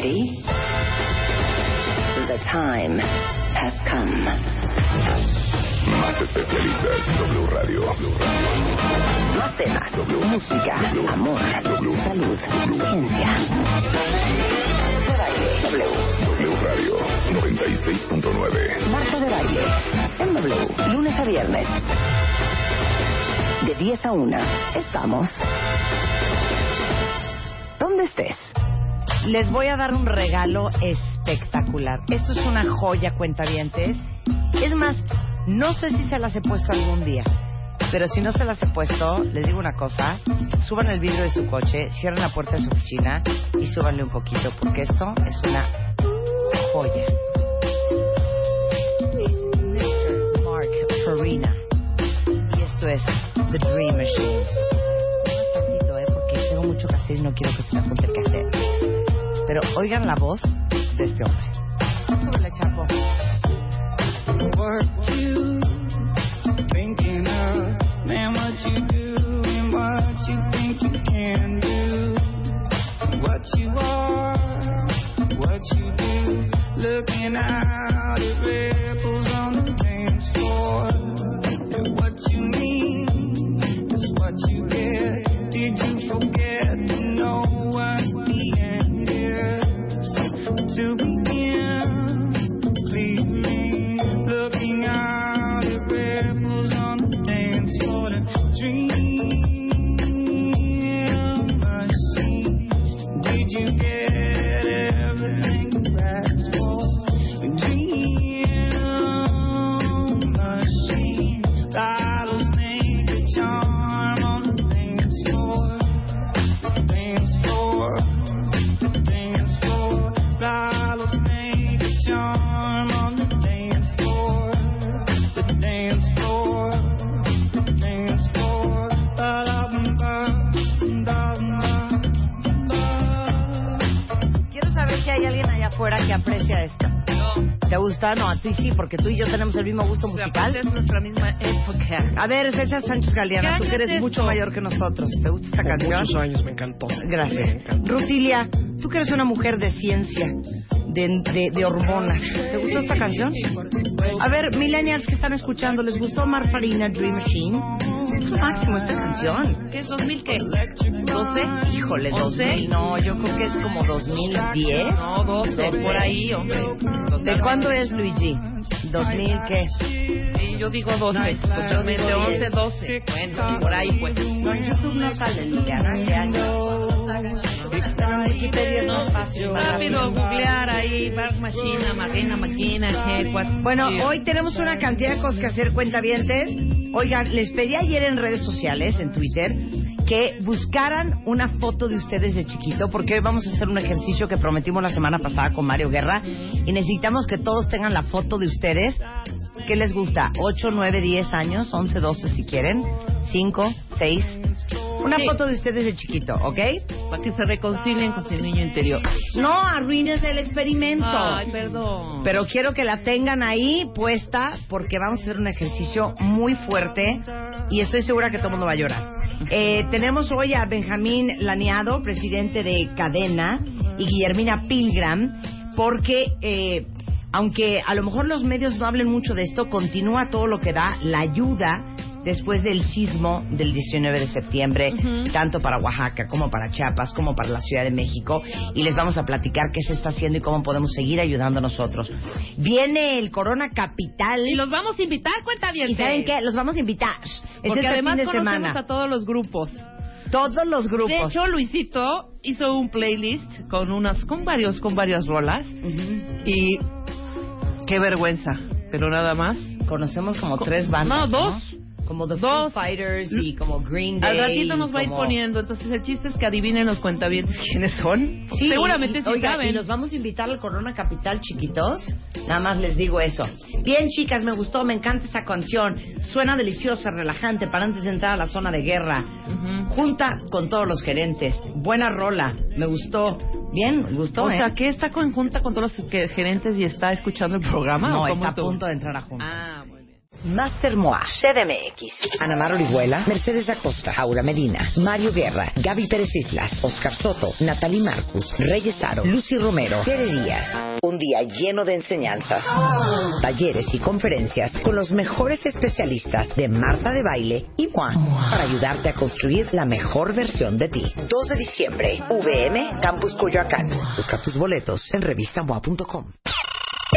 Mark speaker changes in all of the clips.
Speaker 1: ready? The time has come.
Speaker 2: Más especialistas, W Radio.
Speaker 1: Más temas, música, amor, salud, ciencia. W.
Speaker 2: W Radio 96.9.
Speaker 1: Marta de baile, en W, lunes a viernes. De 10 a 1, estamos. ¿Dónde estés?
Speaker 3: Les voy a dar un regalo espectacular. Esto es una joya, cuentavientes. Es más, no sé si se las he puesto algún día, pero si no se las he puesto, les digo una cosa: suban el vidrio de su coche, cierren la puerta de su oficina y súbanle un poquito, porque esto es una joya. Y esto es The Dream Machine. Más tantito, ¿eh? Porque tengo mucho que hacer y no quiero que se me junte el que hacer. Pero oigan la voz de este hombre. Súbele, chapo.
Speaker 4: what you thinking
Speaker 3: ¿Te gusta? No, a ti sí, porque tú y yo tenemos el mismo gusto musical.
Speaker 5: Es nuestra misma época.
Speaker 3: A ver, César Sánchez Galeana, tú que eres mucho mayor que nosotros. ¿Te gusta esta canción?
Speaker 6: Muchos años, me encantó. Me
Speaker 3: Gracias.
Speaker 6: encantó.
Speaker 3: Rutilia, tú que eres una mujer de ciencia, de, de, de hormonas. ¿Te gustó esta canción? A ver, millennials que están escuchando, ¿les gustó Mar Farina Dream Machine? Es lo máximo esta canción.
Speaker 5: ¿Qué es 2000 qué? ¿12?
Speaker 3: Híjole,
Speaker 5: ¿Once?
Speaker 3: 2000, no, yo creo que es como 2010.
Speaker 5: No, 12, por ahí, hombre.
Speaker 3: ¿De cuándo es Luigi? ¿2000 qué?
Speaker 5: Sí, yo digo 12. Totalmente 11, 12. Bueno, por ahí pues.
Speaker 3: No, en YouTube no sale, Liliana, ¿qué año? Pero en Wikipedia no es fácil.
Speaker 5: Rápido, googlear ahí, Bark Machine, Marina Máquina, G, what-
Speaker 3: Bueno,
Speaker 5: sí.
Speaker 3: hoy tenemos una cantidad de cosas que hacer, cuentavientes. Oigan, les pedí ayer en redes sociales, en Twitter, que buscaran una foto de ustedes de chiquito, porque hoy vamos a hacer un ejercicio que prometimos la semana pasada con Mario Guerra, y necesitamos que todos tengan la foto de ustedes. ¿Qué les gusta? ¿8, 9, 10 años? ¿11, 12 si quieren? ¿5, 6? Una
Speaker 5: Sí.
Speaker 3: foto de ustedes de chiquito, ¿ok?
Speaker 5: Para que se reconcilien con su niño interior.
Speaker 3: No arruines el experimento.
Speaker 5: Ay, perdón.
Speaker 3: Pero quiero que la tengan ahí puesta porque vamos a hacer un ejercicio muy fuerte y estoy segura que todo el mundo va a llorar. Eh, tenemos hoy a Benjamín Laniado, presidente de Cadena, y Guillermina Pilgram, porque eh, aunque a lo mejor los medios no hablen mucho de esto, continúa todo lo que da la ayuda después del sismo del 19 de septiembre, tanto para Oaxaca como para Chiapas, como para la Ciudad de México, y les vamos a platicar qué se está haciendo y cómo podemos seguir ayudando nosotros. Viene el Corona Capital.
Speaker 5: Y los vamos a invitar, cuenta bien.
Speaker 3: ¿Y saben qué? Los vamos a invitar. Es
Speaker 5: Porque
Speaker 3: este
Speaker 5: además
Speaker 3: fin de
Speaker 5: conocemos
Speaker 3: semana.
Speaker 5: a todos los grupos.
Speaker 3: Todos los grupos.
Speaker 5: De hecho, Luisito hizo un playlist con unas, con varios, con varias rolas. Y qué vergüenza, pero nada más.
Speaker 3: Conocemos como tres bandas.
Speaker 5: No, dos.
Speaker 3: Como The
Speaker 5: Dos.
Speaker 3: Foo Fighters y como Green Day.
Speaker 5: Al ratito nos va a ir
Speaker 3: como-
Speaker 5: poniendo. Entonces el chiste es que adivinen los cuentavientes quiénes son.
Speaker 3: Sí,
Speaker 5: Seguramente
Speaker 3: y-
Speaker 5: sí
Speaker 3: oiga,
Speaker 5: saben.
Speaker 3: Y los vamos a invitar al Corona Capital, chiquitos. Nada más les digo eso. Bien, chicas, me gustó, me encanta esta canción. Suena deliciosa, relajante, para antes de entrar a la zona de guerra.
Speaker 5: Ujú.
Speaker 3: Junta con todos los gerentes. Buena rola, me gustó. Bien, me gustó,
Speaker 5: O
Speaker 3: ¿eh?
Speaker 5: sea, que está conjunta con todos los que- gerentes y está escuchando el programa.
Speaker 3: no,
Speaker 5: ¿o cómo
Speaker 3: está a
Speaker 5: estuvo?
Speaker 3: punto de entrar a Junta.
Speaker 5: Ah, bien.
Speaker 3: Master Moa, CDMX, Ana Mar Orihuela, Mercedes Acosta, Aura Medina, Mario Guerra, Gaby Pérez Islas, Oscar Soto, Natalie Marcus, Reyes Aro, Lucy Romero, Tere Díaz. Un día lleno de enseñanzas, talleres y conferencias con los mejores especialistas de Marta de Baile y Moa para ayudarte a construir la mejor versión de ti. 2 de diciembre, VM, Campus Coyoacán. Busca tus boletos en revistamoa.com.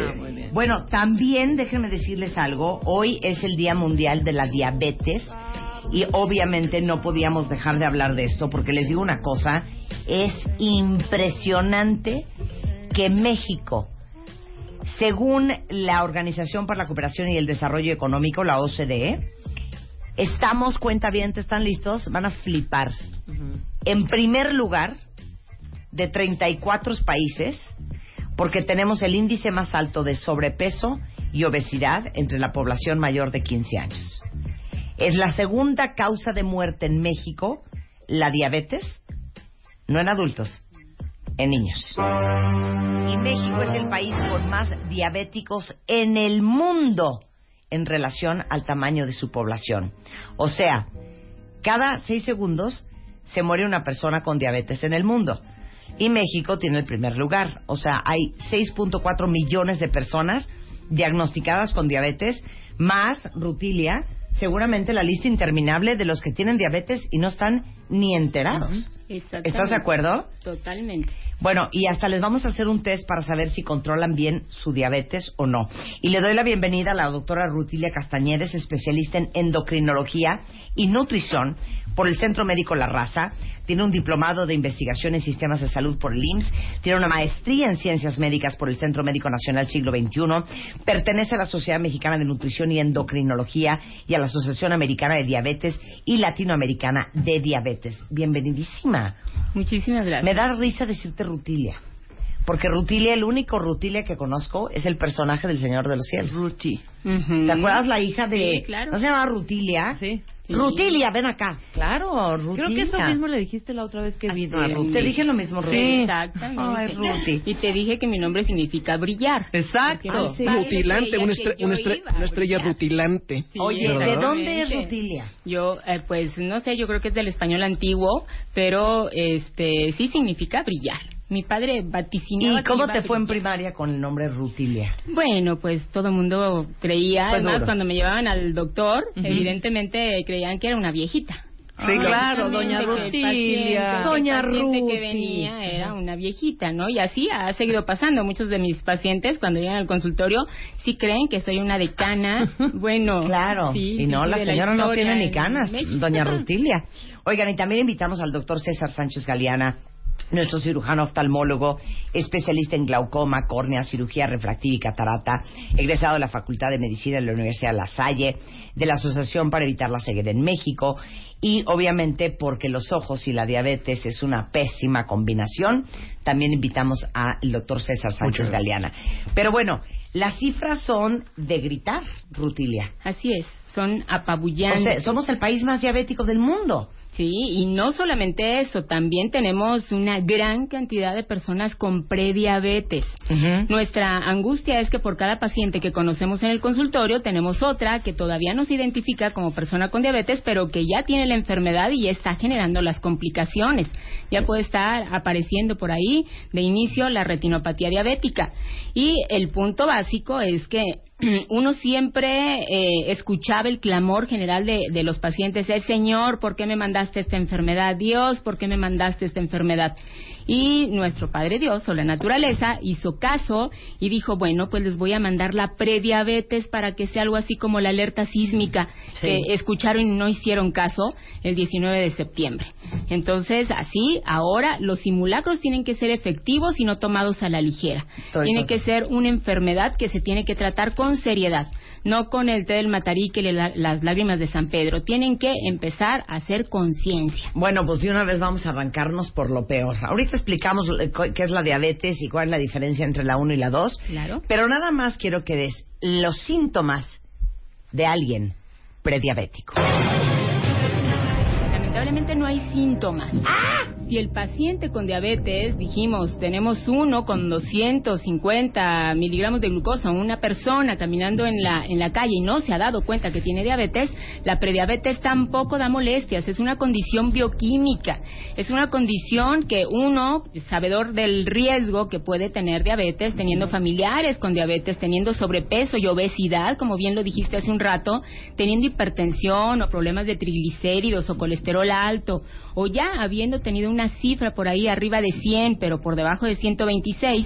Speaker 5: Ah,
Speaker 2: Baile.
Speaker 5: muy bien.
Speaker 3: Bueno, también déjenme decirles algo. Hoy es el Día Mundial de la Diabetes y obviamente no podíamos dejar de hablar de esto porque les digo una cosa, es impresionante que México, según la Organización para la Cooperación y el Desarrollo Económico, la OCDE, estamos, cuenta bien, ¿están listos? Van a flipar. En primer lugar, de 34 países, porque tenemos el índice más alto de sobrepeso y obesidad entre la población mayor de 15 años. Es la segunda causa de muerte en México, la diabetes, no en adultos, en niños. Y México es el país con más diabéticos en el mundo en relación al tamaño de su población. O sea, cada seis segundos se muere una persona con diabetes en el mundo. Y México tiene el primer lugar. O sea, hay 6.4 millones de personas diagnosticadas con diabetes, más rutilia, seguramente la lista interminable de los que tienen diabetes y no están ni enterados. ¿Estás de acuerdo?
Speaker 6: Totalmente.
Speaker 3: Bueno, y hasta les vamos a hacer un test para saber si controlan bien su diabetes o no. Y le doy la bienvenida a la doctora Rutilia Castañedes, especialista en endocrinología y nutrición por el Centro Médico La Raza. Tiene un diplomado de investigación en sistemas de salud por el IMSS. Tiene una maestría en ciencias médicas por el Centro Médico Nacional Siglo XXI. Pertenece a la Sociedad Mexicana de Nutrición y Endocrinología y a la Asociación Americana de Diabetes y Latinoamericana de Diabetes. Bienvenidísima.
Speaker 6: Muchísimas gracias.
Speaker 3: Me da risa decirte Rutilia. Porque Rutilia, el único Rutilia que conozco es el personaje del Señor de los Cielos.
Speaker 6: Ujú.
Speaker 3: ¿Te acuerdas la hija de...
Speaker 6: Sí, claro.
Speaker 3: ¿No se llamaba Rutilia?
Speaker 5: Sí.
Speaker 6: Sí.
Speaker 3: Rutilia, ven acá. Claro, Rutilia.
Speaker 5: Creo que eso mismo le dijiste la otra vez que vino.
Speaker 3: Ah, Ruth, Te dije lo mismo, Ruti.
Speaker 5: Sí.
Speaker 6: Exactamente.
Speaker 3: Ay, Ruti.
Speaker 6: Y te dije que mi nombre significa brillar.
Speaker 5: Exacto.
Speaker 6: Padres
Speaker 7: rutilante, una, estre- una, estre- una estrella rutilante.
Speaker 6: Sí,
Speaker 3: Oye, ¿de dónde es Rutilia?
Speaker 6: Yo, eh, pues, no sé, yo creo que es del español antiguo, pero este sí significa brillar. Mi padre vaticinaba
Speaker 3: ¿Y cómo te fue en primaria con el nombre Rutilia?
Speaker 6: Bueno, pues todo el mundo creía, además
Speaker 3: duro.
Speaker 6: cuando me llevaban al doctor, evidentemente creían que era una viejita.
Speaker 5: Sí, claro,
Speaker 6: Exactamente,
Speaker 5: doña Rutilia.
Speaker 3: Doña
Speaker 6: el paciente
Speaker 3: Ruti.
Speaker 6: que venía era una viejita, ¿no? Y así ha seguido pasando. Muchos de mis pacientes, cuando llegan al consultorio, sí creen que soy una decana. Bueno,
Speaker 3: Claro.
Speaker 6: sí,
Speaker 3: y no,
Speaker 6: sí,
Speaker 3: la señora no tiene ni canas, doña Rutilia. Oigan, y también invitamos al doctor César Sánchez Galeana, nuestro cirujano oftalmólogo, especialista en glaucoma, córnea, cirugía refractiva y catarata, egresado de la Facultad de Medicina de la Universidad de La Salle, de la Asociación para Evitar la Ceguera en México, y obviamente porque los ojos y la diabetes es una pésima combinación, también invitamos al doctor César Sánchez
Speaker 7: Muchas gracias.
Speaker 3: Galeana. Pero bueno, Las cifras son de gritar, Rutilia.
Speaker 6: Así es, son
Speaker 3: O
Speaker 6: apabullantes.
Speaker 3: sea, somos el país más diabético del mundo.
Speaker 6: Sí, y no solamente eso, también tenemos una gran cantidad de personas con prediabetes. Nuestra angustia es que por cada paciente que conocemos en el consultorio tenemos otra que todavía no se identifica como persona con diabetes, pero que ya tiene la enfermedad y ya está generando las complicaciones. Ya puede estar apareciendo por ahí de inicio la retinopatía diabética. Y el punto básico es que uno siempre eh, escuchaba el clamor general de, de los pacientes, es Señor, ¿por qué me mandaste esta enfermedad? Dios, ¿por qué me mandaste esta enfermedad? Y nuestro Padre Dios o la naturaleza hizo caso y dijo, bueno, pues les voy a mandar la prediabetes para que sea algo así como la alerta sísmica
Speaker 3: Sí.
Speaker 6: que escucharon y no hicieron caso el 19 de septiembre. Entonces, así, ahora los simulacros tienen que ser efectivos y no tomados a la ligera.
Speaker 3: Estoy
Speaker 6: tiene que ser una enfermedad que se tiene que tratar con seriedad, no con el té del matarique y la- las lágrimas de San Pedro. Tienen que empezar a hacer conciencia.
Speaker 3: Bueno, pues de una vez vamos a arrancarnos por lo peor. Ahorita explicamos eh, qué es la diabetes y cuál es la diferencia entre la 1 y la 2.
Speaker 6: Claro.
Speaker 3: Pero nada más quiero que des los síntomas de alguien prediabético.
Speaker 6: Lamentablemente no hay síntomas. Si el paciente con diabetes, dijimos, tenemos uno con 250 miligramos de glucosa, una persona caminando en la, en la calle y no se ha dado cuenta que tiene diabetes, la prediabetes tampoco da molestias, es una condición bioquímica, es una condición que uno, sabedor del riesgo que puede tener diabetes, teniendo familiares con diabetes, teniendo sobrepeso y obesidad, como bien lo dijiste hace un rato, teniendo hipertensión o problemas de triglicéridos o colesterol alto, o ya habiendo tenido una cifra por ahí arriba de 100, pero por debajo de 126,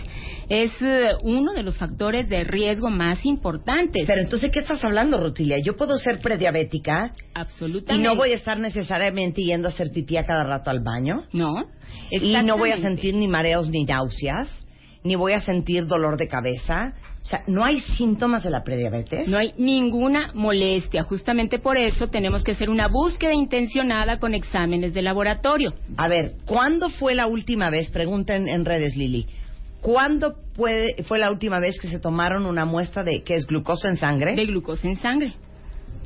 Speaker 6: es eh, uno de los factores de riesgo más importantes.
Speaker 3: Pero entonces, ¿qué estás hablando, Rutilia? Yo puedo ser prediabética y
Speaker 6: Absolutamente.
Speaker 3: no voy a estar necesariamente yendo a hacer pipí a cada rato al baño.
Speaker 6: No.
Speaker 3: Y no voy a sentir ni mareos ni náuseas, ni voy a sentir dolor de cabeza. O sea, ¿no hay síntomas de la prediabetes?
Speaker 6: No hay ninguna molestia. Justamente por eso tenemos que hacer una búsqueda intencionada con exámenes de laboratorio.
Speaker 3: A ver, ¿cuándo fue la última vez? Pregunten en redes, Lili. ¿Cuándo puede- fue la última vez que se tomaron una muestra de que es glucosa en sangre?
Speaker 6: De glucosa en sangre.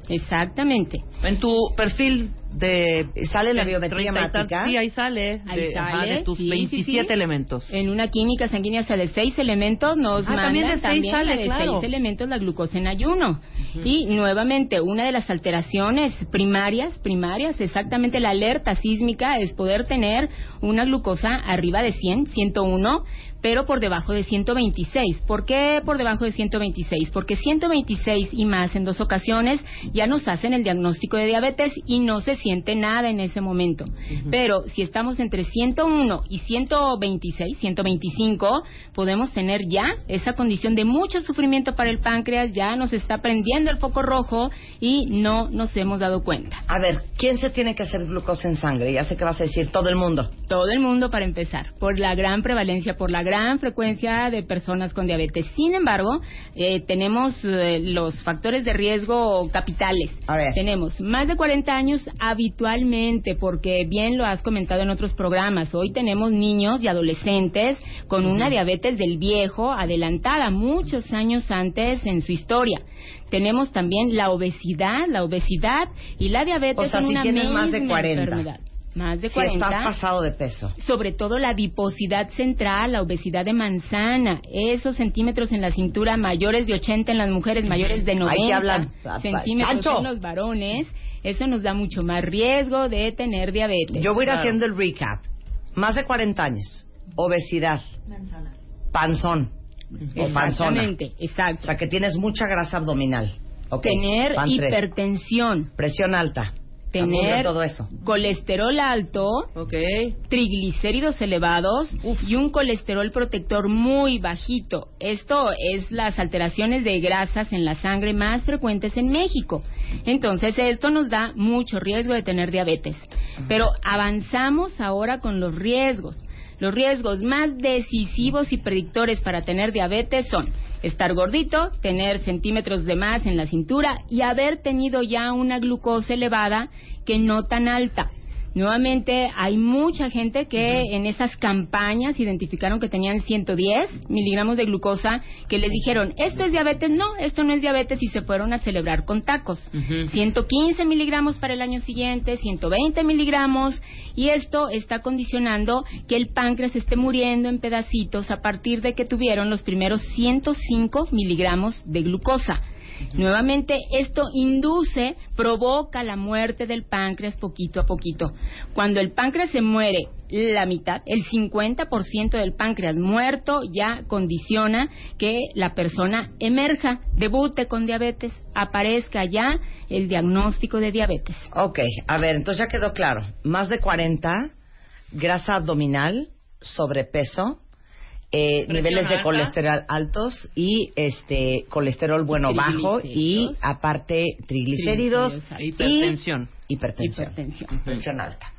Speaker 6: Exactamente.
Speaker 5: En tu perfil de...
Speaker 3: ¿Sale la biometría
Speaker 5: 30 y tal-
Speaker 3: hemática?
Speaker 5: Sí, ahí sale.
Speaker 6: Ahí
Speaker 5: de, ajá,
Speaker 6: sale,
Speaker 5: de tus
Speaker 6: sí, sí,
Speaker 5: 27
Speaker 6: sí.
Speaker 5: elementos.
Speaker 6: En una química sanguínea de seis elementos nos
Speaker 5: Ah,
Speaker 6: mandan
Speaker 5: también de seis
Speaker 6: también
Speaker 5: sale,
Speaker 6: de
Speaker 5: claro.
Speaker 6: seis elementos la glucosa en ayuno. Y nuevamente, una de las alteraciones primarias, primarias, exactamente la alerta sísmica es poder tener una glucosa arriba de 100, 101, pero por debajo de 126. ¿Por qué por debajo de 126? Porque 126 y más en dos ocasiones ya nos hacen el diagnóstico de diabetes y no se siente nada en ese momento. Pero si estamos entre 101 y 126, 125, podemos tener ya esa condición de mucho sufrimiento para el páncreas, ya nos está prendiendo el foco rojo y no nos hemos dado cuenta.
Speaker 3: A ver, ¿quién se tiene que hacer glucosa en sangre? Ya sé que vas a decir todo el mundo.
Speaker 6: Todo el mundo para empezar, por la gran prevalencia, por la gran frecuencia de personas con diabetes. Sin embargo, eh, tenemos eh, los factores de riesgo capitales.
Speaker 3: A ver.
Speaker 6: Tenemos más de 40 años habitualmente, porque bien lo has comentado en otros programas. Hoy tenemos niños y adolescentes con una diabetes del viejo adelantada muchos años antes en su historia. Tenemos también la obesidad, la obesidad y la diabetes
Speaker 3: O sea,
Speaker 6: son
Speaker 3: si
Speaker 6: una
Speaker 3: tienes más de
Speaker 6: misma
Speaker 3: 40.
Speaker 6: enfermedad. Más de
Speaker 3: Si
Speaker 6: 40
Speaker 3: estás pasado de peso.
Speaker 6: sobre todo la adiposidad central, la obesidad de manzana, esos centímetros en la cintura mayores de 80 en las mujeres, mayores de 90
Speaker 3: Ahí te hablan.
Speaker 6: centímetros
Speaker 3: ¡Chancho!
Speaker 6: en los varones, eso nos da mucho más riesgo de tener diabetes.
Speaker 3: Yo voy a ir haciendo el recap. Más de 40 años. Obesidad. Panzón. O panzona.
Speaker 6: Exactamente,
Speaker 3: O
Speaker 6: exacto.
Speaker 3: sea, que tienes mucha grasa abdominal. Ok,
Speaker 6: Tener hipertensión,
Speaker 3: Presión alta.
Speaker 6: Tener
Speaker 3: todo eso.
Speaker 6: colesterol alto, triglicéridos elevados y un colesterol protector muy bajito. Esto es las alteraciones de grasas en la sangre más frecuentes en México. Entonces, esto nos da mucho riesgo de tener diabetes. Pero avanzamos ahora con los riesgos. Los riesgos más decisivos y predictores para tener diabetes son estar gordito, tener centímetros de más en la cintura y haber tenido ya una glucosa elevada que no tan alta. Nuevamente, hay mucha gente que en esas campañas identificaron que tenían 110 miligramos de glucosa, que les dijeron, esto es diabetes, no, esto no es diabetes, y se fueron a celebrar con tacos. 115 miligramos para el año siguiente, 120 miligramos, y esto está condicionando que el páncreas esté muriendo en pedacitos a partir de que tuvieron los primeros 105 miligramos de glucosa. Nuevamente, esto induce, provoca la muerte del páncreas poquito a poquito. Cuando el páncreas se muere la mitad, el 50% del páncreas muerto ya condiciona que la persona emerja, debute con diabetes, aparezca ya el diagnóstico de diabetes.
Speaker 3: Ok, a ver, entonces ya quedó claro. Más de 40, grasa abdominal, sobrepeso, eh, niveles de colesterol altos y este colesterol bueno bajo y aparte triglicéridos,
Speaker 6: Triglicéridos
Speaker 3: y
Speaker 5: Hipertensión.
Speaker 3: hipertensión.
Speaker 6: Hipertensión.
Speaker 3: Tensión alta.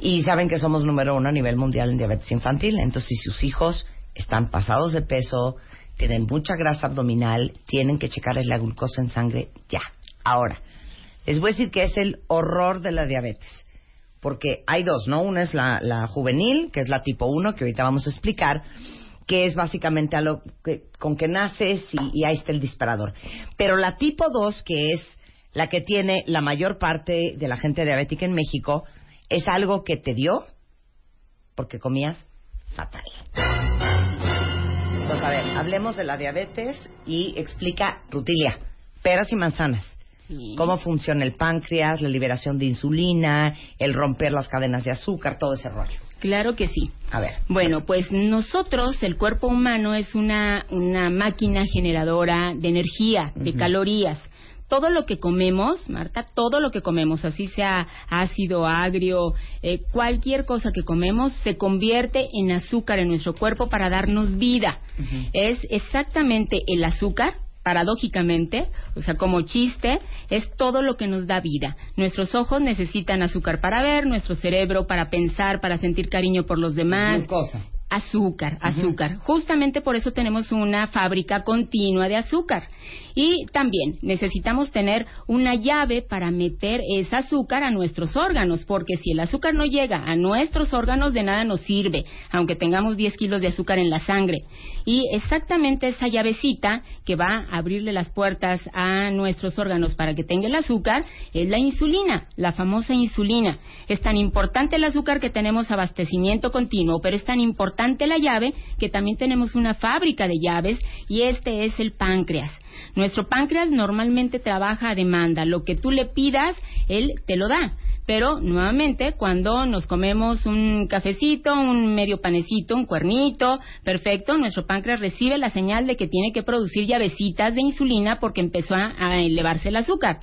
Speaker 3: Y saben que somos número uno a nivel mundial en diabetes infantil. Entonces, si sus hijos están pasados de peso, tienen mucha grasa abdominal, tienen que checarles la glucosa en sangre ya. Ahora, les voy a decir que es el horror de la diabetes. Porque hay dos, ¿no? Una es la, la juvenil, que es la tipo 1, que ahorita vamos a explicar, que es básicamente a que, con que naces y, y ahí está el disparador. Pero la tipo 2, que es la que tiene la mayor parte de la gente diabética en México, es algo que te dio porque comías fatal. Entonces, a ver, hablemos de la diabetes y explica rutilia, peras y manzanas.
Speaker 6: Sí.
Speaker 3: Cómo funciona el páncreas, la liberación de insulina, el romper las cadenas de azúcar, todo ese rollo.
Speaker 6: Claro que sí.
Speaker 3: A ver.
Speaker 6: Bueno, pues nosotros, el cuerpo humano es una, una máquina generadora de energía, de calorías. Todo lo que comemos, Marta, todo lo que comemos, así sea ácido, agrio, eh, cualquier cosa que comemos, se convierte en azúcar en nuestro cuerpo para darnos vida. Es exactamente el azúcar, paradójicamente, o sea, como chiste, es todo lo que nos da vida. Nuestros ojos necesitan azúcar para ver, nuestro cerebro para pensar, para sentir cariño por los demás.
Speaker 3: Glucosa.
Speaker 6: Azúcar, azúcar. Justamente por eso tenemos una fábrica continua de azúcar. Y también necesitamos tener una llave para meter ese azúcar a nuestros órganos, porque si el azúcar no llega a nuestros órganos, de nada nos sirve, aunque tengamos 10 kilos de azúcar en la sangre. Y exactamente esa llavecita que va a abrirle las puertas a nuestros órganos para que tenga el azúcar es la insulina, la famosa insulina. Es tan importante el azúcar que tenemos abastecimiento continuo, pero es tan importante la llave que también tenemos una fábrica de llaves y este es el páncreas. Nuestro páncreas normalmente trabaja a demanda. Lo que tú le pidas, él te lo da. Pero nuevamente, cuando nos comemos un cafecito, un medio panecito, un cuernito, perfecto, nuestro páncreas recibe la señal de que tiene que producir llavecitas de insulina porque empezó a, elevarse el azúcar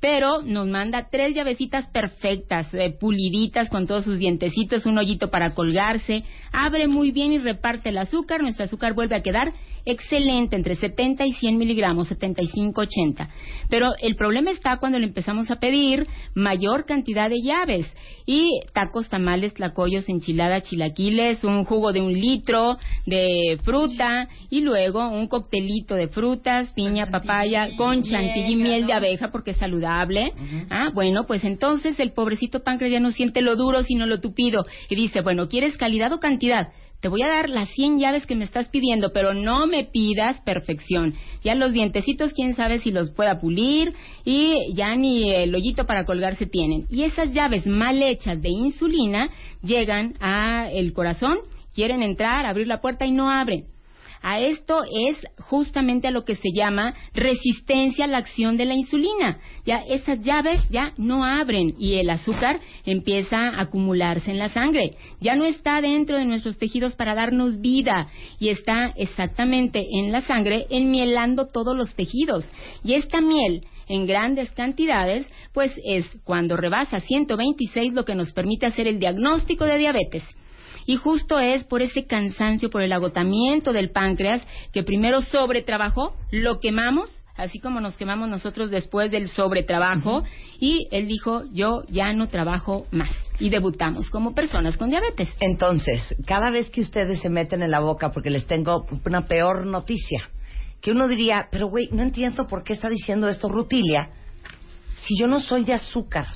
Speaker 6: pero nos manda tres llavecitas perfectas, eh, puliditas con todos sus dientecitos, un hoyito para colgarse, abre muy bien y reparte el azúcar, nuestro azúcar vuelve a quedar excelente, entre 70 y 100 miligramos, 75, 80. Pero el problema está cuando le empezamos a pedir mayor cantidad de llaves y tacos, tamales, tlacoyos, enchiladas, chilaquiles, un jugo de un litro de fruta y luego un coctelito de frutas, piña, papaya, con chantilly y miel de abeja porque es saludable. Ah, bueno, pues entonces el pobrecito páncreas ya no siente lo duro sino lo tupido y dice, bueno, ¿quieres calidad o cantidad? Te voy a dar las 100 llaves que me estás pidiendo, pero no me pidas perfección. Ya los dientecitos, quién sabe si los pueda pulir y ya ni el hoyito para colgarse tienen. Y esas llaves mal hechas de insulina llegan a el corazón, quieren entrar, abrir la puerta y no abren. A esto es justamente a lo que se llama resistencia a la acción de la insulina. Ya esas llaves ya no abren y el azúcar empieza a acumularse en la sangre. Ya no está dentro de nuestros tejidos para darnos vida y está exactamente en la sangre enmielando todos los tejidos. Y esta miel en grandes cantidades, pues es cuando rebasa 126 lo que nos permite hacer el diagnóstico de diabetes. Y justo es por ese cansancio, por el agotamiento del páncreas, que primero sobretrabajó, lo quemamos, así como nos quemamos nosotros después del sobretrabajo, y él dijo, yo ya no trabajo más. Y debutamos como personas con diabetes.
Speaker 3: Entonces, cada vez que ustedes se meten en la boca, porque les tengo una peor noticia, que uno diría, pero güey, no entiendo por qué está diciendo esto Rutilia, si yo no soy de azúcar.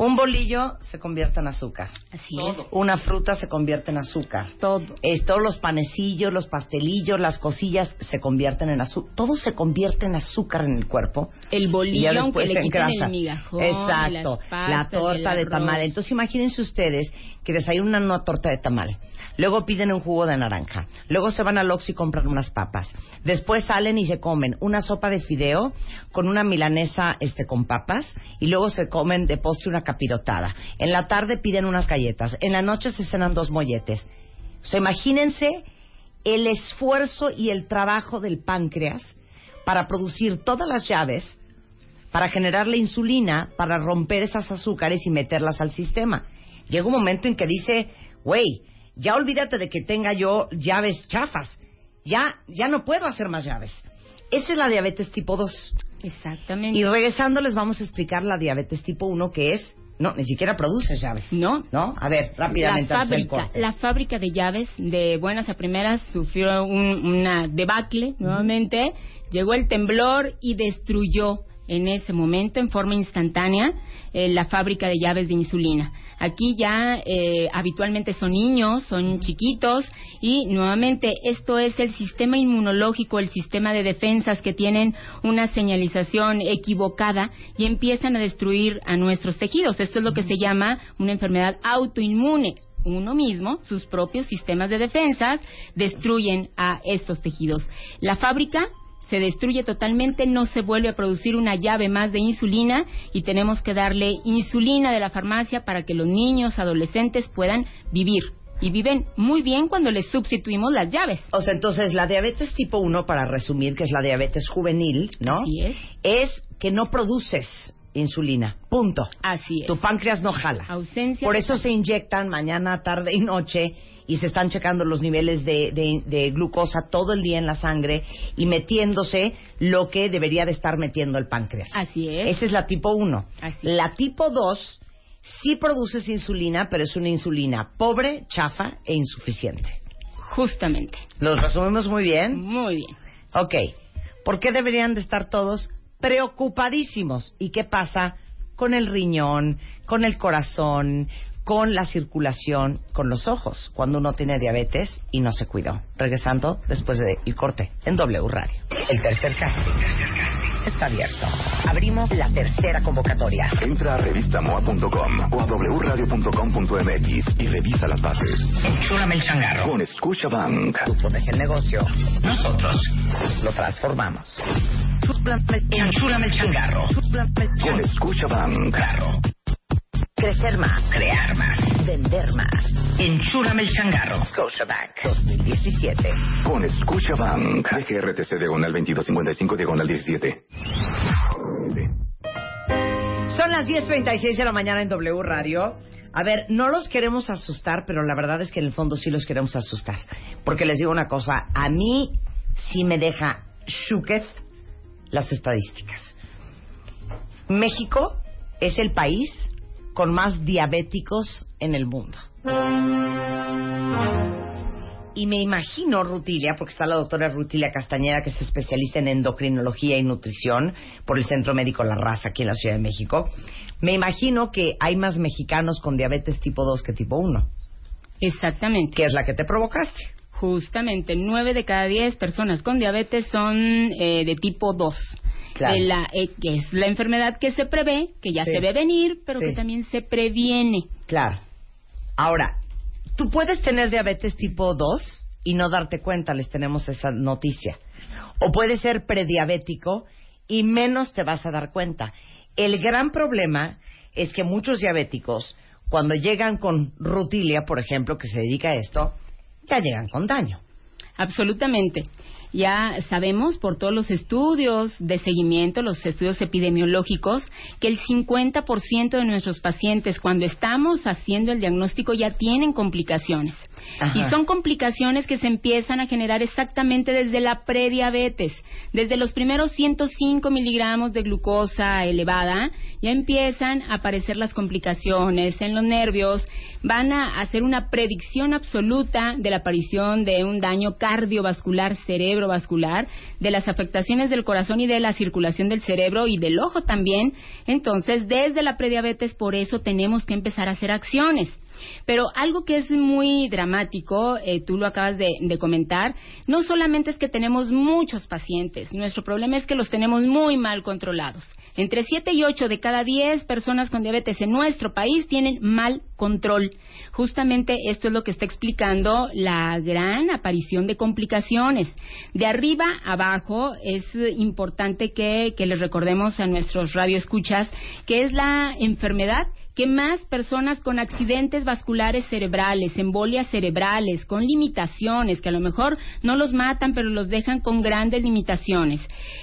Speaker 3: Un bolillo se convierte en azúcar.
Speaker 6: Así es.
Speaker 3: Una fruta se convierte en azúcar.
Speaker 6: Todo.
Speaker 3: Es, todos los panecillos, los pastelillos, las cosillas se convierten en azúcar. Todo se convierte en azúcar en el cuerpo.
Speaker 6: El
Speaker 3: Y
Speaker 6: bolillo, aunque
Speaker 3: después
Speaker 6: le el migajón,
Speaker 3: Exacto.
Speaker 6: las pastas,
Speaker 3: la torta
Speaker 6: el
Speaker 3: de tamal. Entonces imagínense ustedes que desayunan una torta de tamal. Luego piden un jugo de naranja. Luego se van al Oxxo y compran unas papas. Después salen y se comen una sopa de fideo con una milanesa este con papas y luego se comen de postre una capirotada. En la tarde piden unas galletas. En la noche se cenan dos molletes. O sea, imagínense el esfuerzo y el trabajo del páncreas para producir todas las llaves para generar la insulina, para romper esas azúcares y meterlas al sistema. Llega un momento en que dice, güey, ya olvídate de que tenga yo llaves chafas. Ya, ya no puedo hacer más llaves. Esa es la diabetes tipo 2.
Speaker 6: Exactamente.
Speaker 3: Y regresando les vamos a explicar la diabetes tipo 1 que es, no, ni siquiera produce llaves.
Speaker 6: No.
Speaker 3: ¿No? A ver, rápidamente.
Speaker 6: La fábrica, la fábrica de llaves, de buenas a primeras, sufrió un- una debacle nuevamente. Llegó el temblor y destruyó en ese momento, en forma instantánea, eh, la fábrica de llaves de insulina. Aquí ya eh, habitualmente son niños, son chiquitos y nuevamente esto es el sistema inmunológico, el sistema de defensas que tienen una señalización equivocada y empiezan a destruir a nuestros tejidos. Esto es lo que se llama una enfermedad autoinmune uno mismo, sus propios sistemas de defensas, destruyen a estos tejidos. La fábrica se destruye totalmente, no se vuelve a producir una llave más de insulina y tenemos que darle insulina de la farmacia para que los niños, adolescentes puedan vivir. Y viven muy bien cuando les sustituimos las llaves.
Speaker 3: O sea, entonces la diabetes tipo 1, para resumir, que es la diabetes juvenil, ¿no?
Speaker 6: Así es.
Speaker 3: Es que no produces insulina. Punto.
Speaker 6: Así es.
Speaker 3: Tu páncreas no jala.
Speaker 6: Ausencia
Speaker 3: Por eso se inyectan mañana, tarde y noche y se están checando los niveles de, de- de glucosa todo el día en la sangre y metiéndose lo que debería de estar metiendo el páncreas.
Speaker 6: Así es.
Speaker 3: Esa es la tipo 1.
Speaker 6: Así.
Speaker 3: La tipo 2 sí produces insulina, pero es una insulina pobre, chafa e insuficiente.
Speaker 6: Justamente.
Speaker 3: ¿Los resumimos muy bien?
Speaker 6: Muy bien.
Speaker 3: Ok. ¿Por qué deberían de estar todos preocupadísimos? ¿Y qué pasa con el riñón, con el corazón, con la circulación, con los ojos, cuando uno tiene diabetes y no se cuidó? Regresando después del corte en W Radio. El tercer casting está abierto. Abrimos la tercera convocatoria.
Speaker 2: Entra a revistamoa.com o a wradio.com.mx y revisa las bases.
Speaker 3: Enchúrame el changarro.
Speaker 2: Con Scotiabank.
Speaker 3: Tú pones el negocio. Nosotros lo transformamos. Enchúrame el changarro.
Speaker 2: Con Scotiabank.
Speaker 3: Crecer más. Crear más. Vender más. Enchúrame el changarro. Scotiabank 2017.
Speaker 2: Con Scotiabank. DGRTC diagonal 2255 diagonal 17.
Speaker 3: Son las 10.36 de la mañana en W Radio. A ver, no los queremos asustar, pero la verdad es que en el fondo sí los queremos asustar. Porque les digo una cosa, a mí sí me deja shuketh las estadísticas. México es el país con más diabéticos en el mundo. Y me imagino, Rutilia, porque está la doctora Rutilia Castañeda, que es especialista en endocrinología y nutrición por el Centro Médico La Raza aquí en la Ciudad de México. Me imagino que hay más mexicanos con diabetes tipo 2 que tipo 1,
Speaker 6: Exactamente.
Speaker 3: que es la que te provocaste.
Speaker 6: Justamente, nueve de cada diez personas con diabetes son eh, de tipo 2.
Speaker 3: Claro.
Speaker 6: De la, eh, que es la enfermedad que se prevé, que ya
Speaker 3: Sí.
Speaker 6: se ve venir, pero
Speaker 3: Sí.
Speaker 6: que también se previene.
Speaker 3: Claro. Ahora, tú puedes tener diabetes tipo 2 y no darte cuenta, les tenemos esa noticia. O puedes ser prediabético y menos te vas a dar cuenta. El gran problema es que muchos diabéticos, cuando llegan con rutilia, por ejemplo, que se dedica a esto, ya llegan con daño.
Speaker 6: Absolutamente. Ya sabemos por todos los estudios de seguimiento, los estudios epidemiológicos, que el 50% de nuestros pacientes cuando estamos haciendo el diagnóstico ya tienen complicaciones. Y son complicaciones que se empiezan a generar exactamente desde la prediabetes. Desde los primeros 105 miligramos de glucosa elevada, ya empiezan a aparecer las complicaciones en los nervios, van a hacer una predicción absoluta de la aparición de un daño cardiovascular, cerebrovascular, de las afectaciones del corazón y de la circulación del cerebro y del ojo también. Entonces, desde la prediabetes, por eso tenemos que empezar a hacer acciones. Pero algo que es muy dramático, eh, tú lo acabas de, de comentar, no solamente es que tenemos muchos pacientes, nuestro problema es que los tenemos muy mal controlados. Entre 7 y 8 de cada 10 personas con diabetes en nuestro país tienen mal control. Justamente esto es lo que está explicando la gran aparición de complicaciones. De arriba abajo es importante que, que les recordemos a nuestros radioescuchas que es la enfermedad que más personas con accidentes vasculares cerebrales, embolias cerebrales, con limitaciones, que a lo mejor no los matan, pero los dejan con grandes limitaciones.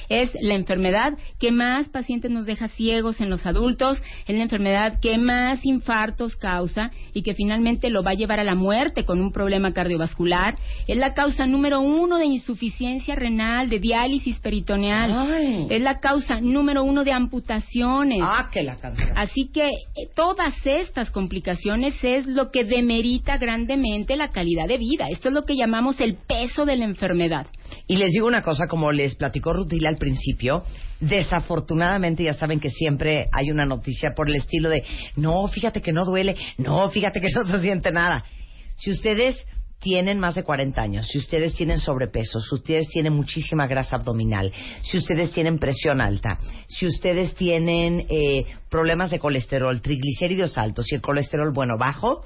Speaker 6: Es la enfermedad que más pacientes nos deja ciegos en los adultos, es la enfermedad que más infartos causa y que finalmente lo va a llevar a la muerte con un problema cardiovascular. Es la causa número uno de insuficiencia renal, de diálisis peritoneal.
Speaker 3: Ay.
Speaker 6: Es la causa número uno de amputaciones.
Speaker 3: Ah, que la canción.
Speaker 6: Así que eh, todas estas complicaciones es lo que demerita grandemente la calidad de vida. Esto es lo que llamamos el peso de la enfermedad.
Speaker 3: Y les digo una cosa, como les platicó Rutila al principio, desafortunadamente ya saben que siempre hay una noticia por el estilo de, no, fíjate que no duele, no, fíjate que no se siente nada. Si ustedes tienen más de 40 años, si ustedes tienen sobrepeso, si ustedes tienen muchísima grasa abdominal, si ustedes tienen presión alta, si ustedes tienen eh, problemas de colesterol, triglicéridos altos y el colesterol bueno bajo,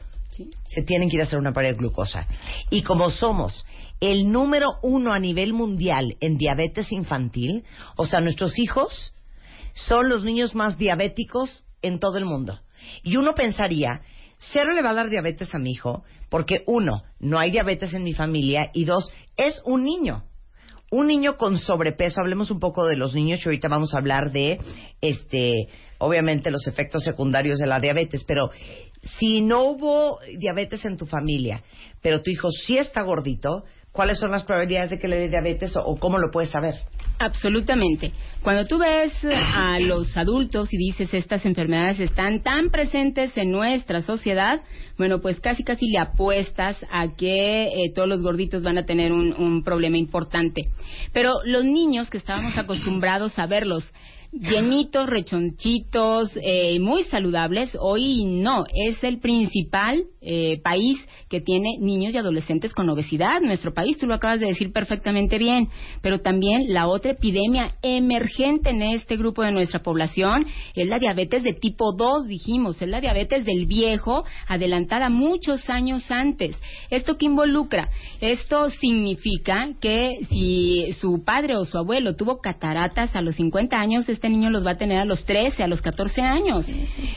Speaker 3: se tienen que ir a hacer una prueba de glucosa. Y como somos el número uno a nivel mundial en diabetes infantil, o sea, nuestros hijos son los niños más diabéticos en todo el mundo. Y uno pensaría, cero le va a dar diabetes a mi hijo, porque uno, no hay diabetes en mi familia, y dos, es un niño. Un niño con sobrepeso, hablemos un poco de los niños, y ahorita vamos a hablar de, este, obviamente los efectos secundarios de la diabetes, pero si no hubo diabetes en tu familia, pero tu hijo sí está gordito, ¿cuáles son las probabilidades de que le dé diabetes o, cómo lo puedes saber?
Speaker 6: Absolutamente. Cuando tú ves a los adultos y dices estas enfermedades están tan presentes en nuestra sociedad, bueno, pues casi casi le apuestas a que eh, todos los gorditos van a tener un problema importante. Pero los niños que estábamos acostumbrados a verlos llenitos, rechonchitos, eh, muy saludables, hoy no, es el principal eh, país que tiene niños y adolescentes con obesidad. Nuestro país, tú lo acabas de decir perfectamente bien, pero también la otra epidemia emergente en este grupo de nuestra población es la diabetes de tipo 2, dijimos, es la diabetes del viejo, adelantada muchos años antes. ¿Esto qué involucra? Esto significa que si su padre o su abuelo tuvo cataratas a los 50 años, este niño los va a tener a los 13, a los 14 años.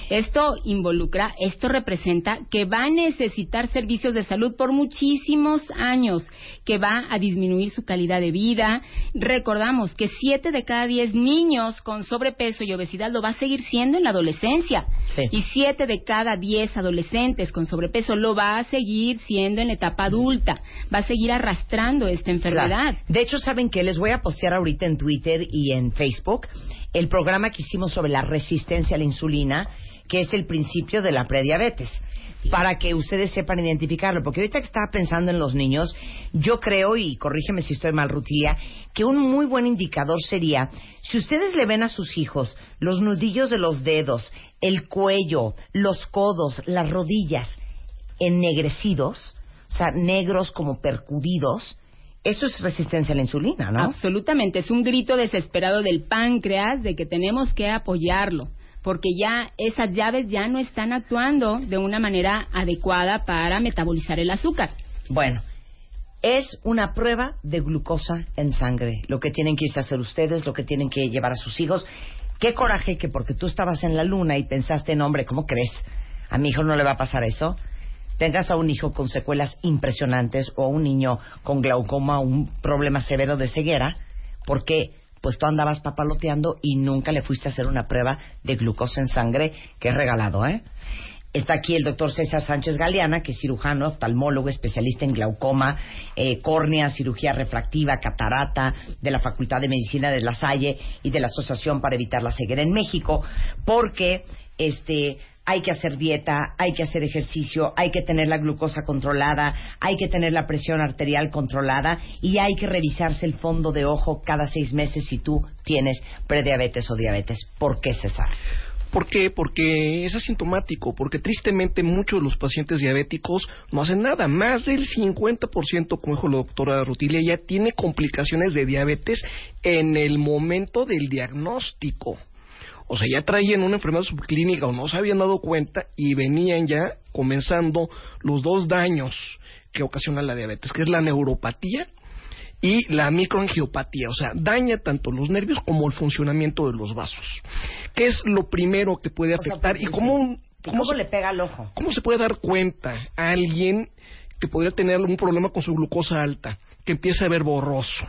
Speaker 6: Esto involucra, esto representa que va a necesitar servicios de salud por muchísimos años, que va a disminuir su calidad de vida. Recordamos que 7 de cada 10 niños con sobrepeso y obesidad lo va a seguir siendo en la adolescencia.
Speaker 3: Sí.
Speaker 6: Y 7 de cada 10 adolescentes con sobrepeso lo va a seguir siendo en la etapa adulta. Va a seguir arrastrando esta enfermedad.
Speaker 3: Claro. De hecho, ¿saben qué? Les voy a postear ahorita en Twitter y en Facebook el programa que hicimos sobre la resistencia a la insulina, que es el principio de la prediabetes, para que ustedes sepan identificarlo. Porque ahorita que estaba pensando en los niños, yo creo, y corrígeme si estoy mal, Rutilia, que un muy buen indicador sería, si ustedes le ven a sus hijos los nudillos de los dedos, el cuello, los codos, las rodillas, ennegrecidos, o sea, negros como percudidos, eso es resistencia a la insulina, ¿no?
Speaker 6: Absolutamente, es un grito desesperado del páncreas de que tenemos que apoyarlo, porque ya esas llaves ya no están actuando de una manera adecuada para metabolizar el azúcar.
Speaker 3: Bueno, es una prueba de glucosa en sangre, lo que tienen que irse a hacer ustedes, lo que tienen que llevar a sus hijos. Qué coraje que porque tú estabas en la luna y pensaste en, hombre, ¿cómo crees? A mi hijo no le va a pasar eso. Tengas a un hijo con secuelas impresionantes o a un niño con glaucoma un problema severo de ceguera, porque pues tú andabas papaloteando y nunca le fuiste a hacer una prueba de glucosa en sangre, que es regalado, ¿eh? Está aquí el doctor César Sánchez Galeana, que es cirujano, oftalmólogo, especialista en glaucoma, eh, córnea, cirugía refractiva, catarata, de la Facultad de Medicina de La Salle y de la Asociación para Evitar la Ceguera en México, porque este hay que hacer dieta, hay que hacer ejercicio, hay que tener la glucosa controlada, hay que tener la presión arterial controlada y hay que revisarse el fondo de ojo cada seis meses si tú tienes prediabetes o diabetes. ¿Por qué, César?
Speaker 7: ¿Por qué? Porque es asintomático, porque tristemente muchos de los pacientes diabéticos no hacen nada. Más del 50%, como dijo la doctora Rutilia, ya tiene complicaciones de diabetes en el momento del diagnóstico. O sea, ya traían una enfermedad subclínica o no se habían dado cuenta y venían ya comenzando los dos daños que ocasionan la diabetes, que es la neuropatía y la microangiopatía, o sea, daña tanto los nervios como el funcionamiento de los vasos. ¿Qué es lo primero que puede
Speaker 3: O sea,
Speaker 7: afectar y cómo,
Speaker 3: sí. ¿Y
Speaker 7: cómo
Speaker 3: cómo
Speaker 7: se-
Speaker 3: le pega al ojo?
Speaker 7: ¿Cómo se puede dar cuenta a alguien que podría tener algún problema con su glucosa alta, que empieza a ver borroso?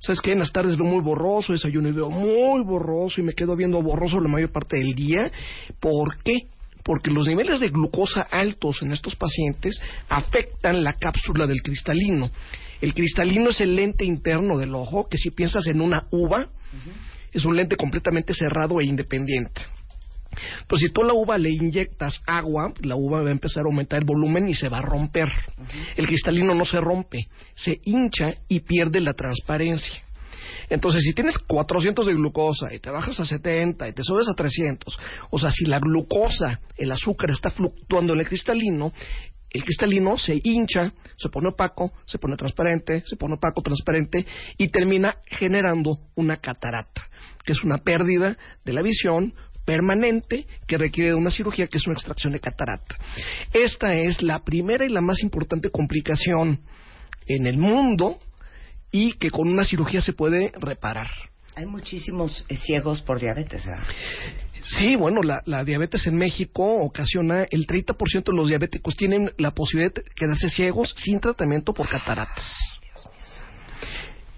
Speaker 7: ¿Sabes qué? En las tardes veo muy borroso, desayuno y veo muy borroso y me quedo viendo borroso la mayor parte del día. ¿Por qué? Porque los niveles de glucosa altos en estos pacientes afectan la cápsula del cristalino. El cristalino es el lente interno del ojo, que si piensas en una uva, es un lente completamente cerrado e independiente. Pero si tú a la uva le inyectas agua, la uva va a empezar a aumentar el volumen y se va a romper. El cristalino no se rompe, se hincha y pierde la transparencia. Entonces, si tienes 400 de glucosa y te bajas a 70 y te subes a 300, o sea, si la glucosa, el azúcar está fluctuando en el cristalino, el cristalino se hincha, se pone opaco, se pone transparente, se pone opaco, transparente y termina generando una catarata, que es una pérdida de la visión permanente que requiere de una cirugía que es una extracción de catarata. Esta es la primera y la más importante complicación en el mundo y que con una cirugía se puede reparar.
Speaker 3: Hay muchísimos eh, ciegos por diabetes, ¿verdad?
Speaker 7: Sí, bueno, la, la diabetes en México ocasiona el 30% de los diabéticos tienen la posibilidad de quedarse ciegos sin tratamiento por cataratas.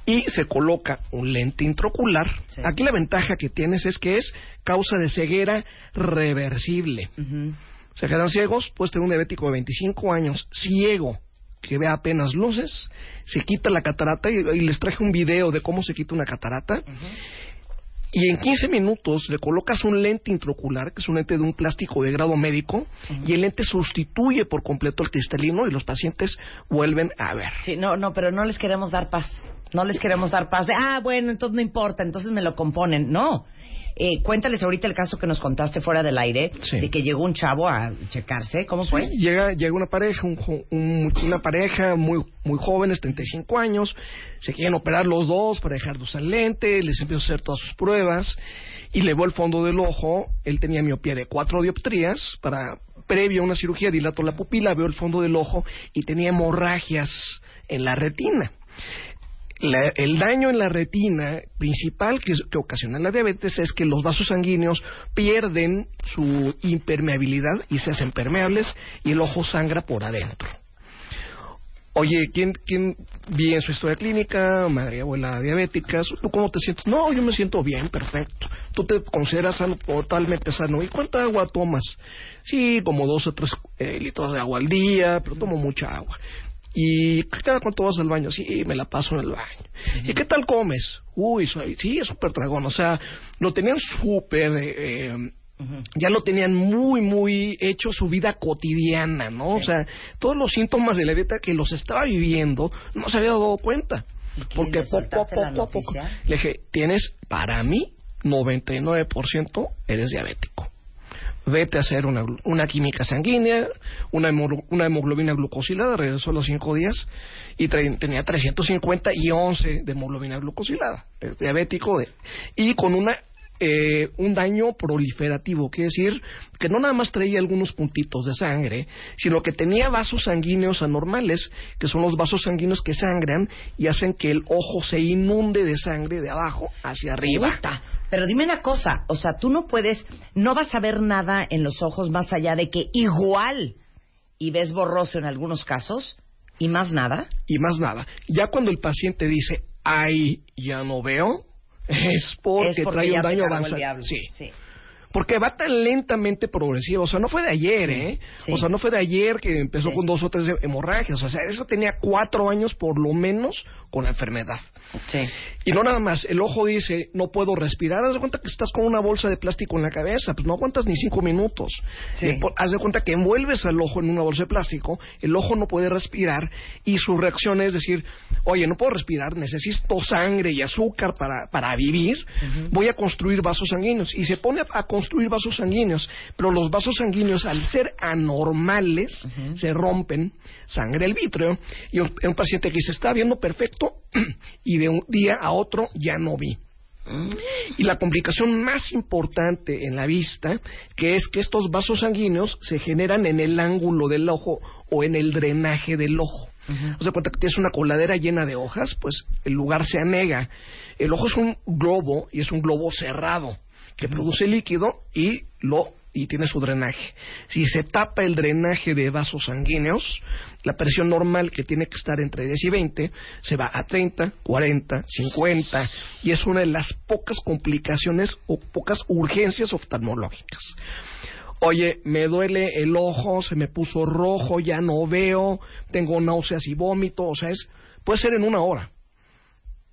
Speaker 7: Y se coloca un lente intraocular.
Speaker 3: Sí.
Speaker 7: Aquí la ventaja que tienes es que es causa de ceguera reversible. Se quedan ciegos, puedes tener un diabético de 25 años ciego que ve apenas luces, se quita la catarata y, y les traje un video de cómo se quita una catarata. Y en 15 minutos le colocas un lente intraocular, que es un lente de un plástico de grado médico, y el lente sustituye por completo el cristalino y los pacientes vuelven a ver.
Speaker 3: Sí, no, no, pero no les queremos dar paz. No les queremos dar paz de, ah, bueno, entonces no importa, entonces me lo componen. No. Eh, cuéntales ahorita el caso que nos contaste fuera del aire,
Speaker 7: Sí.
Speaker 3: de que llegó un chavo a checarse. ¿Cómo fue?
Speaker 7: Sí, llega, llega una pareja, un- una pareja muy, muy jóvenes, 35 años, se quieren operar los dos para dejar de usar lente, les empiezo a hacer todas sus pruebas y le veo el fondo del ojo, él tenía miopía de cuatro dioptrías, para previo a una cirugía dilato la pupila, veo el fondo del ojo y tenía hemorragias en la retina. La- el daño en la retina principal que, ocasiona la diabetes es que los vasos sanguíneos pierden su impermeabilidad y se hacen permeables y el ojo sangra por adentro. Oye, ¿quién, vi en su historia clínica? Madre abuela diabéticas. ¿Tú cómo te sientes? No, yo me siento bien, perfecto. ¿Tú te consideras sano, totalmente sano? ¿Y cuánta agua tomas? Sí, como dos o tres eh, litros de agua al día, pero tomo mucha agua. ¿Y cada cuánto vas al baño? Sí, me la paso en el baño. ¿Y qué tal comes? Uy, soy, sí, es súper dragón. O sea, lo tenían súper... eh, eh, ya lo tenían muy, muy hecho su vida cotidiana, ¿no? O sea, todos los síntomas de la dieta que los estaba viviendo no se había dado cuenta. Porque poco a poco le dije, tienes, para mí, 99% eres diabético. Vete a hacer una, una química sanguínea, una, una hemoglobina glucosilada, regresó a los cinco días y tra- tenía 350 y 11 de hemoglobina glucosilada, diabético, de- y con una eh, un daño proliferativo, quiere decir que no nada más traía algunos puntitos de sangre, sino que tenía vasos sanguíneos anormales, que son los vasos sanguíneos que sangran y hacen que el ojo se inunde de sangre de abajo hacia arriba.
Speaker 3: Pero dime una cosa, o sea, tú no puedes, no vas a ver nada en los ojos más allá de que igual y ves borroso en algunos casos y más nada.
Speaker 7: y más nada. Ya cuando el paciente dice, ay, ya no veo, es porque,
Speaker 3: es porque
Speaker 7: trae
Speaker 3: ya
Speaker 7: un daño avanzado. sí. Porque va tan lentamente progresivo. O sea, no fue de ayer, ¿eh?
Speaker 3: sí.
Speaker 7: O sea, no fue de ayer que empezó
Speaker 3: Sí.
Speaker 7: con dos o tres hemorragias. O sea, eso tenía cuatro años por lo menos con la enfermedad.
Speaker 3: Sí.
Speaker 7: Y no nada más, el ojo dice, no puedo respirar, haz de cuenta que estás con una bolsa de plástico en la cabeza, pues no aguantas ni cinco minutos.
Speaker 3: Sí.
Speaker 7: Haz de cuenta que envuelves al ojo en una bolsa de plástico, el ojo no puede respirar y su reacción es decir, oye, no puedo respirar, necesito sangre y azúcar para, para vivir, voy a construir vasos sanguíneos. Y se pone a, a construir vasos sanguíneos, pero los vasos sanguíneos al ser anormales se rompen, sangre el vítreo, y un, un paciente que se está viendo perfecto y de un día a otro ya no vi. Y la complicación más importante en la vista, que es que estos vasos sanguíneos se generan en el ángulo del ojo o en el drenaje del ojo. O sea, cuenta que tienes una coladera llena de hojas, pues el lugar se anega. El ojo es un globo y es un globo cerrado que produce líquido y lo y tiene su drenaje. Si se tapa el drenaje de vasos sanguíneos, la presión normal que tiene que estar entre 10 y 20 se va a 30, 40, 50 y es una de las pocas complicaciones o pocas urgencias oftalmológicas. Oye, me duele el ojo, se me puso rojo, ya no veo, tengo náuseas y vómito, o sea, es puede ser en una hora.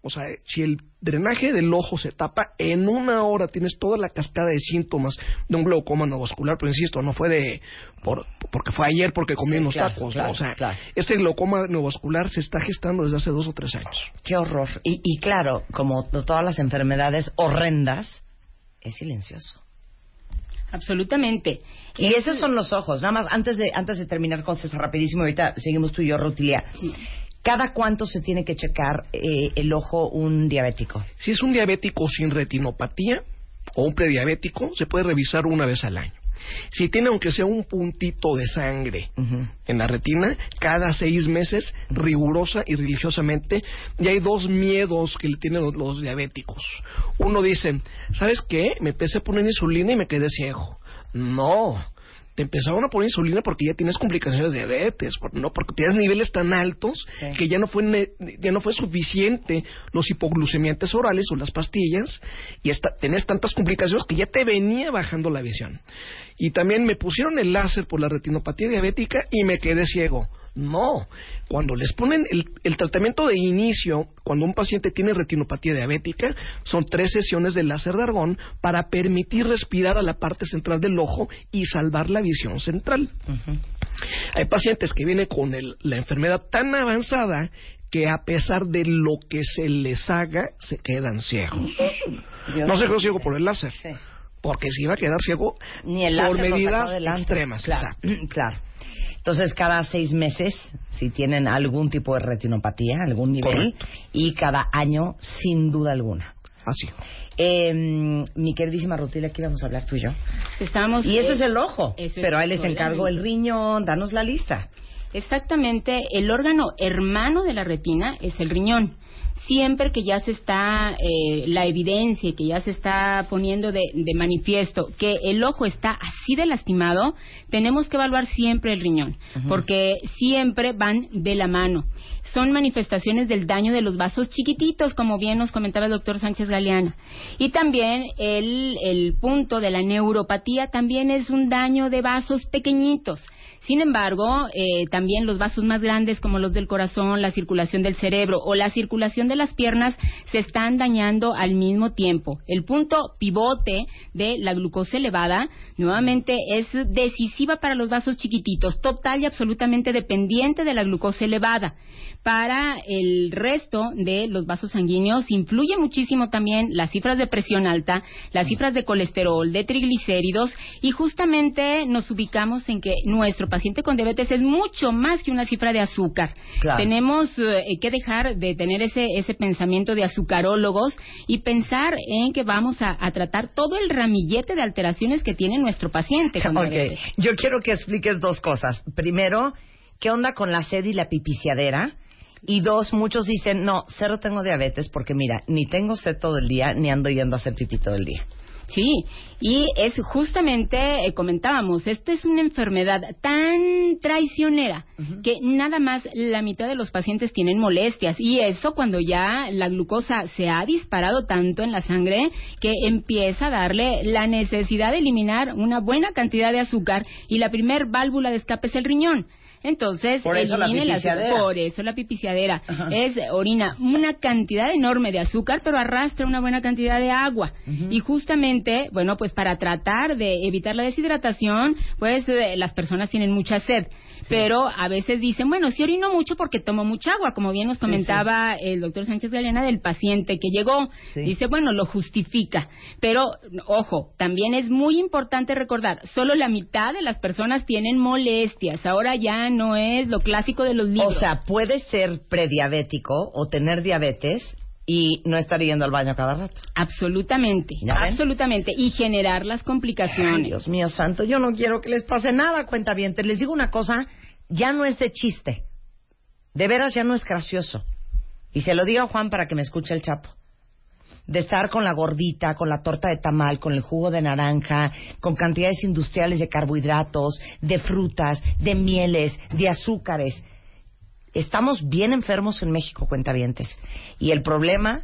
Speaker 7: O sea, si el drenaje del ojo se tapa, en una hora tienes toda la cascada de síntomas de un glaucoma neovascular, pero insisto, no fue de por, porque fue ayer porque comí
Speaker 3: Sí,
Speaker 7: unos
Speaker 3: claro,
Speaker 7: tacos,
Speaker 3: claro,
Speaker 7: ¿no? o sea,
Speaker 3: claro.
Speaker 7: este glaucoma neovascular se está gestando desde hace dos o tres años.
Speaker 3: Qué horror. Y, y claro, como to- todas las enfermedades horrendas, es silencioso.
Speaker 6: Absolutamente.
Speaker 3: Y esos son los ojos. Nada más, antes de, antes de terminar con César, rapidísimo, ahorita seguimos tú y yo, Rutilia. ¿Cada cuánto se tiene que checar eh, el ojo un diabético?
Speaker 7: Si es un diabético sin retinopatía o un prediabético, se puede revisar una vez al año. Si tiene aunque sea un puntito de sangre en la retina, cada seis meses, rigurosa y religiosamente, y hay dos miedos que le tienen los, los diabéticos. Uno dice, ¿sabes qué? Me empecé a poner insulina y me quedé ciego. No, te empezaron a poner insulina porque ya tienes complicaciones de diabetes, no porque tienes niveles tan altos
Speaker 3: Sí.
Speaker 7: que ya no fue ne- ya no fue suficiente los hipoglucemiantes orales o las pastillas y esta, tenés tantas complicaciones que ya te venía bajando la visión. Y también me pusieron el láser por la retinopatía diabética y me quedé ciego. No, cuando les ponen el, el tratamiento de inicio, cuando un paciente tiene retinopatía diabética, son tres sesiones de láser de argón para permitir respirar a la parte central del ojo y salvar la visión central. Hay pacientes que vienen con el- la enfermedad tan avanzada que a pesar de lo que se les haga, se quedan ciegos.
Speaker 3: Dios
Speaker 7: no se quedó ciego por el láser,
Speaker 3: Sí.
Speaker 7: porque se iba a quedar ciego
Speaker 3: Ni el
Speaker 7: por medidas extremas.
Speaker 3: Claro,
Speaker 7: exacto.
Speaker 3: claro. Entonces, cada seis meses, si tienen algún tipo de retinopatía, algún nivel,
Speaker 7: Correcto.
Speaker 3: y cada año, sin duda alguna.
Speaker 7: Así.
Speaker 3: Eh, mi queridísima Rutilia, aquí vamos a hablar tú y yo.
Speaker 6: Estamos,
Speaker 3: Y eso es el ojo. Pero ahí les encargo el riñón, danos la lista.
Speaker 6: Exactamente, el órgano hermano de la retina es el riñón. Siempre que ya se está eh, la evidencia, que ya se está poniendo de, de manifiesto que el ojo está así de lastimado, tenemos que evaluar siempre el riñón, porque siempre van de la mano. Son manifestaciones del daño de los vasos chiquititos, como bien nos comentaba el doctor Sánchez Galeana. Y también el, el punto de la neuropatía también es un daño de vasos pequeñitos. Sin embargo, eh, también los vasos más grandes como los del corazón, la circulación del cerebro o la circulación de las piernas se están dañando al mismo tiempo. El punto pivote de la glucosa elevada nuevamente es decisiva para los vasos chiquititos, total y absolutamente dependiente de la glucosa elevada. Para el resto de los vasos sanguíneos influye muchísimo también las cifras de presión alta, las cifras de colesterol, de triglicéridos y justamente nos ubicamos en que nuestro paciente con diabetes es mucho más que una cifra de azúcar.
Speaker 3: Claro.
Speaker 6: Tenemos eh, que dejar de tener ese, ese pensamiento de azucarólogos y pensar en que vamos a, a tratar todo el ramillete de alteraciones que tiene nuestro paciente con diabetes.
Speaker 3: yo quiero que expliques dos cosas. Primero, ¿qué onda con la sed y la pipiciadera? Y dos, muchos dicen, no, cero tengo diabetes porque mira, ni tengo sed todo el día, ni ando yendo a hacer pipí todo el día.
Speaker 6: Sí, y es justamente, eh, comentábamos, esto es una enfermedad tan traicionera que nada más la mitad de los pacientes tienen molestias y eso cuando ya la glucosa se ha disparado tanto en la sangre que empieza a darle la necesidad de eliminar una buena cantidad de azúcar y la primer válvula de escape es el riñón. Entonces,
Speaker 3: Por eso la pipiciadera.
Speaker 6: Por eso la pipiciadera. Es orina una cantidad enorme de azúcar, pero arrastra una buena cantidad de agua. Y justamente, bueno, pues para tratar de evitar la deshidratación, pues eh, las personas tienen mucha sed. Pero a veces dicen, bueno, sí orino mucho porque tomo mucha agua, como bien nos comentaba el doctor Sánchez Galeana del paciente que llegó.
Speaker 3: Sí.
Speaker 6: Dice, bueno, lo justifica. Pero, ojo, también es muy importante recordar, solo la mitad de las personas tienen molestias. Ahora ya no es lo clásico de los libros.
Speaker 3: O sea, puede ser prediabético o tener diabetes y no estar yendo al baño cada rato.
Speaker 6: Absolutamente, absolutamente. Y generar las
Speaker 3: Ay,
Speaker 6: complicaciones.
Speaker 3: Dios mío santo, yo no quiero que les pase nada, cuenta bien. Les digo una cosa, ya no es de chiste. De veras ya no es gracioso. Y se lo digo a Juan para que me escuche el chapo. De estar con la gordita, con la torta de tamal, con el jugo de naranja, con cantidades industriales de carbohidratos, de frutas, de mieles, de azúcares. Estamos bien enfermos en México, cuentavientes. Y el problema,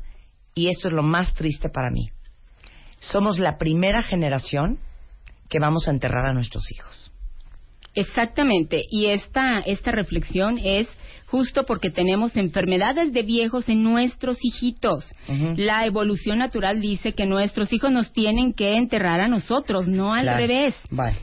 Speaker 3: y esto es lo más triste para mí, somos la primera generación que vamos a enterrar a nuestros hijos.
Speaker 6: Exactamente. Y esta, esta reflexión es justo porque tenemos enfermedades de viejos en nuestros hijitos. La evolución natural dice que nuestros hijos nos tienen que enterrar a nosotros, no al
Speaker 3: Claro.
Speaker 6: revés.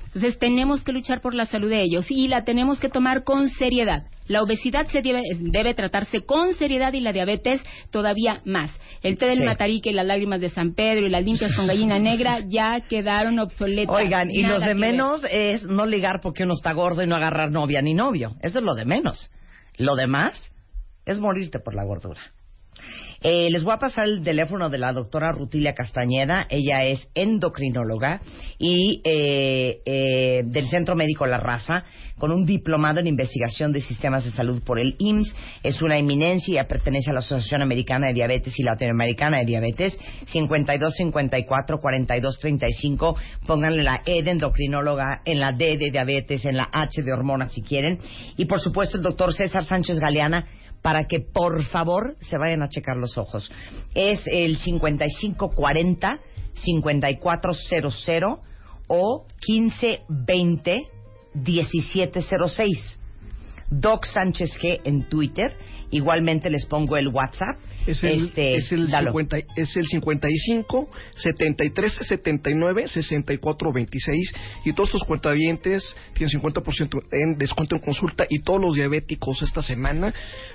Speaker 6: Entonces tenemos que luchar por la salud de ellos y la tenemos que tomar con seriedad. La obesidad se debe, debe tratarse con seriedad y la diabetes todavía más. El té del
Speaker 3: Sí.
Speaker 6: matarique y las lágrimas de San Pedro y las limpias con gallina negra ya quedaron obsoletas.
Speaker 3: Oigan, y
Speaker 6: Nada
Speaker 3: lo de
Speaker 6: ver.
Speaker 3: menos es no ligar porque uno está gordo y no agarrar novia ni novio. Eso es lo de menos. Lo demás es morirte por la gordura. Eh, les voy a pasar el teléfono de la doctora Rutilia Castañeda. Ella es endocrinóloga y eh, eh, del Centro Médico La Raza, con un diplomado en investigación de sistemas de salud por el IMSS. Es una eminencia y pertenece a la Asociación Americana de Diabetes y Latinoamericana de Diabetes. 52 54 42 35. Pónganle la E de endocrinóloga, en la D de diabetes, en la H de hormonas si quieren. Y por supuesto el doctor César Sánchez Galeana para que por favor se vayan a checar los ojos. Es el 5540 5400 o 1520 1706. Doc Sánchez G en Twitter. Igualmente les pongo el WhatsApp.
Speaker 7: Es el,
Speaker 3: Este,
Speaker 7: es, el
Speaker 3: dalo.
Speaker 7: 50 es el 55 73 79 64 26 y todos los cuentavientes tienen 50% en descuento en consulta y todos los diabéticos esta semana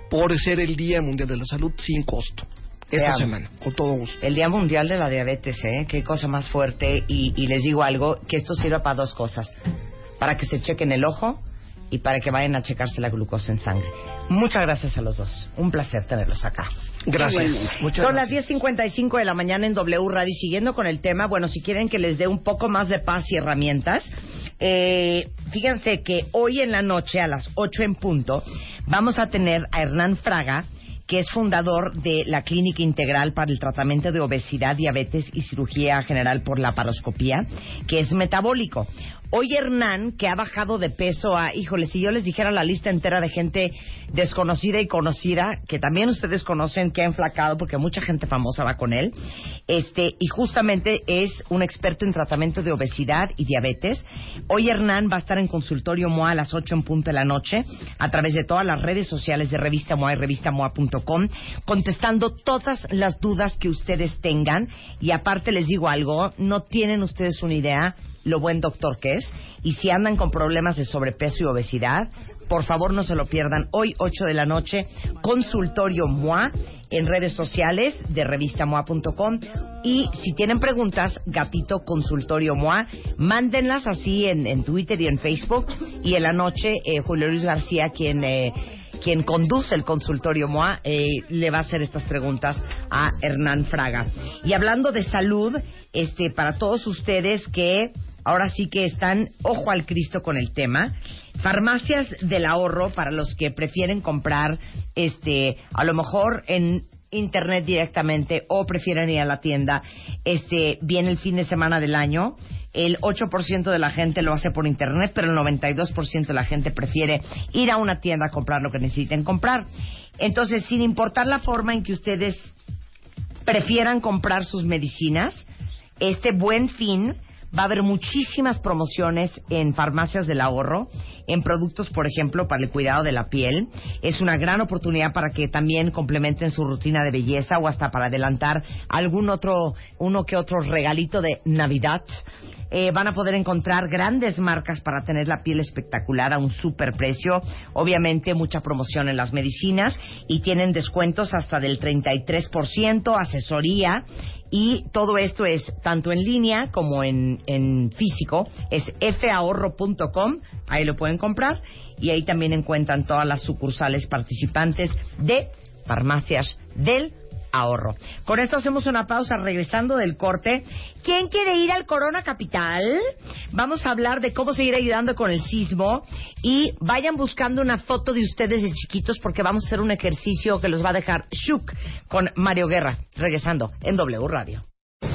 Speaker 7: por ser el Día Mundial de la Salud sin costo. Esta semana, con todo gusto.
Speaker 3: El Día Mundial de la Diabetes, ¿eh? Qué cosa más fuerte. Y, y les digo algo, que esto sirva para dos cosas. Para que se chequen el ojo y para que vayan a checarse la glucosa en sangre. Muchas gracias a los dos. Un placer tenerlos acá.
Speaker 7: Gracias. Muchas
Speaker 3: Son
Speaker 7: gracias.
Speaker 3: las 10.55 de la mañana en W Radio. Siguiendo con el tema, bueno, si quieren que les dé un poco más de paz y herramientas, eh, fíjense que hoy en la noche, a las 8 en punto, vamos a tener a Hernán Fraga, que es fundador de la Clínica Integral para el Tratamiento de Obesidad, Diabetes y Cirugía General por la Paroscopía, que es metabólico. Hoy Hernán, que ha bajado de peso a, híjole, si yo les dijera la lista entera de gente desconocida y conocida, que también ustedes conocen, que ha enflacado, porque mucha gente famosa va con él, este, y justamente es un experto en tratamiento de obesidad y diabetes. Hoy Hernán va a estar en consultorio MOA a las 8 en punto de la noche, a través de todas las redes sociales de Revista MOA y revistamoa.com, contestando todas las dudas que ustedes tengan. Y aparte les digo algo, no tienen ustedes una idea lo buen doctor que es. Y si andan con problemas de sobrepeso y obesidad, por favor no se lo pierdan. Hoy, 8 de la noche, consultorio MOA en redes sociales de revistamoa.com. Y si tienen preguntas, gatito consultorio MOA, mándenlas así en, en Twitter y en Facebook. Y en la noche, eh, Julio Luis García, quien... eh, quien conduce el consultorio MOA, eh, le va a hacer estas preguntas a Hernán Fraga. Y hablando de salud, este, para todos ustedes que ahora sí que están ojo al Cristo con el tema, farmacias del ahorro para los que prefieren comprar, este, a lo mejor en internet directamente o prefieren ir a la tienda, este viene el fin de semana del año. El 8% de la gente lo hace por internet, pero el 92% de la gente prefiere ir a una tienda a comprar lo que necesiten comprar. Entonces, sin importar la forma en que ustedes prefieran comprar sus medicinas, este buen fin va a haber muchísimas promociones en farmacias del ahorro, en productos, por ejemplo, para el cuidado de la piel. Es una gran oportunidad para que también complementen su rutina de belleza o hasta para adelantar algún otro, uno que otro regalito de Navidad. Eh, van a poder encontrar grandes marcas para tener la piel espectacular a un super precio. Obviamente, mucha promoción en las medicinas y tienen descuentos hasta del 33%, asesoría. Y todo esto es tanto en línea como en, en físico. Es fahorro.com, ahí lo pueden comprar. Y ahí también encuentran todas las sucursales participantes de farmacias del ahorro. Con esto hacemos una pausa regresando del corte. ¿Quién quiere ir al Corona Capital? Vamos a hablar de cómo seguir ayudando con el sismo y vayan buscando una foto de ustedes de chiquitos porque vamos a hacer un ejercicio que los va a dejar shook con Mario Guerra, regresando en W Radio.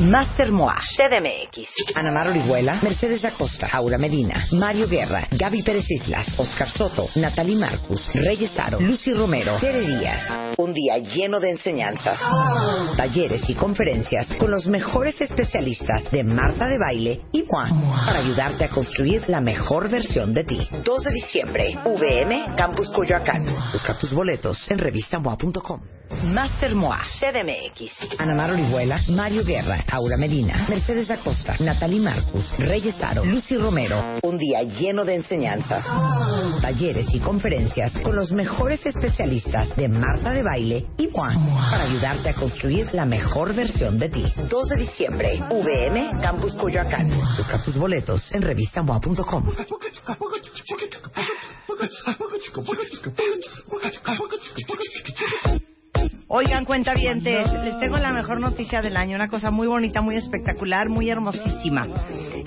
Speaker 3: Master Moa, CDMX, Ana Mar Orihuela, Mercedes Acosta, Aura Medina, Mario Guerra, Gaby Pérez Islas, Oscar Soto, Natalie Marcus, Reyes Aro, Lucy Romero, Tere Díaz. Un día lleno de enseñanzas, talleres y conferencias con los mejores especialistas de Marta de Baile y Moa para ayudarte a construir la mejor versión de ti. 2 de diciembre, VM, Campus Coyoacán. Busca tus boletos en revistamoa.com. Master Moa, CDMX, Ana Mar Orihuela, Mario Guerra, Aura Medina, Mercedes Acosta, Natalie Marcus, Reyes Aro, Lucy Romero. Un día lleno de enseñanzas, talleres y conferencias con los mejores especialistas de Marta de Baile y Moa para ayudarte a construir la mejor versión de ti. 2 de diciembre, VM, Campus Coyoacán. Busca tus boletos en revistamoa.com. Oigan, cuentavientes, les tengo la mejor noticia del año, una cosa muy bonita, muy espectacular, muy hermosísima.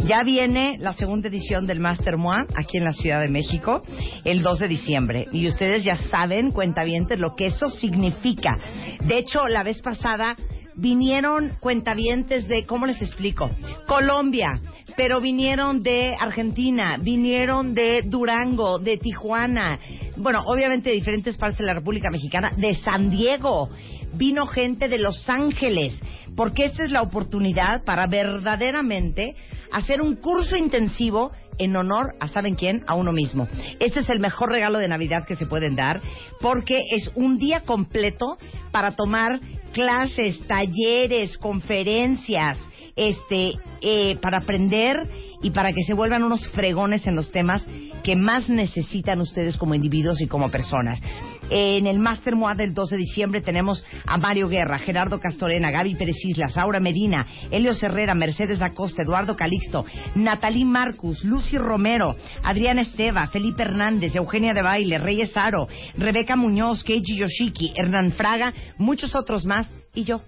Speaker 3: Ya viene la segunda edición del Master Moa aquí en la Ciudad de México, el 2 de diciembre. Y ustedes ya saben, cuentavientes, lo que eso significa. De hecho, la vez pasada vinieron cuentavientes de, ¿cómo les explico? Colombia, pero vinieron de Argentina, vinieron de Durango, de Tijuana, bueno, obviamente de diferentes partes de la República Mexicana, de San Diego, vino gente de Los Ángeles, porque esta es la oportunidad para verdaderamente hacer un curso intensivo en honor a, ¿saben quién? A uno mismo. Este es el mejor regalo de Navidad que se pueden dar porque es un día completo para tomar clases, talleres, conferencias, este, eh, para aprender y para que se vuelvan unos fregones en los temas que más necesitan ustedes como individuos y como personas. En el Master MOA del 12 de diciembre tenemos a Mario Guerra, Gerardo Castorena, Gaby Pérez Islas, Aura Medina, Helio Herrera, Mercedes Acosta, Eduardo Calixto, Natalie Marcus, Lucy Romero, Adriana Esteva, Felipe Hernández, Eugenia de Baile, Reyes Aro, Rebeca Muñoz, Keiji Yoshiki, Hernán Fraga, muchos otros más y yo.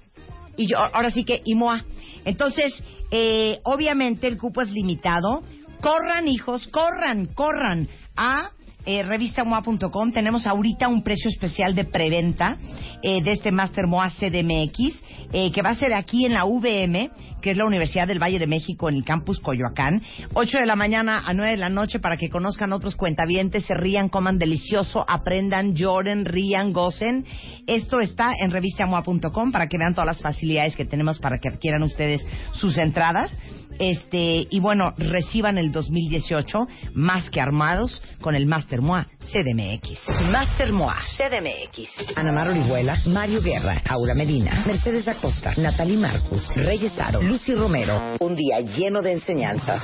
Speaker 3: Y yo, ahora sí que, y MOA. Entonces, eh, obviamente el cupo es limitado. Corran, hijos, corran, corran a eh, revistamoa.com. Tenemos ahorita un precio especial de preventa eh, de este Master MOA CDMX, eh, que va a ser aquí en la VM, que es la Universidad del Valle de México, en el campus Coyoacán. 8 de la mañana a 9 de la noche para que conozcan otros cuentavientes, se rían, coman delicioso, aprendan, lloren, rían, gocen. Esto está en revistamoa.com para que vean todas las facilidades que tenemos para que adquieran ustedes sus entradas. Este, y bueno, reciban el 2018 más que armados con el Master MOA CDMX. Master MOA CDMX. Ana Mar Orihuela, Mario Guerra, Aura Medina, Mercedes Acosta, Natalie Marcus, Reyes Aro, Lucy Romero. Un día lleno de enseñanzas,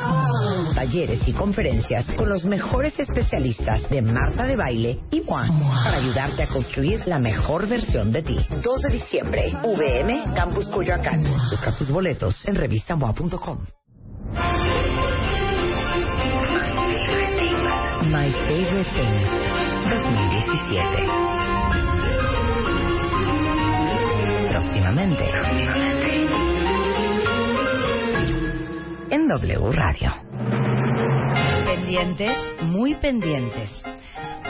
Speaker 3: talleres y conferencias con los mejores especialistas de Marta de Baile y MOA para ayudarte a construir la mejor versión de ti. 2 de diciembre, VM, Campus Coyoacán. Busca tus boletos en revistamoa.com. My Favorite Thing 2017. Próximamente. En W Radio. Pendientes, muy pendientes.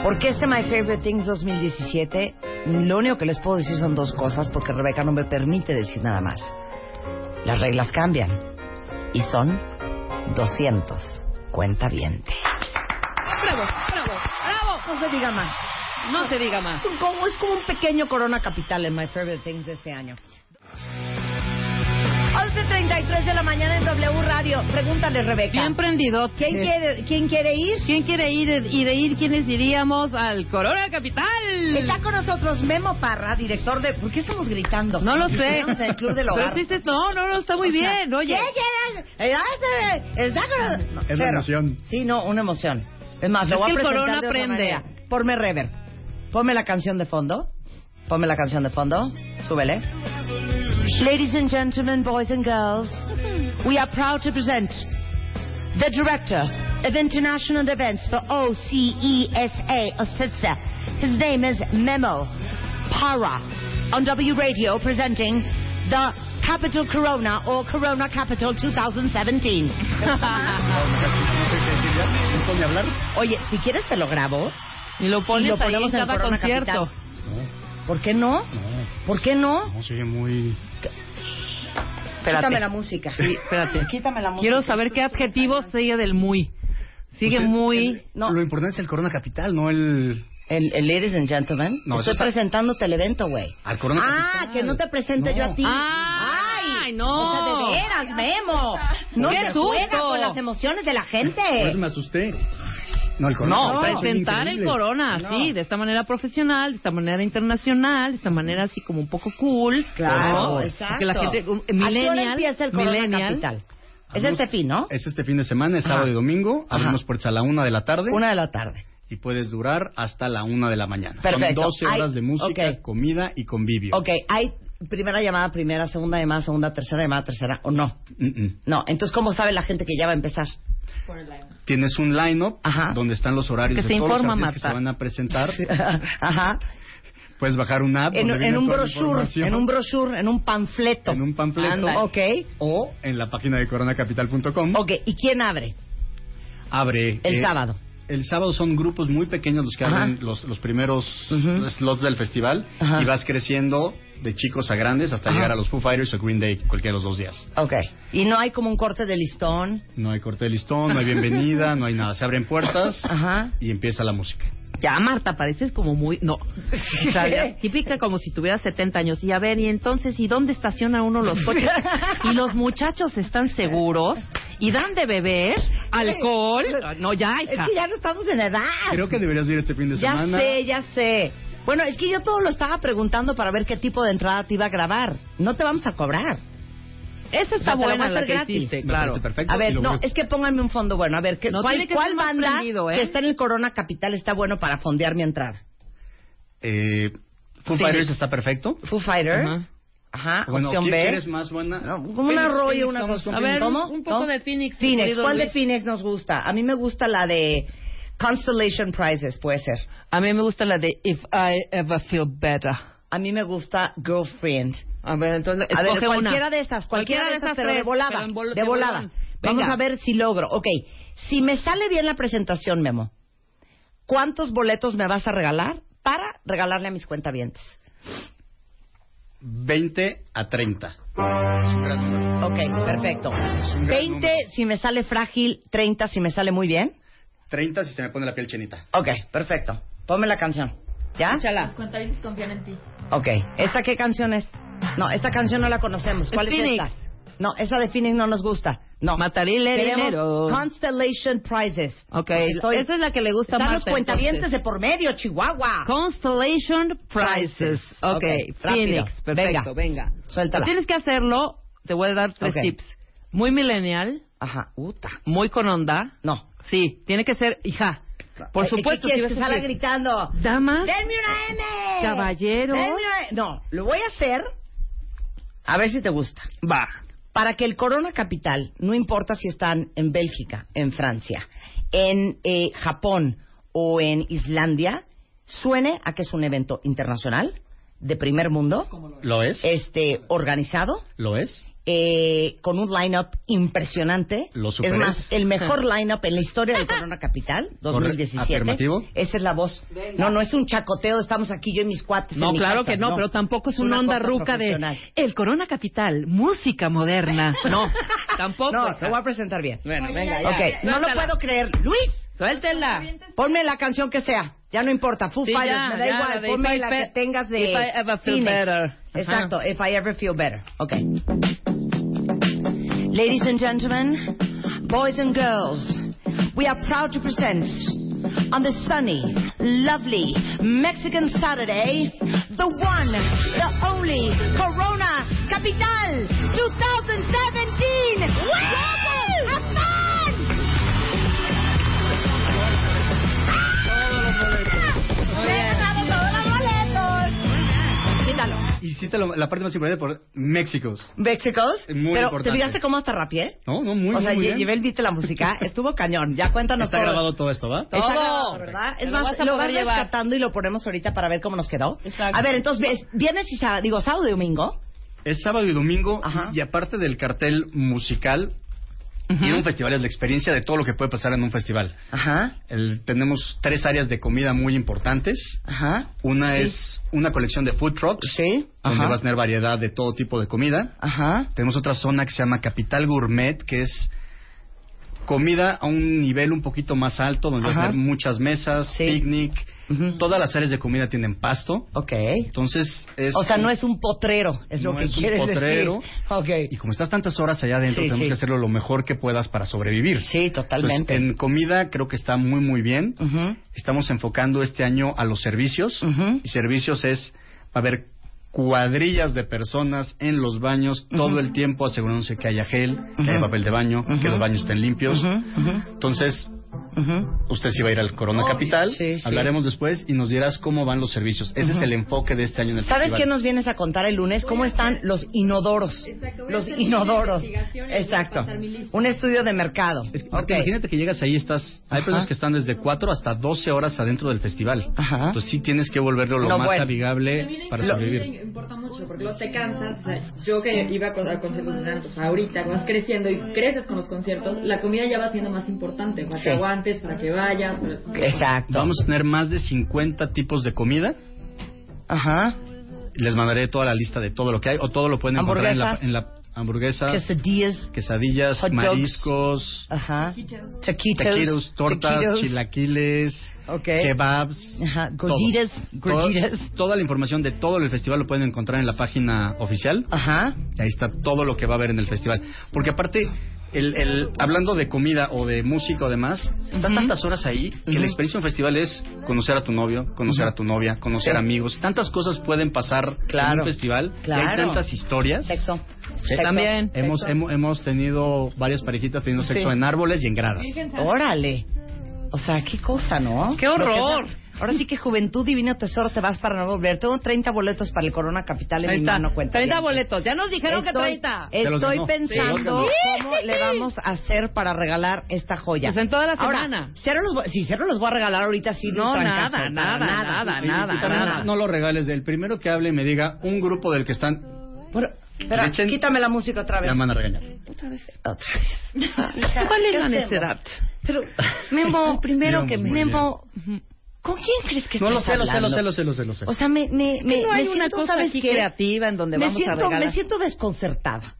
Speaker 3: Porque este My Favorite Things 2017, lo único que les puedo decir son dos cosas, porque Rebeca no me permite decir nada más. Las reglas cambian y son 200 cuentavientes.
Speaker 5: Bravo, bravo, bravo.
Speaker 3: No se diga más.
Speaker 5: No se diga más.
Speaker 3: Es, un- es como un pequeño Corona Capital en My Favorite Things de este año. 11.33 de la mañana en W Radio. Pregúntale, Rebeca.
Speaker 5: Bien prendido.
Speaker 3: ¿Quién quiere, ¿Quién quiere ir?
Speaker 5: ¿Quién quiere ir? Y de ir, ¿quiénes diríamos al Corona Capital?
Speaker 3: Está con nosotros Memo Parra, director de... ¿Por qué estamos gritando?
Speaker 5: No lo sé.
Speaker 3: Estamos en el Club del Hogar.
Speaker 5: Pero sí, sí, no, no, no, está muy
Speaker 3: O sea,
Speaker 5: bien. Oye,
Speaker 3: ¿Quién quiere? Eh, Está con... No,
Speaker 8: Es
Speaker 3: cero.
Speaker 8: emoción.
Speaker 3: Sí, no, una emoción. Es más, lo
Speaker 5: Es
Speaker 3: voy a
Speaker 5: que el
Speaker 3: presentar
Speaker 5: Corona
Speaker 3: de otra
Speaker 5: prende.
Speaker 3: manera. Ponme rever. Ponme la canción de fondo. Ponme la canción de fondo. Súbele. Ladies and gentlemen, boys and girls, we are proud to present the director of international events for OCESA OCESA. His name is Memo Para on W Radio presenting the Capital Corona or Corona Capital 2017.
Speaker 8: ¿No puedo ni hablar?
Speaker 3: Oye, si quieres te lo grabo.
Speaker 5: y lo pones
Speaker 3: y lo
Speaker 5: ahí en
Speaker 3: ponemos en
Speaker 5: cada concierto.
Speaker 3: Capital. ¿Por qué no?
Speaker 8: no,
Speaker 3: ¿Por qué no?
Speaker 8: no, oye muy...
Speaker 5: Espérate.
Speaker 3: Quítame la música.
Speaker 5: Sí, espérate.
Speaker 3: Quítame la música.
Speaker 5: Quiero saber qué adjetivo sigue del muy. Sigue
Speaker 8: Pues,
Speaker 5: muy...
Speaker 8: el-
Speaker 3: No.
Speaker 8: Lo importante es el Corona Capital, no el...
Speaker 3: El, el Ladies and Gentlemen.
Speaker 8: No,
Speaker 3: Estoy
Speaker 8: está-
Speaker 3: presentándote el evento, güey.
Speaker 8: Al Corona
Speaker 3: Ah,
Speaker 8: Capital.
Speaker 3: que no te presente yo a ti.
Speaker 5: Ay, no.
Speaker 3: O sea, de veras, Memo. No
Speaker 5: ¡Qué
Speaker 3: te juega con las emociones de la gente.
Speaker 8: Por eso me asusté. No, el Corona
Speaker 5: No, presentar el corona,
Speaker 8: No.
Speaker 5: sí, de esta manera profesional, de esta manera internacional, de esta manera así como un poco cool.
Speaker 3: Claro,
Speaker 5: ¿no?
Speaker 3: exacto.
Speaker 5: Porque la gente, un-
Speaker 3: ¿A qué hora
Speaker 5: millennial,
Speaker 3: empieza el Corona
Speaker 5: millennial,
Speaker 3: Capital? Es
Speaker 8: Abrimos-
Speaker 3: este fin, ¿no?
Speaker 8: Es este fin de semana, es
Speaker 3: Ajá.
Speaker 8: sábado y domingo.
Speaker 3: Ajá.
Speaker 8: Abrimos puertas a la una de la tarde.
Speaker 3: Una de la tarde.
Speaker 8: Y puedes durar hasta la una de la mañana.
Speaker 3: Perfecto.
Speaker 8: Son 12 horas
Speaker 3: Hay-
Speaker 8: de música, comida y convivio.
Speaker 3: Ok, hay primera llamada, primera, segunda llamada, segunda, tercera llamada, tercera, ¿o no?
Speaker 8: Mm, mm.
Speaker 3: No, entonces, ¿cómo sabe la gente que ya va a empezar?
Speaker 8: Tienes un line-up
Speaker 3: Ajá.
Speaker 8: donde están los horarios
Speaker 5: Que
Speaker 8: de
Speaker 5: se
Speaker 8: todos
Speaker 5: informa,
Speaker 8: los artistas que se van a presentar.
Speaker 3: Ajá.
Speaker 8: Puedes bajar una app
Speaker 3: En,
Speaker 8: donde
Speaker 3: en
Speaker 8: viene
Speaker 3: un
Speaker 8: toda
Speaker 3: brochure, en un brochure, en un panfleto.
Speaker 8: En un panfleto.
Speaker 3: Anda. Ok.
Speaker 8: O en la página de coronacapital.com.
Speaker 3: Ok, ¿y quién abre?
Speaker 8: Abre.
Speaker 3: El
Speaker 8: eh,
Speaker 3: sábado.
Speaker 8: El sábado son grupos muy pequeños los que
Speaker 3: Ajá.
Speaker 8: abren los, los primeros slots del festival
Speaker 3: Ajá.
Speaker 8: y vas creciendo de chicos a grandes hasta
Speaker 3: Ajá.
Speaker 8: llegar a los Foo Fighters o Green Day cualquiera de los dos días.
Speaker 3: Ok. Y no hay como un corte de listón.
Speaker 8: No hay corte de listón, no hay bienvenida, no hay nada. Se abren puertas
Speaker 3: Ajá.
Speaker 8: y empieza la música.
Speaker 5: Ya, Marta, pareces como muy... No. O sea, ya, típica como si tuviera 70 años. Y a ver, y entonces, ¿y dónde estaciona uno los coches? ¿Y los muchachos están seguros? ¿Y dan de beber? ¿Alcohol? No, ya,
Speaker 3: Es
Speaker 5: hija.
Speaker 3: que ya no estamos en edad.
Speaker 8: Creo que deberías ir este fin de
Speaker 3: Ya
Speaker 8: semana.
Speaker 3: sé, ya sé. Bueno, es que yo todo lo estaba preguntando para ver qué tipo de entrada te iba a grabar. No te vamos a cobrar.
Speaker 5: Esa
Speaker 3: O
Speaker 5: está
Speaker 3: sea, te la voy a
Speaker 5: buena
Speaker 3: hacer
Speaker 5: la que
Speaker 3: gratis.
Speaker 5: hiciste, claro.
Speaker 8: perfecto.
Speaker 3: A ver, no, es que pónganme un fondo bueno. A ver, ¿qué,
Speaker 5: No,
Speaker 3: ¿cuál,
Speaker 5: que
Speaker 3: cuál banda
Speaker 5: prendido, ¿eh?
Speaker 3: que está en el Corona Capital está bueno para fondear mi entrada?
Speaker 8: Eh, Foo. Fighters está perfecto.
Speaker 3: Foo Fighters.
Speaker 5: Ajá.
Speaker 8: Bueno,
Speaker 3: opción
Speaker 8: ¿qué
Speaker 3: B.
Speaker 8: quieres más buena?
Speaker 3: No, como un
Speaker 8: Phoenix,
Speaker 3: arroyo,
Speaker 8: Phoenix,
Speaker 3: una cosa.
Speaker 5: A ver,
Speaker 3: ¿Cómo?
Speaker 5: un poco
Speaker 3: ¿No?
Speaker 5: de Phoenix,
Speaker 3: Phoenix, ¿cuál de. Phoenix nos gusta? A mí me gusta la de Constellation Prizes, puede ser.
Speaker 5: A mí me gusta la de If I Ever Feel Better.
Speaker 3: A mí me gusta Girlfriend.
Speaker 5: A ver, entonces,
Speaker 3: A ver,
Speaker 5: escoge
Speaker 3: cualquiera
Speaker 5: una.
Speaker 3: de esas, cualquiera, de esas, pero de volada.
Speaker 5: pero
Speaker 3: de volada.
Speaker 5: bolón.
Speaker 3: Vamos
Speaker 5: Venga.
Speaker 3: a ver si logro. Ok, si me sale bien la presentación, Memo, ¿cuántos boletos me vas a regalar para regalarle a mis cuentavientes?
Speaker 8: 20 a 30. Es un gran número.
Speaker 3: Ok, perfecto.
Speaker 8: un gran
Speaker 3: 20
Speaker 8: número.
Speaker 3: si me sale frágil, 30 si me sale muy bien.
Speaker 8: 30 si se me pone la piel chinita.
Speaker 3: Ok, perfecto. Ponme la canción. ¿Ya?
Speaker 5: Échala.
Speaker 6: confían en ti.
Speaker 3: Ok. ¿Esta qué canción es? No, esta canción no la conocemos. ¿Cuál es,
Speaker 5: Phoenix.
Speaker 3: esta? No, esa de Phoenix no nos gusta. No.
Speaker 5: Matarile dinero.
Speaker 3: Constellation Prizes.
Speaker 5: Ok,
Speaker 3: Estoy-
Speaker 5: esa es la que le gusta
Speaker 3: Están
Speaker 5: más.
Speaker 3: los cuentavientes de por medio, Chihuahua.
Speaker 5: Constellation Prizes. Ok,
Speaker 3: Ok, rápido.
Speaker 5: Phoenix. Perfecto, venga.
Speaker 3: Suéltala.
Speaker 5: Pero tienes que hacerlo, te voy a dar tres tips. Muy millennial,
Speaker 3: Ajá, uta.
Speaker 5: muy con onda.
Speaker 3: No.
Speaker 5: Sí, tiene que ser, hija. Por
Speaker 3: Eh,
Speaker 5: supuesto,
Speaker 3: ¿Qué
Speaker 5: si
Speaker 3: quieres
Speaker 5: vas
Speaker 3: que salga gritando?
Speaker 5: Damas,
Speaker 3: ¡Denme una M!
Speaker 5: Caballero.
Speaker 3: Denme una- No, lo voy a hacer. A ver si te gusta.
Speaker 5: va.
Speaker 3: Para que el Corona Capital, no importa si están en Bélgica, en Francia, en eh, Japón o en Islandia, suene a que es un evento internacional de primer mundo,
Speaker 8: Lo es.
Speaker 3: este, organizado,
Speaker 8: Lo es.
Speaker 3: Eh, con un line-up impresionante.
Speaker 8: Lo
Speaker 3: es más, el mejor line-up en la historia de Corona Capital, 2017.
Speaker 8: Afirmativo.
Speaker 3: Esa es la voz. No, no es un chacoteo, estamos aquí yo y mis cuates.
Speaker 5: No,
Speaker 3: en mi
Speaker 5: claro
Speaker 3: casa,
Speaker 5: que no, pero tampoco es una, onda
Speaker 3: cosa
Speaker 5: ruca de el Corona Capital, música moderna. No, tampoco.
Speaker 3: No, te voy a presentar bien.
Speaker 5: Bueno, venga, ya.
Speaker 3: Ok, no lo puedo creer. Luis,
Speaker 5: Suéltela.
Speaker 3: ponme la canción que sea. Ya no importa. Foo
Speaker 5: Sí,
Speaker 3: Fighters,
Speaker 5: ya,
Speaker 3: me da
Speaker 5: ya,
Speaker 3: igual. Ponme la que tengas de
Speaker 5: If I Ever Feel
Speaker 3: Phoenix.
Speaker 5: Better.
Speaker 3: Exacto. If I ever feel better. Okay. Ladies and gentlemen, boys and girls, we are proud to present on this sunny, lovely Mexican Saturday, the one, the only Corona Capital 2017. Welcome! Quítalo.
Speaker 8: Hiciste lo- la parte más importante por México.
Speaker 3: ¿Mexicos?
Speaker 8: Muy
Speaker 3: Pero,
Speaker 8: importante.
Speaker 3: ¿te fijaste cómo hasta rapié?
Speaker 8: No, no, muy,
Speaker 3: o sea,
Speaker 8: muy, bien.
Speaker 3: llevé el beat de la música, estuvo cañón. Ya cuéntanos
Speaker 8: Está
Speaker 3: todo.
Speaker 8: grabado todo esto, ¿va?
Speaker 3: Está
Speaker 5: Todo.
Speaker 3: grabado, ¿verdad? Es
Speaker 5: lo
Speaker 3: más,
Speaker 5: vas a
Speaker 3: lo
Speaker 5: llevar.
Speaker 3: rescatando y lo ponemos ahorita para ver cómo nos quedó.
Speaker 5: Exacto.
Speaker 3: A ver, entonces, viernes y sábado, digo, sábado y domingo.
Speaker 8: Es sábado y domingo
Speaker 3: Ajá.
Speaker 8: y aparte del cartel musical, a un festival es la experiencia de todo lo que puede pasar en un festival.
Speaker 3: Ajá,
Speaker 8: El- tenemos tres áreas de comida muy importantes.
Speaker 3: ajá.
Speaker 8: Una
Speaker 3: Sí.
Speaker 8: es una colección de food trucks,
Speaker 3: Sí,
Speaker 8: donde
Speaker 3: ajá.
Speaker 8: vas a tener variedad de todo tipo de comida.
Speaker 3: Ajá.
Speaker 8: Tenemos otra zona que se llama Capital Gourmet, que es comida a un nivel un poquito más alto, donde vas a tener muchas mesas,
Speaker 3: Sí.
Speaker 8: picnic. Todas las áreas de comida tienen pasto.
Speaker 3: Ok.
Speaker 8: Entonces es...
Speaker 3: O sea, no es un potrero, es lo
Speaker 8: No
Speaker 3: que
Speaker 8: es un
Speaker 3: quieres
Speaker 8: potrero.
Speaker 3: decir. Ok.
Speaker 8: Y como estás tantas horas allá adentro,
Speaker 3: Sí,
Speaker 8: tenemos
Speaker 3: sí.
Speaker 8: que hacerlo lo mejor que puedas para sobrevivir.
Speaker 3: Sí, totalmente.
Speaker 8: Entonces, en comida creo que está muy, muy bien.
Speaker 3: Ujú.
Speaker 8: Estamos enfocando este año a los servicios.
Speaker 3: Ujú.
Speaker 8: Y servicios es, a haber cuadrillas de personas en los baños todo el tiempo asegurándose que haya gel, que haya papel de baño, que los baños estén limpios.
Speaker 3: Ujú,
Speaker 8: usted sí va a ir al Corona Capital.
Speaker 3: Sí, sí.
Speaker 8: Hablaremos después y nos dirás cómo van los servicios. Ese es el enfoque de este año en el
Speaker 3: ¿Sabes
Speaker 8: festival.
Speaker 3: qué nos vienes a contar el lunes? ¿Cómo están los inodoros? Los inodoros. Exacto. Un estudio de mercado.
Speaker 8: Es que. Imagínate que llegas ahí, estás. Hay
Speaker 3: Ajá.
Speaker 8: personas que están desde 4 hasta 12 horas adentro del festival.
Speaker 3: Ajá.
Speaker 8: Entonces sí tienes que volverlo lo
Speaker 3: No,
Speaker 8: más
Speaker 3: bueno.
Speaker 8: amigable para
Speaker 3: Lo-
Speaker 8: sobrevivir.
Speaker 9: importa mucho porque luego te cansas. O sea, yo que iba a con- a conciertos de antes, ahorita vas creciendo y creces con los conciertos, la comida ya va siendo más importante
Speaker 3: Sí.
Speaker 9: Que aguantes, para que vayas. para-
Speaker 3: Exacto.
Speaker 8: Vamos a tener más de 50 tipos de comida.
Speaker 3: Ajá.
Speaker 8: Les mandaré toda la lista de todo lo que hay o todo lo pueden encontrar en la,
Speaker 3: Hamburguesas.
Speaker 8: en la hamburguesa,
Speaker 3: Quesadillas.
Speaker 8: quesadillas,
Speaker 3: Hot dogs.
Speaker 8: mariscos,
Speaker 3: Ajá. Taquitos.
Speaker 8: taquitos, tortas,
Speaker 3: Taquitos.
Speaker 8: chilaquiles, kebabs.
Speaker 3: Ajá. Gorditas.
Speaker 8: Todo-
Speaker 3: Gorditas.
Speaker 8: toda la información de todo el festival lo pueden encontrar en la página oficial.
Speaker 3: Ajá.
Speaker 8: Y ahí está todo lo que va a haber en el festival. Porque aparte, el, el- hablando de comida o de música o demás, estás tantas horas ahí que la experiencia en un festival es conocer a tu novio, conocer a tu novia, conocer
Speaker 3: Sí.
Speaker 8: amigos. Tantas cosas pueden pasar en un festival. y
Speaker 3: Claro.
Speaker 8: hay tantas historias.
Speaker 3: Sexo.
Speaker 8: Sí.
Speaker 5: También.
Speaker 8: Hemos,
Speaker 3: Sexo.
Speaker 8: hemos, hemos tenido varias parejitas teniendo sexo
Speaker 3: Sí.
Speaker 8: en árboles y en gradas.
Speaker 3: Órale. O sea, qué cosa, ¿no?
Speaker 5: ¡Qué horror!
Speaker 3: Que Ahora sí que juventud divino tesoro te vas para no volver. Tengo 30 boletos para el Corona Capital en mi mano cuenta.
Speaker 5: 30
Speaker 3: bien.
Speaker 5: boletos. Ya nos dijeron que
Speaker 3: Estoy-
Speaker 5: 30.
Speaker 8: Se los
Speaker 3: Estoy
Speaker 8: ganó.
Speaker 3: pensando
Speaker 5: Sí.
Speaker 3: cómo le vamos a hacer para regalar esta joya.
Speaker 5: Pues en toda la
Speaker 3: Ahora,
Speaker 5: semana.
Speaker 3: cero los si cero los voy a regalar ahorita sí de
Speaker 5: No,
Speaker 3: trancazo,
Speaker 5: nada, nada, nada,
Speaker 8: y
Speaker 5: nada,
Speaker 8: también
Speaker 5: nada.
Speaker 8: No, lo regales del primero que hable y me diga un grupo del que están.
Speaker 3: Bueno, espera,
Speaker 8: echen-
Speaker 3: quítame la música otra vez.
Speaker 8: Ya me van a regañar.
Speaker 3: Otra vez. Otra vez. Hija,
Speaker 5: ¿Cuál es
Speaker 3: ¿qué
Speaker 5: la necedad?
Speaker 3: Pero, Memo, primero que
Speaker 8: muy
Speaker 3: Memo, ¿con quién crees que
Speaker 8: No lo
Speaker 3: estás
Speaker 8: sé, lo sé, lo
Speaker 3: hablando?
Speaker 8: sé, lo sé, lo sé, lo sé.
Speaker 3: O sea, me, me, me,
Speaker 5: no hay
Speaker 3: me
Speaker 5: una
Speaker 3: siento,
Speaker 5: cosa
Speaker 3: ¿sabes
Speaker 5: aquí
Speaker 3: qué?
Speaker 5: creativa en donde
Speaker 3: me
Speaker 5: vamos a regalar?
Speaker 3: Me siento desconcertada.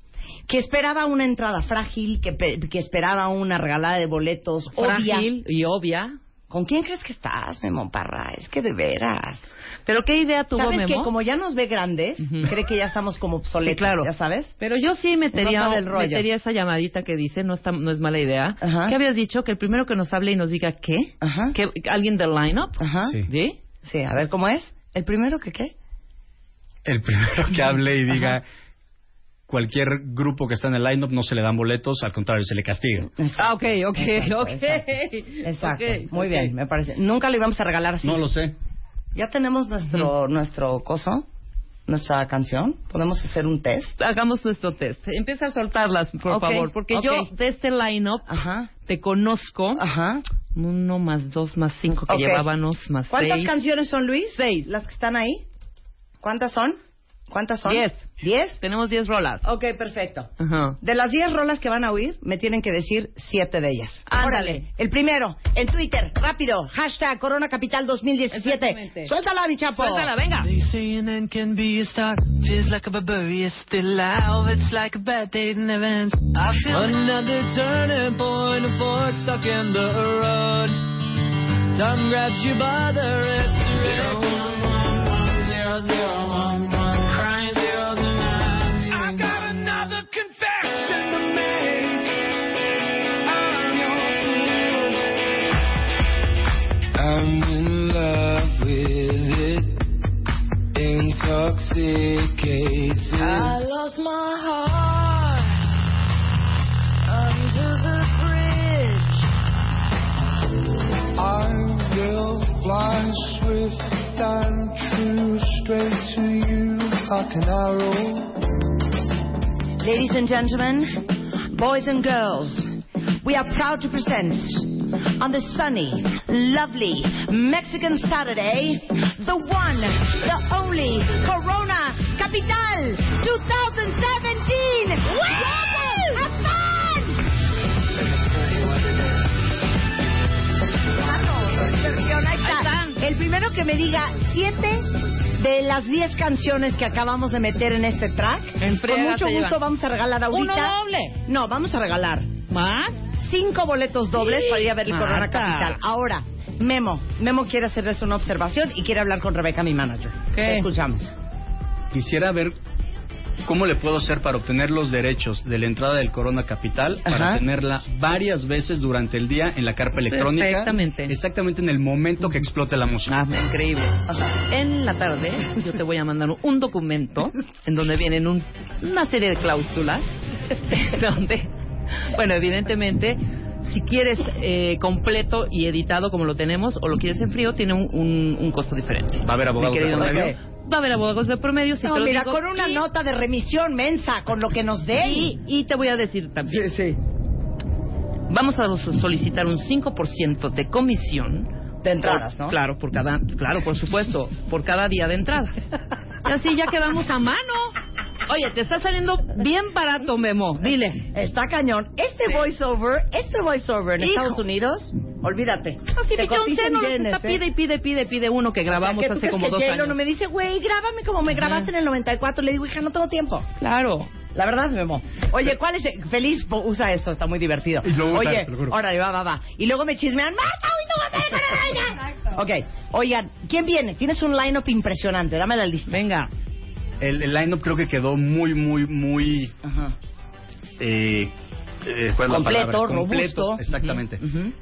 Speaker 3: Que esperaba una entrada frágil, que, pe- que esperaba una regalada de boletos, obvia.
Speaker 5: Frágil y obvia.
Speaker 3: ¿Con quién crees que estás, Memo Parra? Es que de veras.
Speaker 5: ¿Pero qué idea tuvo
Speaker 3: ¿Sabes
Speaker 5: Memo?
Speaker 3: que como ya nos ve grandes, cree que ya estamos como obsoletos,
Speaker 5: Sí, claro.
Speaker 3: ya sabes?
Speaker 5: Pero yo sí metería,
Speaker 3: No sabe el rollo.
Speaker 5: metería esa llamadita que dice, no, está, no es mala idea.
Speaker 3: Ajá.
Speaker 5: ¿Qué habías dicho? Que el primero que nos hable y nos diga qué.
Speaker 3: Ajá.
Speaker 5: Que alguien del line-up.
Speaker 3: Ajá.
Speaker 8: Sí.
Speaker 5: ¿Sí?
Speaker 3: Sí, a ver, ¿cómo es? ¿El primero que qué?
Speaker 8: El primero que hable y diga cualquier grupo que está en el line-up no se le dan boletos, al contrario, se le castiga.
Speaker 5: Ah, ok, ok,
Speaker 3: Exacto,
Speaker 5: ok.
Speaker 3: exacto. Muy bien, me parece. Nunca lo íbamos a regalar así.
Speaker 8: No lo sé.
Speaker 3: Ya tenemos nuestro, nuestro coso, nuestra canción. Podemos hacer un test.
Speaker 5: Hagamos nuestro test. Empieza a soltarlas, por favor. Porque yo de este line-up te conozco.
Speaker 3: Ajá.
Speaker 5: Uno más dos más cinco que
Speaker 3: Ok.
Speaker 5: llevábamos más
Speaker 3: ¿Cuántas
Speaker 5: seis.
Speaker 3: canciones son, Luis?
Speaker 5: Seis.
Speaker 3: ¿Las que están ahí? ¿Cuántas son? ¿Cuántas son?
Speaker 5: Diez.
Speaker 3: ¿Diez?
Speaker 5: Tenemos 10 rolas.
Speaker 3: Ok, perfecto.
Speaker 5: Ajá.
Speaker 3: De las 10 rolas que van a oír, me tienen que decir siete de ellas.
Speaker 5: Ándale.
Speaker 3: Órale. El primero, en Twitter, rápido, hashtag Corona Capital 2017.
Speaker 5: Exactamente.
Speaker 3: Suéltala, mi chapo.
Speaker 5: Suéltala, venga.
Speaker 4: They say an end can be a start. Feels like a barbarian still alive. It's like a bad day that never ends. I feel another turning point, a fork stuck in the road. Time grabs you by the wrist. Zero, one, one, one, zero, zero, Intoxicated. I lost my heart under the bridge. I will fly swift and true straight to you like an arrow.
Speaker 3: Ladies and gentlemen, boys and girls, we are proud to present on this sunny, lovely Mexican Saturday, the one, the only Corona Capital 2017. Woo! Have fun! Versión, ahí está. El primero que me diga siete de las diez canciones que acabamos de meter en este track, con mucho gusto vamos a regalar ahorita.
Speaker 5: ¿Uno doble?
Speaker 3: No, vamos a regalar
Speaker 5: ¿Más?
Speaker 3: cinco boletos dobles
Speaker 5: Sí.
Speaker 3: para ir a ver el Corona. Capital. Ahora, Memo, Memo quiere hacerles una observación y quiere hablar con Rebeca, mi manager.
Speaker 5: ¿Qué?
Speaker 3: Te escuchamos.
Speaker 8: Quisiera ver cómo le puedo hacer para obtener los derechos de la entrada del Corona Capital para
Speaker 3: Ajá.
Speaker 8: tenerla varias veces durante el día en la carpa electrónica.
Speaker 5: Perfectamente.
Speaker 8: Exactamente en el momento que explote la música.
Speaker 5: Ah, increíble. En la tarde yo te voy a mandar un documento en donde vienen un- una serie de cláusulas donde, bueno, evidentemente, si quieres eh, completo y editado como lo tenemos o lo quieres en frío, tiene un, un- un costo diferente.
Speaker 8: ¿Va a haber abogados de
Speaker 5: querido
Speaker 8: por medio?
Speaker 5: Manuel. Va a haber abogados de promedio, si
Speaker 3: No,
Speaker 5: te lo
Speaker 3: mira,
Speaker 5: digo,
Speaker 3: con una
Speaker 5: y-
Speaker 3: nota de remisión mensa, con lo que nos den.
Speaker 5: y, y te voy a decir también.
Speaker 3: sí.
Speaker 5: Vamos a solicitar un 5% de comisión.
Speaker 3: De entradas,
Speaker 5: Por-
Speaker 3: ¿no?
Speaker 5: Claro, por cada, claro, por supuesto, por cada día de entrada. Y así ya quedamos a mano. Oye, te está saliendo bien barato, Memo. Dile.
Speaker 3: Está cañón. Este voiceover, este voiceover en
Speaker 5: Hijo.
Speaker 3: Estados Unidos, olvídate.
Speaker 5: Así
Speaker 3: Te cotizan
Speaker 5: no está
Speaker 3: ¿eh?
Speaker 5: pide y pide, pide, pide uno que grabamos
Speaker 3: O sea, ¿qué tú
Speaker 5: hace como dos años.
Speaker 3: no me dice, güey, grábame como me grabaste en el 94. Le digo, hija, no tengo tiempo.
Speaker 5: Claro.
Speaker 3: La verdad, Memo. Oye, ¿cuál es? el- Feliz usa eso, está muy divertido.
Speaker 8: Y lo usa,
Speaker 3: Oye,
Speaker 8: te lo juro.
Speaker 3: órale, va, va, va. Y luego me chismean, Marta, hoy no vas a dejar a ella. Ok, oigan, ¿quién viene? Tienes un line-up impresionante, dame la lista.
Speaker 5: Venga.
Speaker 8: El, el line-up creo que quedó muy, muy, muy...
Speaker 3: Ajá.
Speaker 8: eh, eh, ¿cuál es la
Speaker 3: Completo, robusto.
Speaker 8: Exactamente.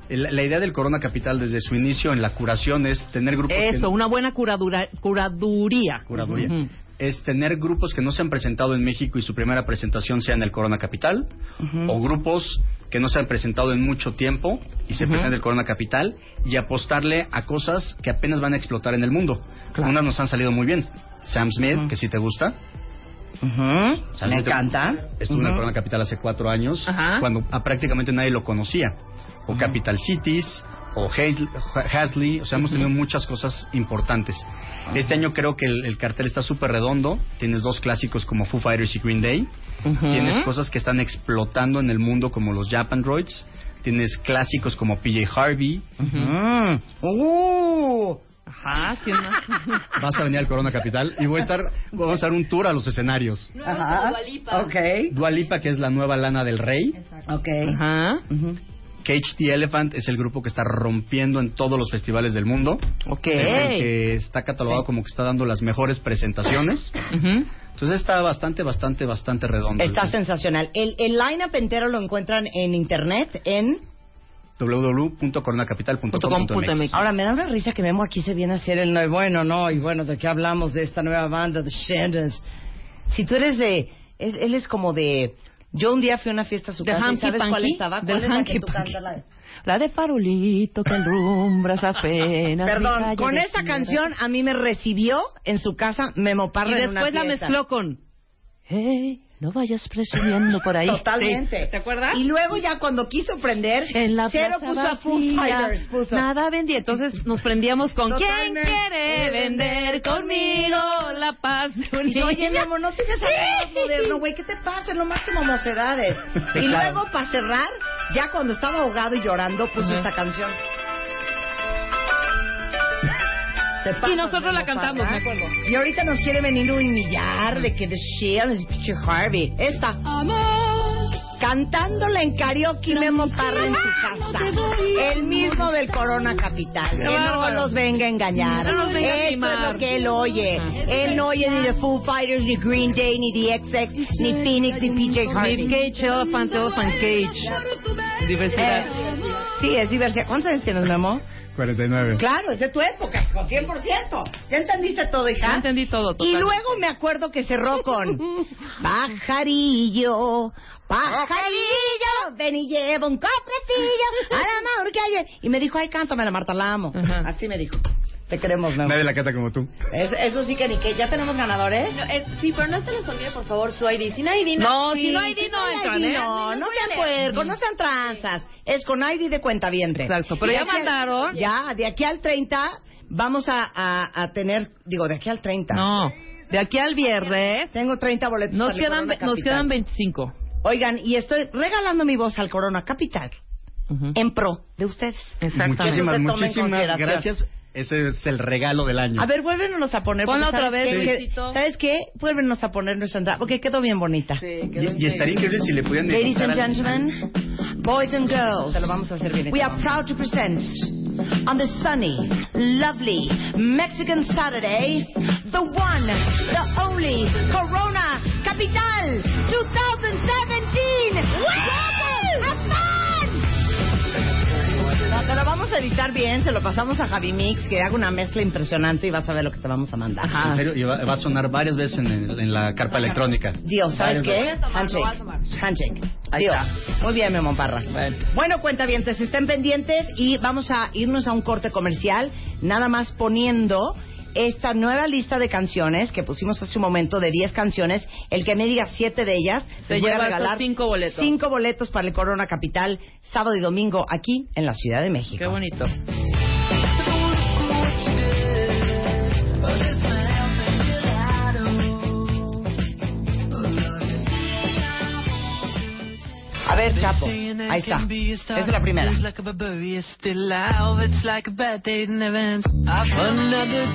Speaker 8: La, la idea del Corona Capital desde su inicio en la curación es tener grupos que-
Speaker 5: Eso, una buena curadura, curaduría.
Speaker 8: Curaduría. Es tener grupos que no se han presentado en México y su primera presentación sea en el Corona Capital, o grupos que no se han presentado en mucho tiempo y se presentan en el Corona Capital, y apostarle a cosas que apenas van a explotar en el mundo. Unas nos han salido muy bien. Sam Smith, que si te gusta.
Speaker 3: Ujú,
Speaker 8: Sam
Speaker 3: Me encanta.
Speaker 8: Estuvo en el. Corona Capital hace cuatro años,
Speaker 5: Ajá.
Speaker 8: cuando a prácticamente nadie lo conocía. O Capital Cities, o Hasley, o sea, hemos tenido muchas cosas importantes. Este año creo que el, el cartel está súper redondo. Tienes dos clásicos como Foo Fighters y Green Day. Tienes cosas que están explotando en el mundo como los Japan Droids. Tienes clásicos como PJ Harvey.
Speaker 3: Mm. Uh.
Speaker 5: Ajá, sí, una-
Speaker 8: Vas a venir al Corona Capital y voy a estar, vamos a dar un tour a los escenarios.
Speaker 3: Ajá. Ok.
Speaker 8: Dua Lipa, que es la nueva lana del rey.
Speaker 3: Ok.
Speaker 5: Ajá.
Speaker 3: Ujú.
Speaker 8: Cage the Elephant es el grupo que está rompiendo en todos los festivales del mundo.
Speaker 5: Ok.
Speaker 8: Es el que está catalogado como que está dando las mejores presentaciones.
Speaker 5: Ujú.
Speaker 8: Entonces está bastante, bastante, bastante redondo.
Speaker 3: Está sensacional. El, el line-up entero lo encuentran en internet en...
Speaker 8: www.coronacapital.com.mx
Speaker 3: Ahora, me da una risa que Memo aquí se viene a hacer el... no- Bueno, no, y bueno, ¿de qué hablamos de esta nueva banda, The Shandons? Si tú eres de... es- él es como de... Yo un día fui a una fiesta a su
Speaker 5: ¿De
Speaker 3: casa y
Speaker 5: Hanky
Speaker 3: ¿sabes cuál
Speaker 5: Panky?
Speaker 3: estaba?
Speaker 5: Del
Speaker 3: ¿Cuál es la que
Speaker 5: Hanky
Speaker 3: tú
Speaker 5: Panky.
Speaker 3: cantas? La-
Speaker 5: La de farolito que alumbras apenas.
Speaker 3: Perdón, con esta canción a mí me recibió en su casa Memo Parra
Speaker 5: Y
Speaker 3: en una
Speaker 5: después la
Speaker 3: fiesta.
Speaker 5: mezcló con Hey, no vayas presumiendo por ahí.
Speaker 3: Totalmente.
Speaker 5: Sí. ¿Te acuerdas?
Speaker 3: Y luego ya cuando quiso prender,
Speaker 5: En la
Speaker 3: cero puso a Foo Fighters, puso.
Speaker 5: Nada vendía. Entonces nos prendíamos con ¿Quién
Speaker 3: Totalmente.
Speaker 5: quiere vender conmigo la paz de un
Speaker 3: Y yo, oye, mi amor, no tienes algo más moderno, güey, ¿qué te pasa? No máximo mocedades.
Speaker 5: Sí,
Speaker 3: y
Speaker 5: claro.
Speaker 3: luego, para cerrar, ya cuando estaba ahogado y llorando, puso esta canción. Te
Speaker 5: Y nosotros la cantamos, me acuerdo.
Speaker 3: Y ahorita nos quiere venir a humillar de que The Shield es pinche Harvey. Esta. Cantándola en karaoke Memo Parra en su casa. El mismo del Corona Capital. Que no nos venga a engañar.
Speaker 5: No nos venga a
Speaker 3: Eso es lo que él oye. Él no oye ni The Foo Fighters, ni Green Day, ni The XX, ni Phoenix, ni PJ Harvey.
Speaker 5: Nick Cage, Elephant, Elephant Cage. Diversidad.
Speaker 3: Sí, es diversidad. ¿Cuántos años tienes, Memo?
Speaker 8: 49.
Speaker 3: Claro, es de tu época, hijo, 100%. ¿Ya entendiste todo, hija?
Speaker 5: Ya entendí todo,
Speaker 3: Y
Speaker 5: totalmente.
Speaker 3: luego me acuerdo que cerró con Pajarillo, pajarillo, ven y lleva un cofrecillo al amor que hay. Y me dijo, ay, cántame la Marta, la amo.
Speaker 5: Ajá.
Speaker 3: Así me dijo. Te queremos, Memo.
Speaker 8: Nadie la canta como tú.
Speaker 3: Es- eso sí que ni que ya tenemos ganadores.
Speaker 9: No, es- sí, pero no se les olvide, por favor, su ID. Sin ID
Speaker 5: No,
Speaker 3: Sí,
Speaker 5: si no hay
Speaker 3: sí,
Speaker 5: no
Speaker 3: con
Speaker 5: entran,
Speaker 3: ID
Speaker 5: ¿eh?
Speaker 3: No, no sean puercos, no sean tranzas. Es con ID de cuenta
Speaker 5: Exacto, pero ya mandaron.
Speaker 3: Ya, de aquí al 30 vamos a, a, a tener, digo, de aquí al 30.
Speaker 5: No. De aquí al viernes
Speaker 3: Tengo 30 boletos
Speaker 5: nos
Speaker 3: para
Speaker 5: quedan, nos quedan 25.
Speaker 3: Oigan, y estoy regalando mi voz al Corona Capital
Speaker 5: Ujú.
Speaker 3: en pro de ustedes.
Speaker 5: Exactamente.
Speaker 8: Muchísimas, muchísimas gracias. Ese es el regalo del año.
Speaker 3: A ver, vuélvenos a poner.
Speaker 5: Ponla otra
Speaker 3: ¿sabes
Speaker 5: vez,
Speaker 3: qué?
Speaker 5: Luisito.
Speaker 3: ¿Sabes qué? Vuélvenos a poner nuestra entrada, porque quedó bien bonita.
Speaker 8: y, y estaría increíble si le pudieran
Speaker 3: Ladies and gentlemen, boys and girls,
Speaker 5: Te lo vamos a hacer bien.
Speaker 3: we are proud to present on this sunny, lovely Mexican Saturday, the one, the only Corona Capital 2017. ¡Have vamos a editar bien, se lo pasamos a Javi Mix, que haga una mezcla impresionante y vas a ver lo que te vamos a mandar.
Speaker 8: En serio, y va, va a sonar varias veces en, el- en la carpa electrónica.
Speaker 3: Dios, ¿sabes qué? Handshake. Handshake. Dios. Muy bien, Memo Parra. Bueno, cuentavientes, estén pendientes y vamos a irnos a un corte comercial, nada más poniendo esta nueva lista de canciones que pusimos hace un momento de 10 canciones. El que me diga 7 de ellas,
Speaker 5: Se
Speaker 3: voy a regalar
Speaker 5: cinco boletos.
Speaker 3: cinco boletos para el Corona Capital, sábado y domingo, aquí en la Ciudad de México.
Speaker 5: Qué bonito.
Speaker 3: A ver, Chapo, ahí está. Es la primera.
Speaker 4: Another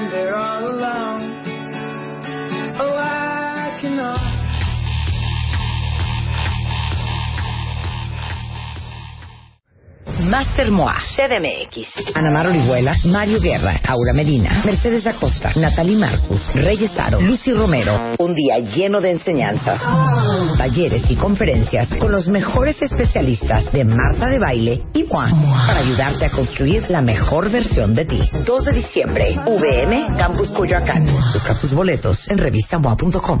Speaker 4: when they're all alone. Oh, I
Speaker 3: Master Moa, CDMX. Ana Mar Orihuela, Mario Guerra, Aura Medina, Mercedes Acosta, Natalie Marcus, Reyes Aro, Lucy Romero. Un día lleno de enseñanzas, talleres y conferencias con los mejores especialistas de Marta de Baile y Moa para ayudarte a construir la mejor versión de ti. 2 de diciembre, VM, Campus Coyoacán. Busca tus boletos en revistamoa.com.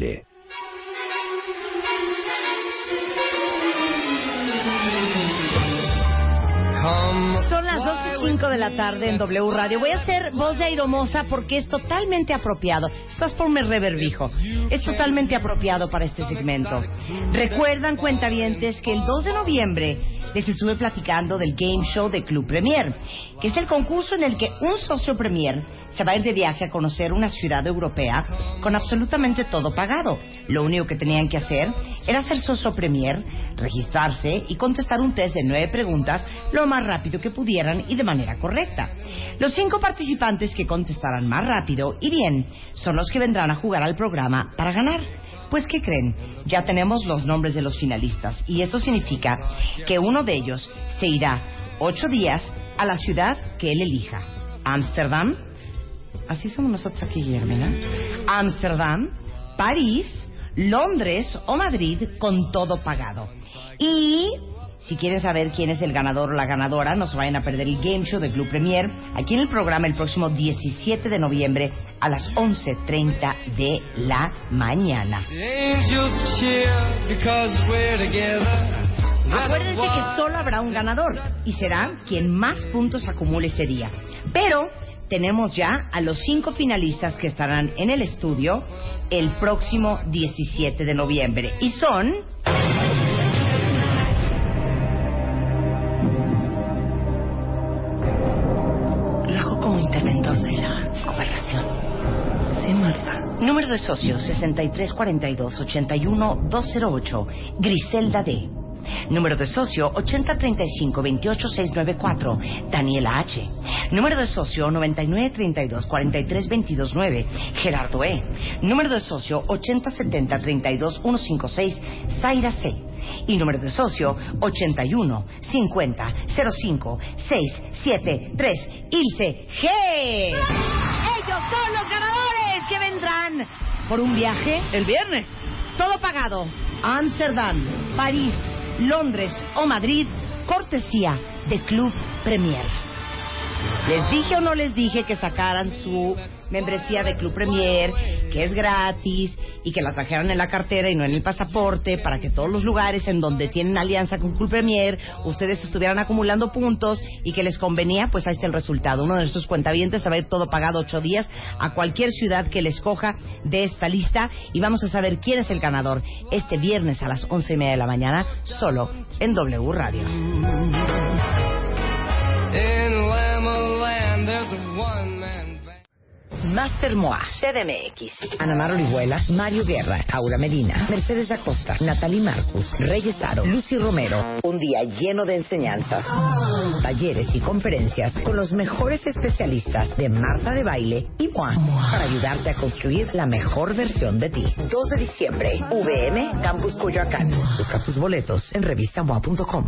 Speaker 3: Son las 12 5 de la tarde en W Radio. Voy a hacer voz de airomosa porque es totalmente apropiado. Estás por mi reverbijo. Es totalmente apropiado para este segmento. Recuerdan, cuentavientes, que el 2 de noviembre les estuve platicando del Game Show de Club Premier, que es el concurso en el que un socio Premier se va a ir de viaje a conocer una ciudad europea con absolutamente todo pagado. Lo único que tenían que hacer era ser socio Premier, registrarse y contestar un test de nueve preguntas lo más rápido que pudieran y de manera correcta. Los cinco participantes que contestaran más rápido y bien son los que vendrán a jugar al programa para ganar. Pues, ¿qué creen? Ya tenemos los nombres de los finalistas y esto significa que uno de ellos se irá ocho días a la ciudad que él elija. Ámsterdam, así somos nosotros aquí, Guillermina. Ámsterdam, París, Londres o Madrid con todo pagado. Y si quieren saber quién es el ganador o la ganadora, no se vayan a perder el Game Show de Club Premier aquí en el programa el próximo 17 de noviembre a las 11.30 de la mañana. Acuérdense que solo habrá un ganador y será quien más puntos acumule ese día. Pero tenemos ya a los cinco finalistas que estarán en el estudio el próximo 17 de noviembre. Y son... Número de socios 6342-81208. Griselda D. Número de socio 8035-28694. Daniela H. Número de socio 9932-43229. Gerardo E. Número de socio 8070-32156. Zaira C. Y número de socio 81 50 05 673 Ilse G. Ellos son los ganadores que vendrán por un viaje el viernes. Todo pagado. a Ámsterdam, París, Londres o Madrid, cortesía de Club Premier. ¿Les dije o no les dije que sacaran su membresía de Club Premier, que es gratis y que la trajeran en la cartera y no en el pasaporte para que todos los lugares en donde tienen alianza con Club Premier ustedes estuvieran acumulando puntos y que les convenía? Pues ahí está el resultado. Uno de nuestros cuentavientes va a ir todo pagado ocho días a cualquier ciudad que les coja de esta lista y vamos a saber quién es el ganador este viernes a las once y media de la mañana solo en W Radio.
Speaker 4: In Lamaland, there's band.
Speaker 3: Master Moa, CDMX, Ana Mar Orihuela, Mario Guerra, Aura Medina, Mercedes Acosta, Natalie Marcus, Reyes Aro, Lucy Romero. Un día lleno de enseñanzas, talleres y conferencias con los mejores especialistas de Marta de Baile y Moa para ayudarte a construir la mejor versión de ti. 2 de diciembre, VM, Campus Coyoacán. Busca tus boletos en revistamoa.com.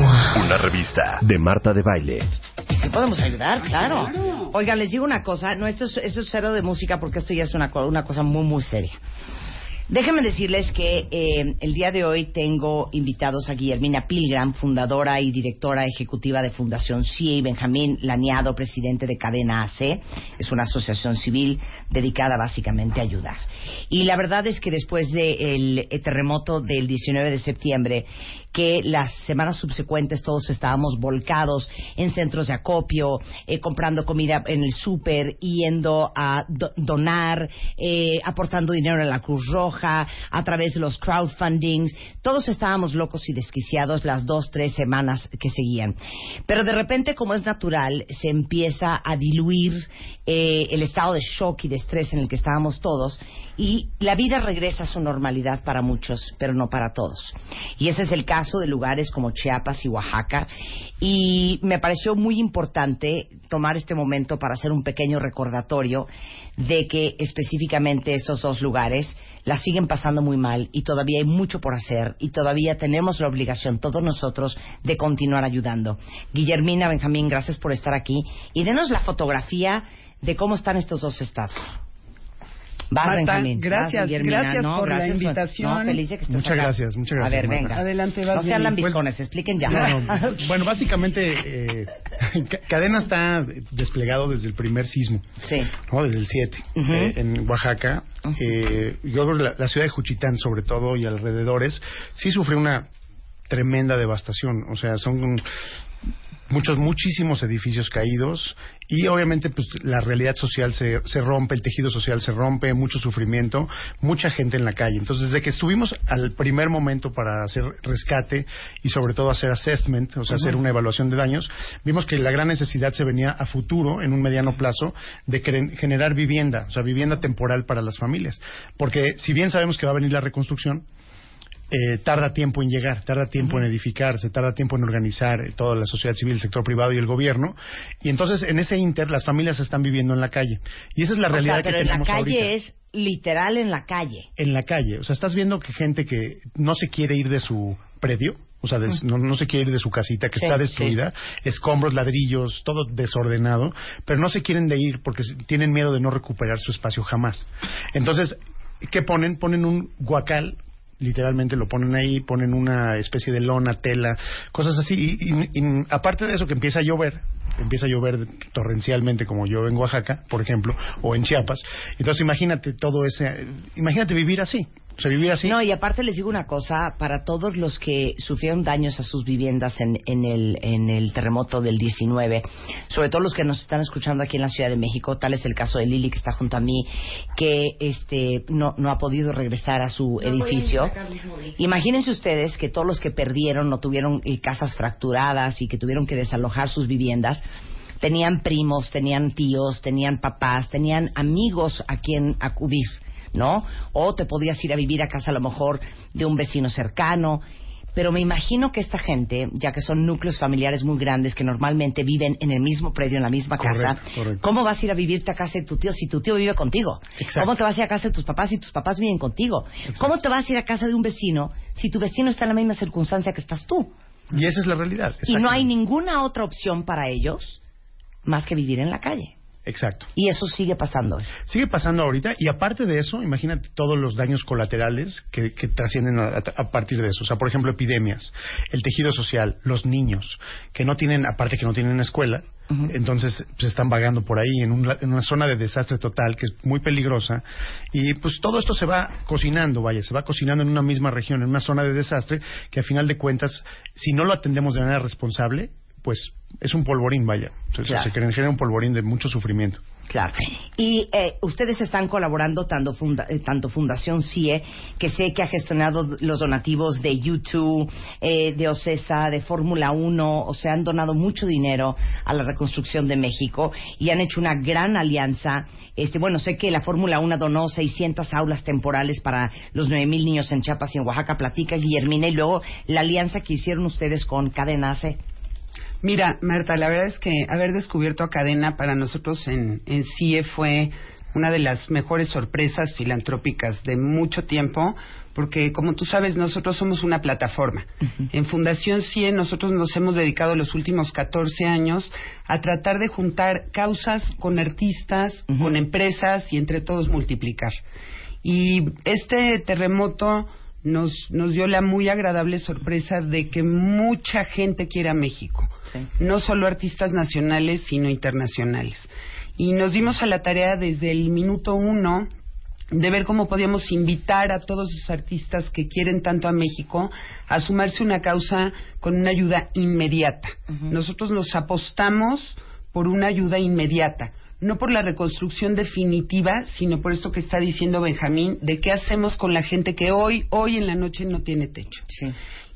Speaker 10: Una revista de Marta de Baile.
Speaker 3: Sí podemos ayudar, claro. Oigan, les digo una cosa, no, esto es, esto es cero de música porque esto ya es una, co- una cosa muy, muy seria. Déjenme decirles que eh, el día de hoy tengo invitados a Guillermina Pilgram, fundadora y directora ejecutiva de Fundación CIA, y Benjamín Laniado, presidente de Cadena AC. Es una asociación civil dedicada básicamente a ayudar. Y la verdad es que después del terremoto del 19 de septiembre, que las semanas subsecuentes todos estábamos volcados en centros de acopio, eh, comprando comida en el súper, yendo a do- donar, eh, aportando dinero a la Cruz Roja, a través de los crowdfundings. Todos estábamos locos y desquiciados las dos, tres semanas que seguían. Pero de repente, como es natural, se empieza a diluir eh, el estado de shock y de estrés en el que estábamos todos y la vida regresa a su normalidad para muchos, pero no para todos. Y ese es el caso de lugares como Chiapas y Oaxaca. Y me pareció muy importante tomar este momento para hacer un pequeño recordatorio de que específicamente esos dos lugares la siguen pasando muy mal y todavía hay mucho por hacer y todavía tenemos la obligación, todos nosotros, de continuar ayudando. Guillermina, Benjamín, gracias por estar aquí y denos la fotografía de cómo están estos dos estados.
Speaker 11: Marta,
Speaker 3: Benjamín.
Speaker 11: gracias, gracias
Speaker 3: No,
Speaker 11: por la
Speaker 3: gracias
Speaker 11: invitación.
Speaker 3: No, feliz de que estés
Speaker 12: Muchas
Speaker 3: acá.
Speaker 12: gracias, muchas gracias,
Speaker 3: A ver,
Speaker 12: Marta.
Speaker 3: venga.
Speaker 11: Adelante, vas,
Speaker 3: No sean lambiscones, expliquen ya.
Speaker 12: No, bueno, básicamente, eh, Ca- Cadena está desplegado desde el primer sismo,
Speaker 3: Sí.
Speaker 12: ¿no? desde el 7,
Speaker 3: Ujú.
Speaker 12: eh, en Oaxaca. Eh, yo creo que la, la ciudad de Juchitán, sobre todo, y alrededores, sí sufrió una tremenda devastación. O sea, son muchos, muchísimos edificios caídos y obviamente pues la realidad social se, se rompe, el tejido social se rompe, mucho sufrimiento, mucha gente en la calle. Entonces, desde que estuvimos al primer momento para hacer rescate y sobre todo hacer assessment, o sea, hacer una evaluación de daños, vimos que la gran necesidad se venía a futuro, en un mediano plazo, de generar vivienda, o sea, vivienda temporal para las familias. Porque si bien sabemos que va a venir la reconstrucción, eh, tarda tiempo en llegar, tarda tiempo en edificarse, tarda tiempo en organizar eh, toda la sociedad civil, el sector privado y el gobierno. Y entonces, en ese inter, las familias están viviendo en la calle. Y esa es la
Speaker 3: O
Speaker 12: realidad
Speaker 3: sea, pero
Speaker 12: que
Speaker 3: en la
Speaker 12: tenemos
Speaker 3: calle
Speaker 12: ahorita.
Speaker 3: es literal en la calle.
Speaker 12: En la calle. O sea, estás viendo que gente que no se quiere ir de su predio, o sea, des- no, no se quiere ir de su casita, que
Speaker 3: Sí,
Speaker 12: está destruida, escombros, ladrillos, todo desordenado, pero no se quieren de ir porque tienen miedo de no recuperar su espacio jamás. Entonces, ¿qué ponen? Ponen un guacal literalmente lo ponen ahí, ponen una especie de lona, tela, cosas así. Y, y- aparte de eso que empieza a llover, empieza a llover torrencialmente como yo en Oaxaca, por ejemplo, o en Chiapas. Entonces imagínate todo ese, imagínate vivir así. O sea, vivir así.
Speaker 3: No, y aparte les digo una cosa, para todos los que sufrieron daños a sus viviendas en, en, el, en el terremoto del 19, sobre todo los que nos están escuchando aquí en la Ciudad de México, tal es el caso de Lili que está junto a mí, que este no, no ha podido regresar a su edificio. Imagínense ustedes que todos los que perdieron no tuvieron eh, casas fracturadas y que tuvieron que desalojar sus viviendas, tenían primos, tenían tíos, tenían papás, tenían amigos a quien acudir, ¿no? O te podías ir a vivir a casa a lo mejor de un vecino cercano. Pero me imagino que esta gente, ya que son núcleos familiares muy grandes que normalmente viven en el mismo predio, en la misma casa,
Speaker 12: Correcto.
Speaker 3: ¿cómo vas a ir a vivirte a casa de tu tío si tu tío vive contigo?
Speaker 12: Exacto.
Speaker 3: ¿Cómo te vas a ir a casa de tus papás si tus papás viven contigo? ¿Cómo te vas a ir a casa de un vecino si tu vecino está en la misma circunstancia que estás tú?
Speaker 12: Y esa es la realidad.
Speaker 3: Y no hay ninguna otra opción para ellos más que vivir en la calle.
Speaker 12: Exacto.
Speaker 3: Y eso sigue pasando.
Speaker 12: Sigue pasando ahorita y aparte de eso, imagínate todos los daños colaterales que, que trascienden a, a partir de eso. O sea, por ejemplo, epidemias, el tejido social, los niños que no tienen, aparte que no tienen escuela, entonces se están vagando por ahí en, un en una zona de desastre total que es muy peligrosa y pues todo esto se va cocinando, vaya, se va cocinando en una misma región, en una zona de desastre que a final de cuentas, si no lo atendemos de manera responsable, pues es un polvorín, vaya. Se,
Speaker 3: Claro.
Speaker 12: se genera un polvorín de mucho sufrimiento.
Speaker 3: Claro. Y eh, ustedes están colaborando tanto, funda- eh, tanto Fundación CIE, que sé que ha gestionado los donativos de YouTube, eh, de OCESA, de Fórmula 1, o sea, han donado mucho dinero a la reconstrucción de México y han hecho una gran alianza. Este, bueno, sé que la Fórmula 1 donó 600 aulas temporales para los 9.000 niños en Chiapas y en Oaxaca. Platica, Guillermina, y luego la alianza que hicieron ustedes con Cadena C.
Speaker 11: Mira, Marta, la verdad es que haber descubierto a Cadena para nosotros en, en CIE fue una de las mejores sorpresas filantrópicas de mucho tiempo, porque como tú sabes, nosotros somos una plataforma. En Fundación CIE nosotros nos hemos dedicado los últimos 14 años a tratar de juntar causas con artistas, con empresas y entre todos multiplicar. Y este terremoto nos, nos dio la muy agradable sorpresa de que mucha gente quiere a México. No solo artistas nacionales, sino internacionales. Y nos dimos a la tarea desde el minuto uno de ver cómo podíamos invitar a todos esos artistas que quieren tanto a México a sumarse a una causa con una ayuda inmediata. Nosotros nos apostamos por una ayuda inmediata, no por la reconstrucción definitiva, sino por esto que está diciendo Benjamín, de qué hacemos con la gente que hoy, hoy en la noche no tiene techo.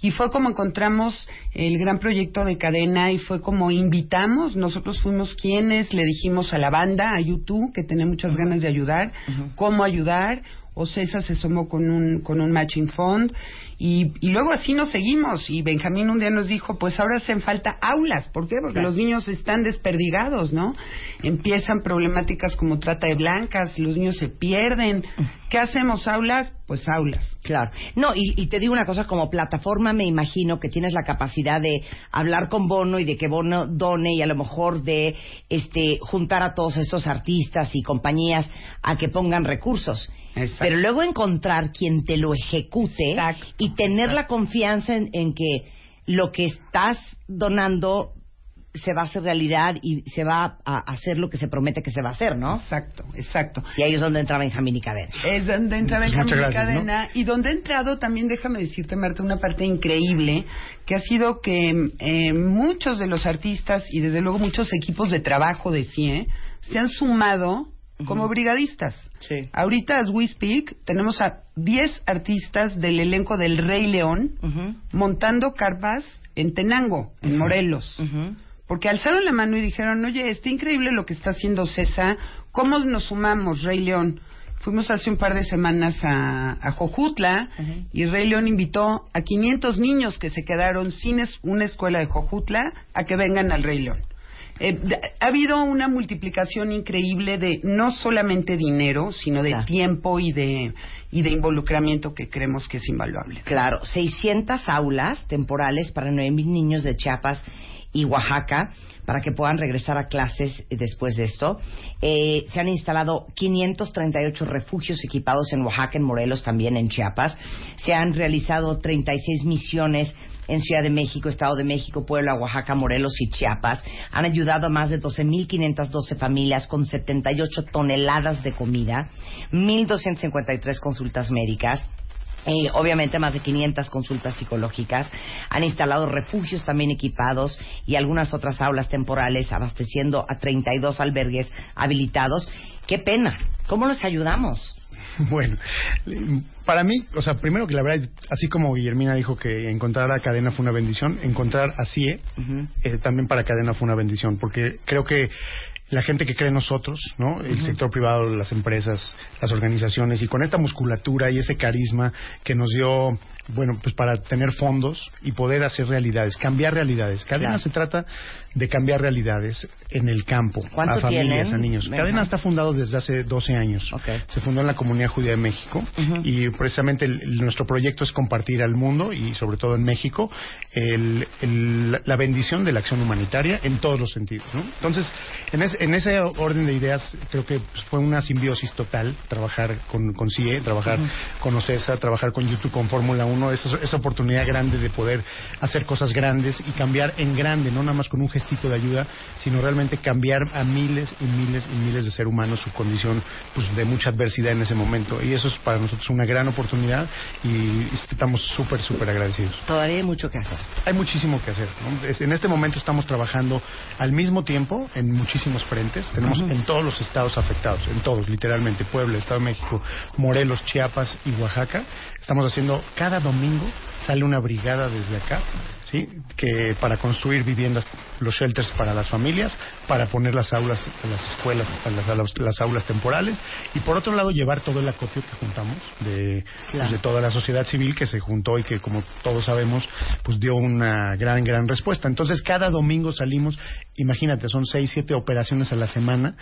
Speaker 11: Y fue como encontramos el gran proyecto de cadena y fue como invitamos, nosotros fuimos quienes le dijimos a la banda, a YouTube, que tenía muchas ganas de ayudar, cómo ayudar. Ocesa se sumó con un, con un matching fund y, y luego así nos seguimos. Y Benjamín un día nos dijo, pues ahora hacen falta aulas. ¿Por qué? Porque
Speaker 3: Claro.
Speaker 11: los niños están desperdigados, ¿no? Empiezan problemáticas como trata de blancas, los niños se pierden. ¿Qué hacemos? ¿Aulas? Pues aulas.
Speaker 3: Claro. No, y, y te digo una cosa, como plataforma me imagino que tienes la capacidad de hablar con Bono y de que Bono done y a lo mejor de este juntar a todos estos artistas y compañías a que pongan recursos. Pero luego encontrar quien te lo ejecute y tener la confianza en, en que lo que estás donando se va a hacer realidad y se va a hacer lo que se promete que se va a hacer, ¿no?
Speaker 11: Exacto, exacto.
Speaker 3: Y ahí es donde entra Benjamín y Cadena.
Speaker 11: Es donde entra Benjamín
Speaker 3: gracias, ¿no?
Speaker 11: Cadena y donde ha entrado también, déjame decirte, Marta, una parte increíble que ha sido que eh, muchos de los artistas y desde luego muchos equipos de trabajo de CIE se han sumado como brigadistas.
Speaker 3: Sí.
Speaker 11: Ahorita, as we speak, tenemos a 10 artistas del elenco del Rey León montando carpas en Tenango, en Morelos. Porque alzaron la mano y dijeron, oye, está increíble lo que está haciendo César, ¿cómo nos sumamos, Rey León? Fuimos hace un par de semanas a, a Jojutla y Rey León invitó a 500 niños que se quedaron sin es- una escuela de Jojutla a que vengan al Rey León. Eh, ha habido una multiplicación increíble de no solamente dinero, sino de tiempo y de, y de involucramiento que creemos que es invaluable.
Speaker 3: Claro, 600 aulas temporales para 9.000 niños de Chiapas y Oaxaca para que puedan regresar a clases después de esto. Eh, se han instalado 538 refugios equipados en Oaxaca, en Morelos, también en Chiapas. Se han realizado 36 misiones en Ciudad de México, Estado de México, Puebla, Oaxaca, Morelos y Chiapas. Han ayudado a más de 12.512 familias con 78 toneladas de comida, 1.253 consultas médicas. Eh, obviamente más de 500 consultas psicológicas. Han instalado refugios también equipados y algunas otras aulas temporales, abasteciendo a 32 albergues habilitados. Qué pena. ¿Cómo los ayudamos?
Speaker 12: Bueno, para mí, o sea, primero que la verdad, así como Guillermina dijo que encontrar a Cadena fue una bendición, encontrar a CIE eh, también para Cadena fue una bendición, porque creo que la gente que cree en nosotros, ¿no? El sector privado, las empresas, las organizaciones, y con esta musculatura y ese carisma que nos dio, bueno, pues para tener fondos y poder hacer realidades, cambiar realidades. Cadena
Speaker 3: Claro.
Speaker 12: se trata de cambiar realidades en el campo,
Speaker 3: ¿Cuánto
Speaker 12: a familias,
Speaker 3: tienen?
Speaker 12: a niños. Cadena está fundado desde hace 12 años. Se fundó en la Comunidad Judía de México y precisamente el- el- nuestro proyecto es compartir al mundo y sobre todo en México el- la bendición de la acción humanitaria en todos los sentidos. ¿no? Entonces, en, es- en ese orden de ideas creo que pues, fue una simbiosis total trabajar con, con CIE, trabajar
Speaker 13: Ujú.
Speaker 12: con OCESA, trabajar con YouTube, con Fórmula 1, esa, esa oportunidad grande de poder hacer cosas grandes y cambiar en grande, no nada más con un gestito de ayuda, sino realmente cambiar a miles y miles y miles de seres humanos su condición pues, de mucha adversidad en ese momento. Y eso es para nosotros una gran oportunidad y estamos súper, súper agradecidos.
Speaker 3: Todavía hay mucho que hacer.
Speaker 12: Hay muchísimo que hacer. ¿no? En este momento estamos trabajando al mismo tiempo en muchísimos frentes. Tenemos
Speaker 13: Ujú.
Speaker 12: en todos los estados afectados, en todos, literalmente, Puebla, Estado de México, Morelos, Chiapas y Oaxaca. Estamos haciendo cada domingo sale una brigada desde acá, ¿sí? Que para construir viviendas, los shelters para las familias, para poner las aulas, las escuelas, las, aulas- las aulas temporales y por otro lado llevar todo el acopio que juntamos de,
Speaker 3: Claro.
Speaker 12: de toda la sociedad civil que se juntó y que como todos sabemos pues dio una gran gran respuesta entonces cada domingo salimos imagínate son seis siete operaciones a la semana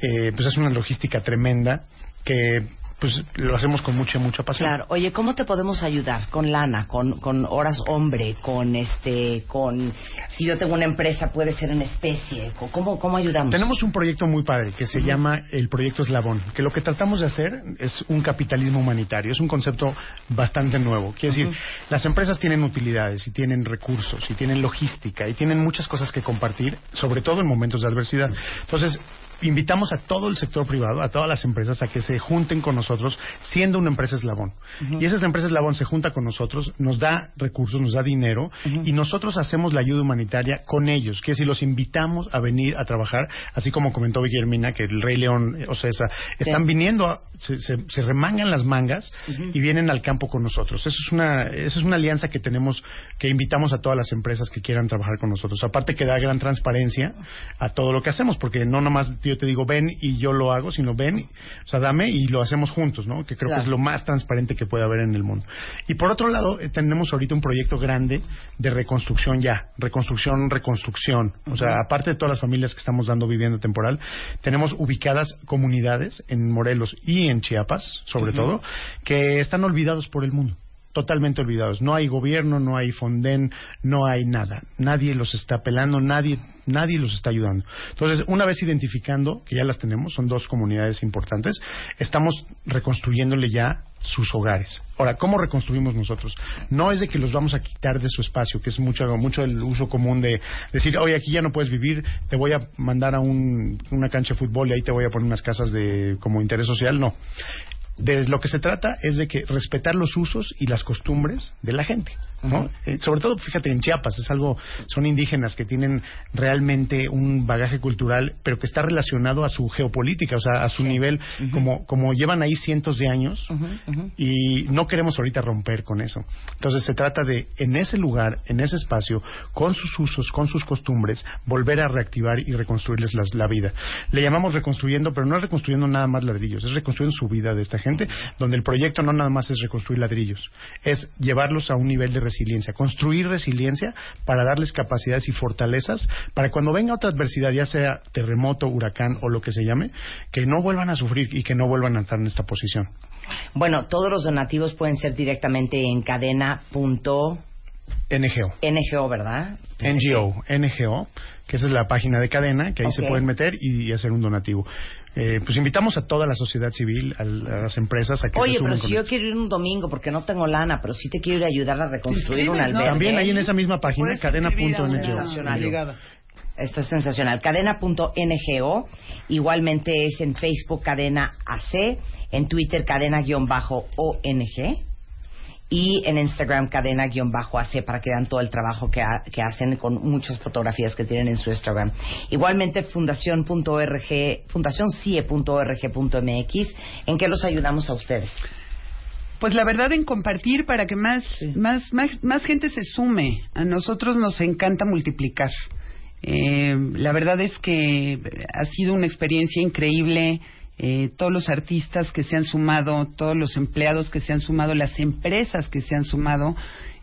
Speaker 12: eh, pues es una logística tremenda que pues lo hacemos con mucha mucha pasión
Speaker 3: Claro. Oye, ¿cómo te podemos ayudar? Con lana, con, con horas hombre, con este, con... Si yo tengo una empresa, puede ser en especie. ¿Cómo, cómo ayudamos?
Speaker 12: Tenemos un proyecto muy padre que se llama el Proyecto Eslabón, que lo que tratamos de hacer es un capitalismo humanitario, es un concepto bastante nuevo. Quiere decir, las empresas tienen utilidades y tienen recursos y tienen logística y tienen muchas cosas que compartir, sobre todo en momentos de adversidad. Entonces, invitamos a todo el sector privado, a todas las empresas, a que se junten con nosotros siendo una empresa eslabón. Y esa empresa eslabón se junta con nosotros, nos da recursos, nos da dinero y nosotros hacemos la ayuda humanitaria con ellos. Que si los invitamos a venir a trabajar, así como comentó Guillermina, que el Rey León, eh, o sea, esa- están viniendo, a- se, se- se remangan las mangas y vienen al campo con nosotros. Eso es una, eso es una alianza que tenemos, que invitamos a todas las empresas que quieran trabajar con nosotros. Aparte que da gran transparencia a todo lo que hacemos, porque no nomás yo te digo ven y yo lo hago, sino ven, o sea, dame y lo hacemos juntos, ¿no? Que creo
Speaker 3: Claro.
Speaker 12: que es lo más transparente que puede haber en el mundo. Y por otro lado, eh, tenemos ahorita un proyecto grande de reconstrucción ya, reconstrucción, reconstrucción. O sea, aparte de todas las familias que estamos dando vivienda temporal, tenemos ubicadas comunidades en Morelos y en Chiapas, sobre todo, que están olvidados por el mundo. Totalmente olvidados. No hay gobierno, no hay Fonden, no hay nada. Nadie los está pelando, nadie, nadie los está ayudando. Entonces, una vez identificando, que ya las tenemos, son dos comunidades importantes, estamos reconstruyéndole ya sus hogares. Ahora, ¿cómo reconstruimos nosotros? No es de que los vamos a quitar de su espacio, que es mucho, mucho el uso común de decir, oye, aquí ya no puedes vivir, te voy a mandar a un- una cancha de fútbol y ahí te voy a poner unas casas de como interés social. No. De lo que se trata es de que respetar los usos y las costumbres de la gente. ¿no? Eh, sobre todo, fíjate, en Chiapas es algo, son indígenas que tienen realmente un bagaje cultural, pero que está relacionado a su geopolítica, o sea, a su nivel, como, como llevan ahí cientos de años, y no queremos ahorita romper con eso. Entonces se trata de, en ese lugar, en ese espacio, con sus usos, con sus costumbres, volver a reactivar y reconstruirles las- la vida. Le llamamos reconstruyendo, pero no es reconstruyendo nada más ladrillos, es reconstruyendo su vida de esta gente, donde el proyecto no nada más es reconstruir ladrillos, es llevarlos a un nivel de resiliencia, construir resiliencia para darles capacidades y fortalezas para cuando venga otra adversidad, ya sea terremoto, huracán o lo que se llame, que no vuelvan a sufrir y que no vuelvan a estar en esta posición.
Speaker 3: Bueno, todos los donativos pueden ser directamente en cadena.ngo,
Speaker 12: NGO.
Speaker 3: ¿verdad?
Speaker 12: NGO, NGO, que esa es la página de cadena, que ahí se pueden meter y, hacer un donativo. Eh, pues invitamos a toda la sociedad civil, a, a las empresas, a que
Speaker 3: Oye,
Speaker 12: se
Speaker 3: pero si yo
Speaker 12: esto.
Speaker 3: quiero ir un domingo porque no tengo lana, pero sí te quiero ir a ayudar a reconstruir un albergue.
Speaker 12: También ahí en esa misma página, cadena.ngo.
Speaker 3: sensacional. Esto es sensacional. Cadena.ngo. Igualmente es en Facebook Cadena AC, en Twitter Cadena-ONG y en Instagram Cadena-AC para que vean todo el trabajo que, ha- que hacen con muchas fotografías que tienen en su Instagram. Igualmente fundación.org, fundacioncie.org.mx, en que los ayudamos a ustedes.
Speaker 11: Pues la verdad en compartir para que más, más, más, más gente se sume. A nosotros nos encanta multiplicar. Eh, la verdad es que ha sido una experiencia increíble. Eh, todos los artistas que se han sumado, todos los empleados que se han sumado, las empresas que se han sumado,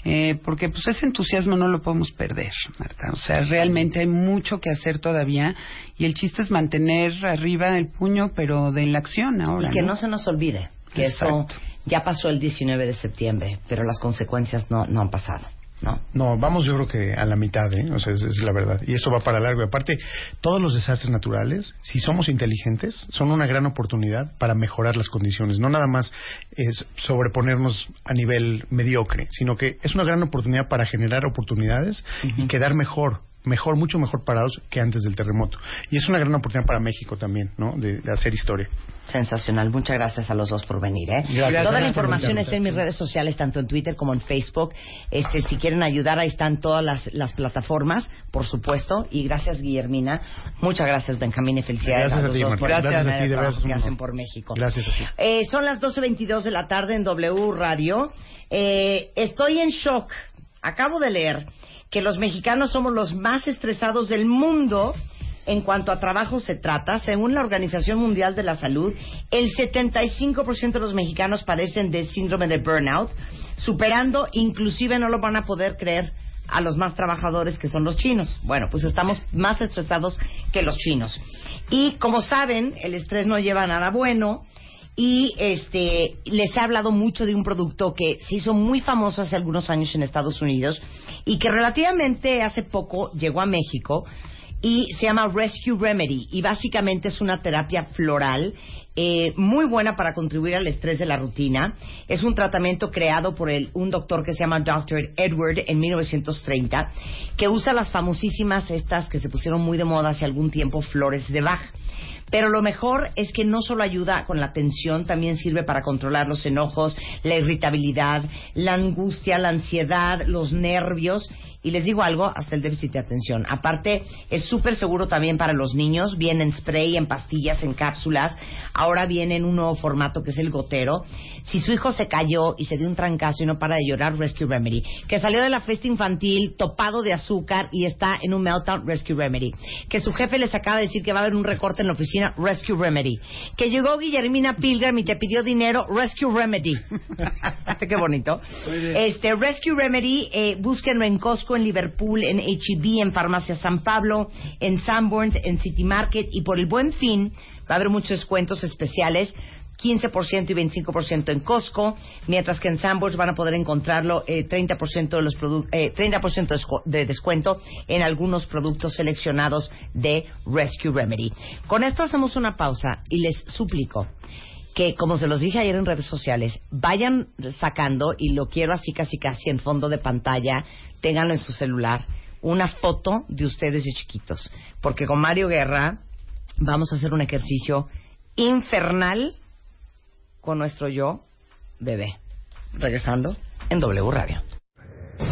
Speaker 11: eh, porque pues ese entusiasmo no lo podemos perder, Marta. O sea, realmente hay mucho que hacer todavía y el chiste es mantener arriba el puño, pero de la acción ahora.
Speaker 3: y que no se nos olvide que
Speaker 11: Exacto.
Speaker 3: eso ya pasó el 19 de septiembre, pero las consecuencias no, no han pasado. ¿No?
Speaker 12: No, vamos yo creo que a la mitad, ¿eh? O sea, es, es la verdad. Y esto va para largo. Y aparte, todos los desastres naturales, si somos inteligentes, son una gran oportunidad para mejorar las condiciones. No nada más es sobreponernos a nivel mediocre, sino que es una gran oportunidad para generar oportunidades y quedar mejor mejor, mucho mejor parados que antes del terremoto. Y es una gran oportunidad para México también, ¿no? De, de hacer historia.
Speaker 3: Sensacional. Muchas gracias a los dos por venir. ¿eh?
Speaker 12: Gracias.
Speaker 3: Toda la información está en mis redes sociales, tanto en Twitter como en Facebook. Este, si quieren ayudar, ahí están todas las, las plataformas, por supuesto. Y gracias, Guillermina. Muchas gracias, Benjamín, y felicidades
Speaker 12: Gracias
Speaker 3: a
Speaker 12: a
Speaker 3: los
Speaker 12: ti,
Speaker 3: dos por
Speaker 12: Gracias a ti, de
Speaker 3: que hacen por México.
Speaker 12: Gracias a ti.
Speaker 3: Eh, son las 12.22 de la tarde en W Radio. Eh, estoy en shock. Acabo de leer que los mexicanos somos los más estresados del mundo en cuanto a trabajo se trata. Según la Organización Mundial de la Salud, el 75% de los mexicanos padecen de síndrome de burnout, superando, inclusive no lo van a poder creer, a los más trabajadores que son los chinos. Bueno, pues estamos más estresados que los chinos. Y como saben, el estrés no lleva nada bueno y este les he hablado mucho de un producto que se hizo muy famoso hace algunos años en Estados Unidos y que relativamente hace poco llegó a México y se llama Rescue Remedy y básicamente es una terapia floral eh, muy buena para contribuir al estrés de la rutina. Es un tratamiento creado por el, un doctor que se llama Dr. Edward en 1930 que usa las famosísimas estas que se pusieron muy de moda hace algún tiempo, flores de Bach. Pero lo mejor es que no solo ayuda con la tensión, también sirve para controlar los enojos, la irritabilidad, la angustia, la ansiedad, los nervios y les digo algo, hasta el déficit de atención. Aparte, es súper seguro también para los niños, viene en spray, en pastillas, en cápsulas. Ahora viene en un nuevo formato que es el gotero. Si su hijo se cayó y se dio un trancazo y no para de llorar, Rescue Remedy. Que salió de la fiesta infantil topado de azúcar y está en un meltdown, Rescue Remedy. Que su jefe les acaba de decir que va a haber un recorte en la oficina, Rescue Remedy. Que llegó Guillermina Pilgrim y te pidió dinero, Rescue Remedy. Qué bonito. Este Rescue Remedy, eh, búsquenlo en Costco, en Liverpool, en H-E-B, en Farmacia San Pablo, en Sanborns, en City Market y por el Buen Fin va a haber muchos descuentos especiales. 15% y 25% en Costco, mientras que en Sanborns van a poder encontrarlo eh, 30% de los eh, 30% de descu- de descuento en algunos productos seleccionados de Rescue Remedy. Con esto hacemos una pausa y les suplico que, como se los dije ayer en redes sociales, vayan sacando, y lo quiero así casi casi en fondo de pantalla, ténganlo en su celular, una foto de ustedes de chiquitos. Porque con Mario Guerra vamos a hacer un ejercicio infernal con nuestro yo bebé. Regresando en W Radio.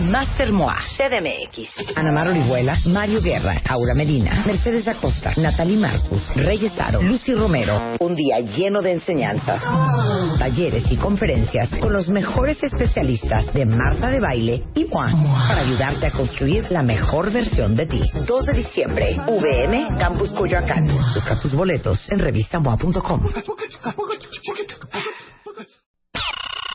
Speaker 3: Master Moa, CDMX, Ana Mar Orihuela, Mario Guerra, Aura Medina, Mercedes Acosta, Natalie Marcus, Reyes Aro, Lucy Romero. Un día lleno de enseñanzas, talleres y conferencias con los mejores especialistas de Marta de Baile y Moa para ayudarte a construir la mejor versión de ti. 2 de diciembre, VM, Campus Coyoacán. Busca tus boletos en revistamoa.com.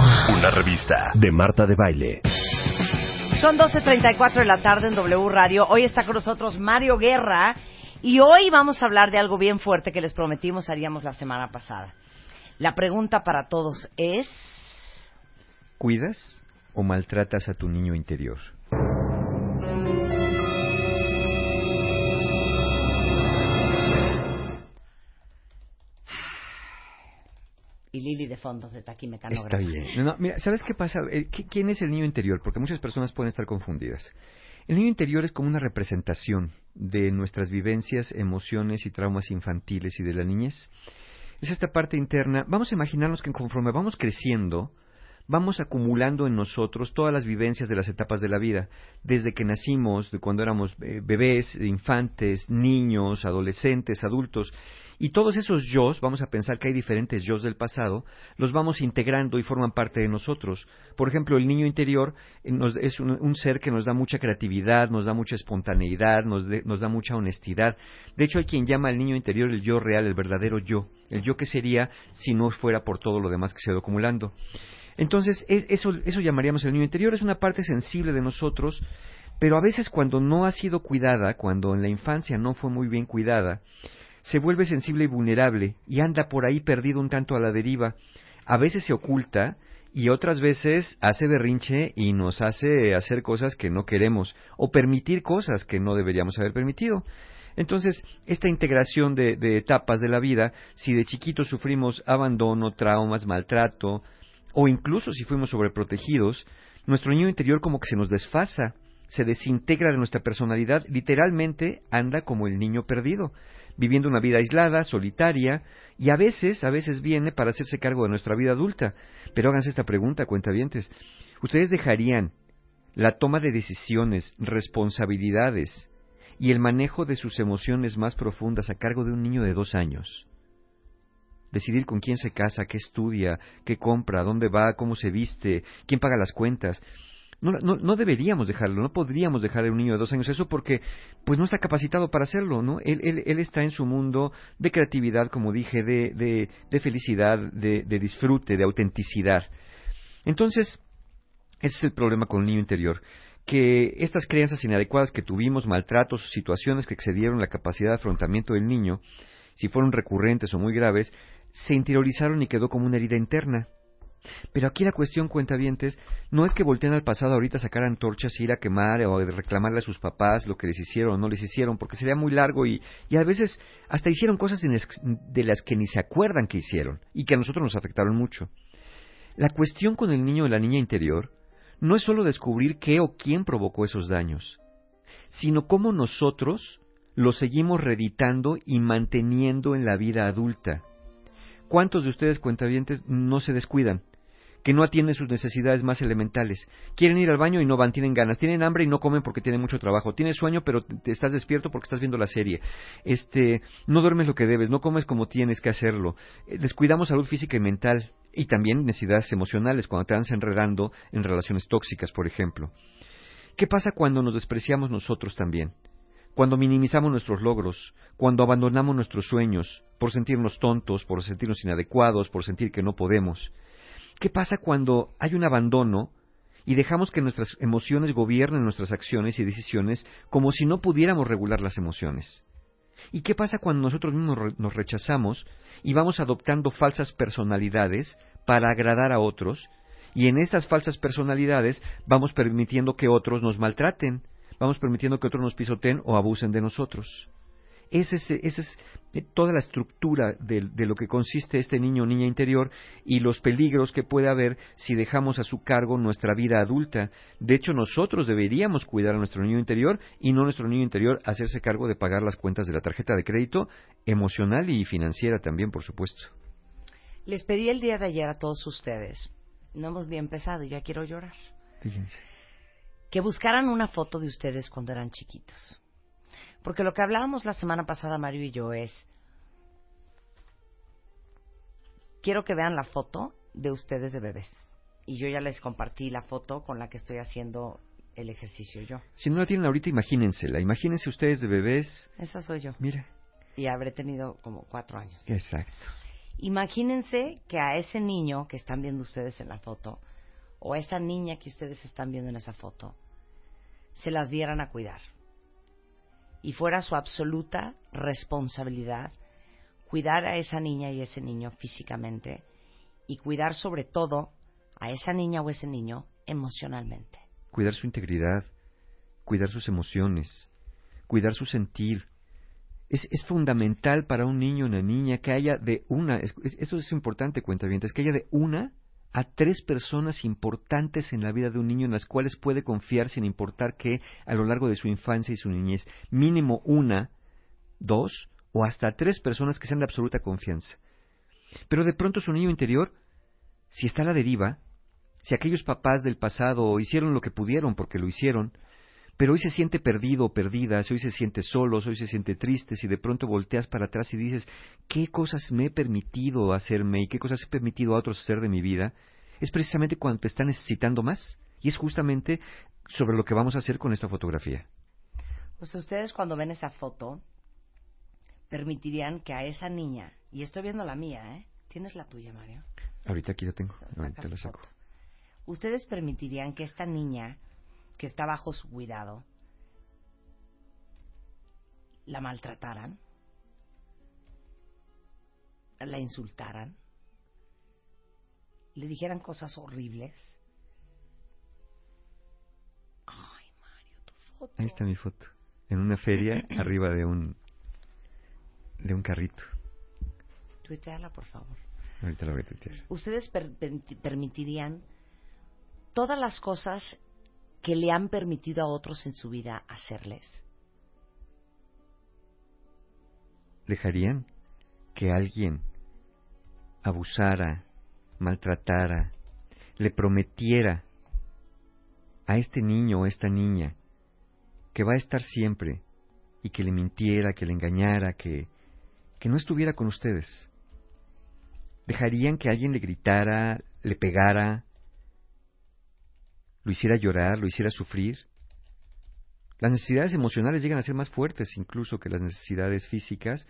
Speaker 10: Una revista de Marta de Baile.
Speaker 3: Son 12.34 de la tarde en W Radio. Hoy está con nosotros Mario Guerra y hoy vamos a hablar de algo bien fuerte que les prometimos haríamos la semana pasada. La pregunta para todos es...
Speaker 13: ¿Cuidas o maltratas a tu niño interior?
Speaker 3: Y Lili de fondos de
Speaker 13: Está
Speaker 3: taquimecanógrafa.
Speaker 13: bien. No, mira, ¿sabes qué pasa? Eh, ¿qui- ¿Quién es el niño interior? Porque muchas personas pueden estar confundidas. El niño interior es como una representación de nuestras vivencias, emociones y traumas infantiles y de la niñez. Es esta parte interna. Vamos a imaginarnos que conforme vamos creciendo, vamos acumulando en nosotros todas las vivencias de las etapas de la vida, desde que nacimos, de cuando éramos eh, bebés, infantes, niños, adolescentes, adultos, y todos esos yos, vamos a pensar que hay diferentes yos del pasado, los vamos integrando y forman parte de nosotros. Por ejemplo, el niño interior eh, es un, un ser que nos da mucha creatividad, nos da mucha espontaneidad, nos, de- nos da mucha honestidad. De hecho, hay quien llama al niño interior el yo real, el verdadero yo, el yo que sería si no fuera por todo lo demás que se ha ido acumulando. Entonces, es- eso, eso llamaríamos el niño interior, es una parte sensible de nosotros, pero a veces cuando no ha sido cuidada, cuando en la infancia no fue muy bien cuidada, se vuelve sensible y vulnerable y anda por ahí perdido un tanto a la deriva. A veces se oculta y otras veces hace berrinche y nos hace hacer cosas que no queremos o permitir cosas que no deberíamos haber permitido. Entonces, esta integración de, de etapas de la vida, si de chiquitos sufrimos abandono, traumas, maltrato, o incluso si fuimos sobreprotegidos, nuestro niño interior como que se nos desfasa, se desintegra de nuestra personalidad, literalmente anda como el niño perdido, viviendo una vida aislada, solitaria, y a veces, a veces viene para hacerse cargo de nuestra vida adulta. Pero háganse esta pregunta, cuentavientes. ¿Ustedes dejarían la toma de decisiones, responsabilidades y el manejo de sus emociones más profundas a cargo de un niño de dos años? Decidir con quién se casa, qué estudia, qué compra, dónde va, cómo se viste, quién paga las cuentas. No, no, no deberíamos dejarlo, no podríamos dejar a un niño de dos años eso porque pues no está capacitado para hacerlo, ¿no? Él, él, él está en su mundo de creatividad, como dije, de, de, de felicidad, de, de disfrute, de autenticidad. Entonces, ese es el problema con el niño interior que estas creencias inadecuadas que tuvimos, maltratos, situaciones que excedieron la capacidad de afrontamiento del niño, si fueron recurrentes o muy graves, se interiorizaron y quedó como una herida interna. Pero aquí la cuestión, cuentavientes, no es que volteen al pasado ahorita a sacar antorchas y ir a quemar o reclamarle a sus papás lo que les hicieron o no les hicieron, porque sería muy largo y, y a veces hasta hicieron cosas de las que ni se acuerdan que hicieron y que a nosotros nos afectaron mucho. La cuestión con el niño o la niña interior no es solo descubrir qué o quién provocó esos daños, sino cómo nosotros los seguimos reeditando y manteniendo en la vida adulta. ¿Cuántos de ustedes, cuentavientes, no se descuidan? que no atienden sus necesidades más elementales. Quieren ir al baño y no van, tienen ganas, tienen hambre y no comen porque tienen mucho trabajo, tienes sueño pero te estás despierto porque estás viendo la serie. Este, no duermes lo que debes, no comes como tienes que hacerlo. Eh, Descuidamos salud física y mental y también necesidades emocionales cuando te vas enredando en relaciones tóxicas, por ejemplo. ¿Qué pasa cuando nos despreciamos nosotros también? Cuando minimizamos nuestros logros, cuando abandonamos nuestros sueños, por sentirnos tontos, por sentirnos inadecuados, por sentir que no podemos. ¿Qué pasa cuando hay un abandono y dejamos que nuestras emociones gobiernen nuestras acciones y decisiones como si no pudiéramos regular las emociones? ¿Y qué pasa cuando nosotros mismos nos rechazamos y vamos adoptando falsas personalidades para agradar a otros? Y en estas falsas personalidades vamos permitiendo que otros nos maltraten, vamos permitiendo que otros nos pisoteen o abusen de nosotros. Esa es, esa es eh, toda la estructura de, de lo que consiste este niño o niña interior y los peligros que puede haber si dejamos a su cargo nuestra vida adulta. De hecho, nosotros deberíamos cuidar a nuestro niño interior y no nuestro niño interior hacerse cargo de pagar las cuentas de la tarjeta de crédito, emocional y financiera también, por supuesto.
Speaker 3: Les pedí el día de ayer a todos ustedes, no hemos ni empezado y ya quiero llorar,
Speaker 13: Fíjense.
Speaker 3: Que buscaran una foto de ustedes cuando eran chiquitos. Porque lo que hablábamos la semana pasada, Mario y yo, es, quiero que vean la foto de ustedes de bebés. Y yo ya les compartí la foto con la que estoy haciendo el ejercicio yo.
Speaker 13: Si no la tienen ahorita, imagínensela. Imagínense ustedes de bebés.
Speaker 3: Esa soy yo.
Speaker 13: Mira.
Speaker 3: Y habré tenido como cuatro años.
Speaker 13: Exacto.
Speaker 3: Imagínense que a ese niño que están viendo ustedes en la foto, o a esa niña que ustedes están viendo en esa foto, se las dieran a cuidar. Y fuera su absoluta responsabilidad cuidar a esa niña y ese niño físicamente y cuidar sobre todo a esa niña o ese niño emocionalmente.
Speaker 13: Cuidar su integridad, cuidar sus emociones, cuidar su sentir. Es, es fundamental para un niño o una niña que haya de una, es- es- esto es importante, cuenta bien, es que haya de una a tres personas importantes en la vida de un niño en las cuales puede confiar sin importar que a lo largo de su infancia y su niñez, mínimo una, dos o hasta tres personas que sean de absoluta confianza. Pero de pronto su niño interior, si está a la deriva, si aquellos papás del pasado hicieron lo que pudieron porque lo hicieron, pero hoy se siente perdido o perdida, si hoy se siente solo, hoy se siente triste, si de pronto volteas para atrás y dices, ¿qué cosas me he permitido hacerme y qué cosas he permitido a otros hacer de mi vida? Es precisamente cuando te está necesitando más. Y es justamente sobre lo que vamos a hacer con esta fotografía.
Speaker 3: Pues ustedes cuando ven esa foto, permitirían que a esa niña, y estoy viendo la mía, ¿eh? ¿Tienes la tuya, Mario?
Speaker 13: Ahorita aquí la tengo, ahorita la saco.
Speaker 3: foto. ¿Ustedes permitirían que esta niña, que está bajo su cuidado, la maltrataran? ¿La insultaran? ¿Le dijeran cosas horribles? Ay, Mario, tu foto.
Speaker 13: Ahí está mi foto. En una feria arriba de un de un carrito.
Speaker 3: Tuiteala, por favor.
Speaker 13: Ahorita la voy a tuitear.
Speaker 3: ¿Ustedes per- per- permitirían todas las cosas que le han permitido a otros en su vida hacerles?
Speaker 13: ¿Dejarían que alguien abusara, maltratara, le prometiera a este niño o esta niña que va a estar siempre y que le mintiera, que le engañara, que, que no estuviera con ustedes? ¿Dejarían que alguien le gritara, le pegara, lo hiciera llorar, lo hiciera sufrir? Las necesidades emocionales llegan a ser más fuertes incluso que las necesidades físicas,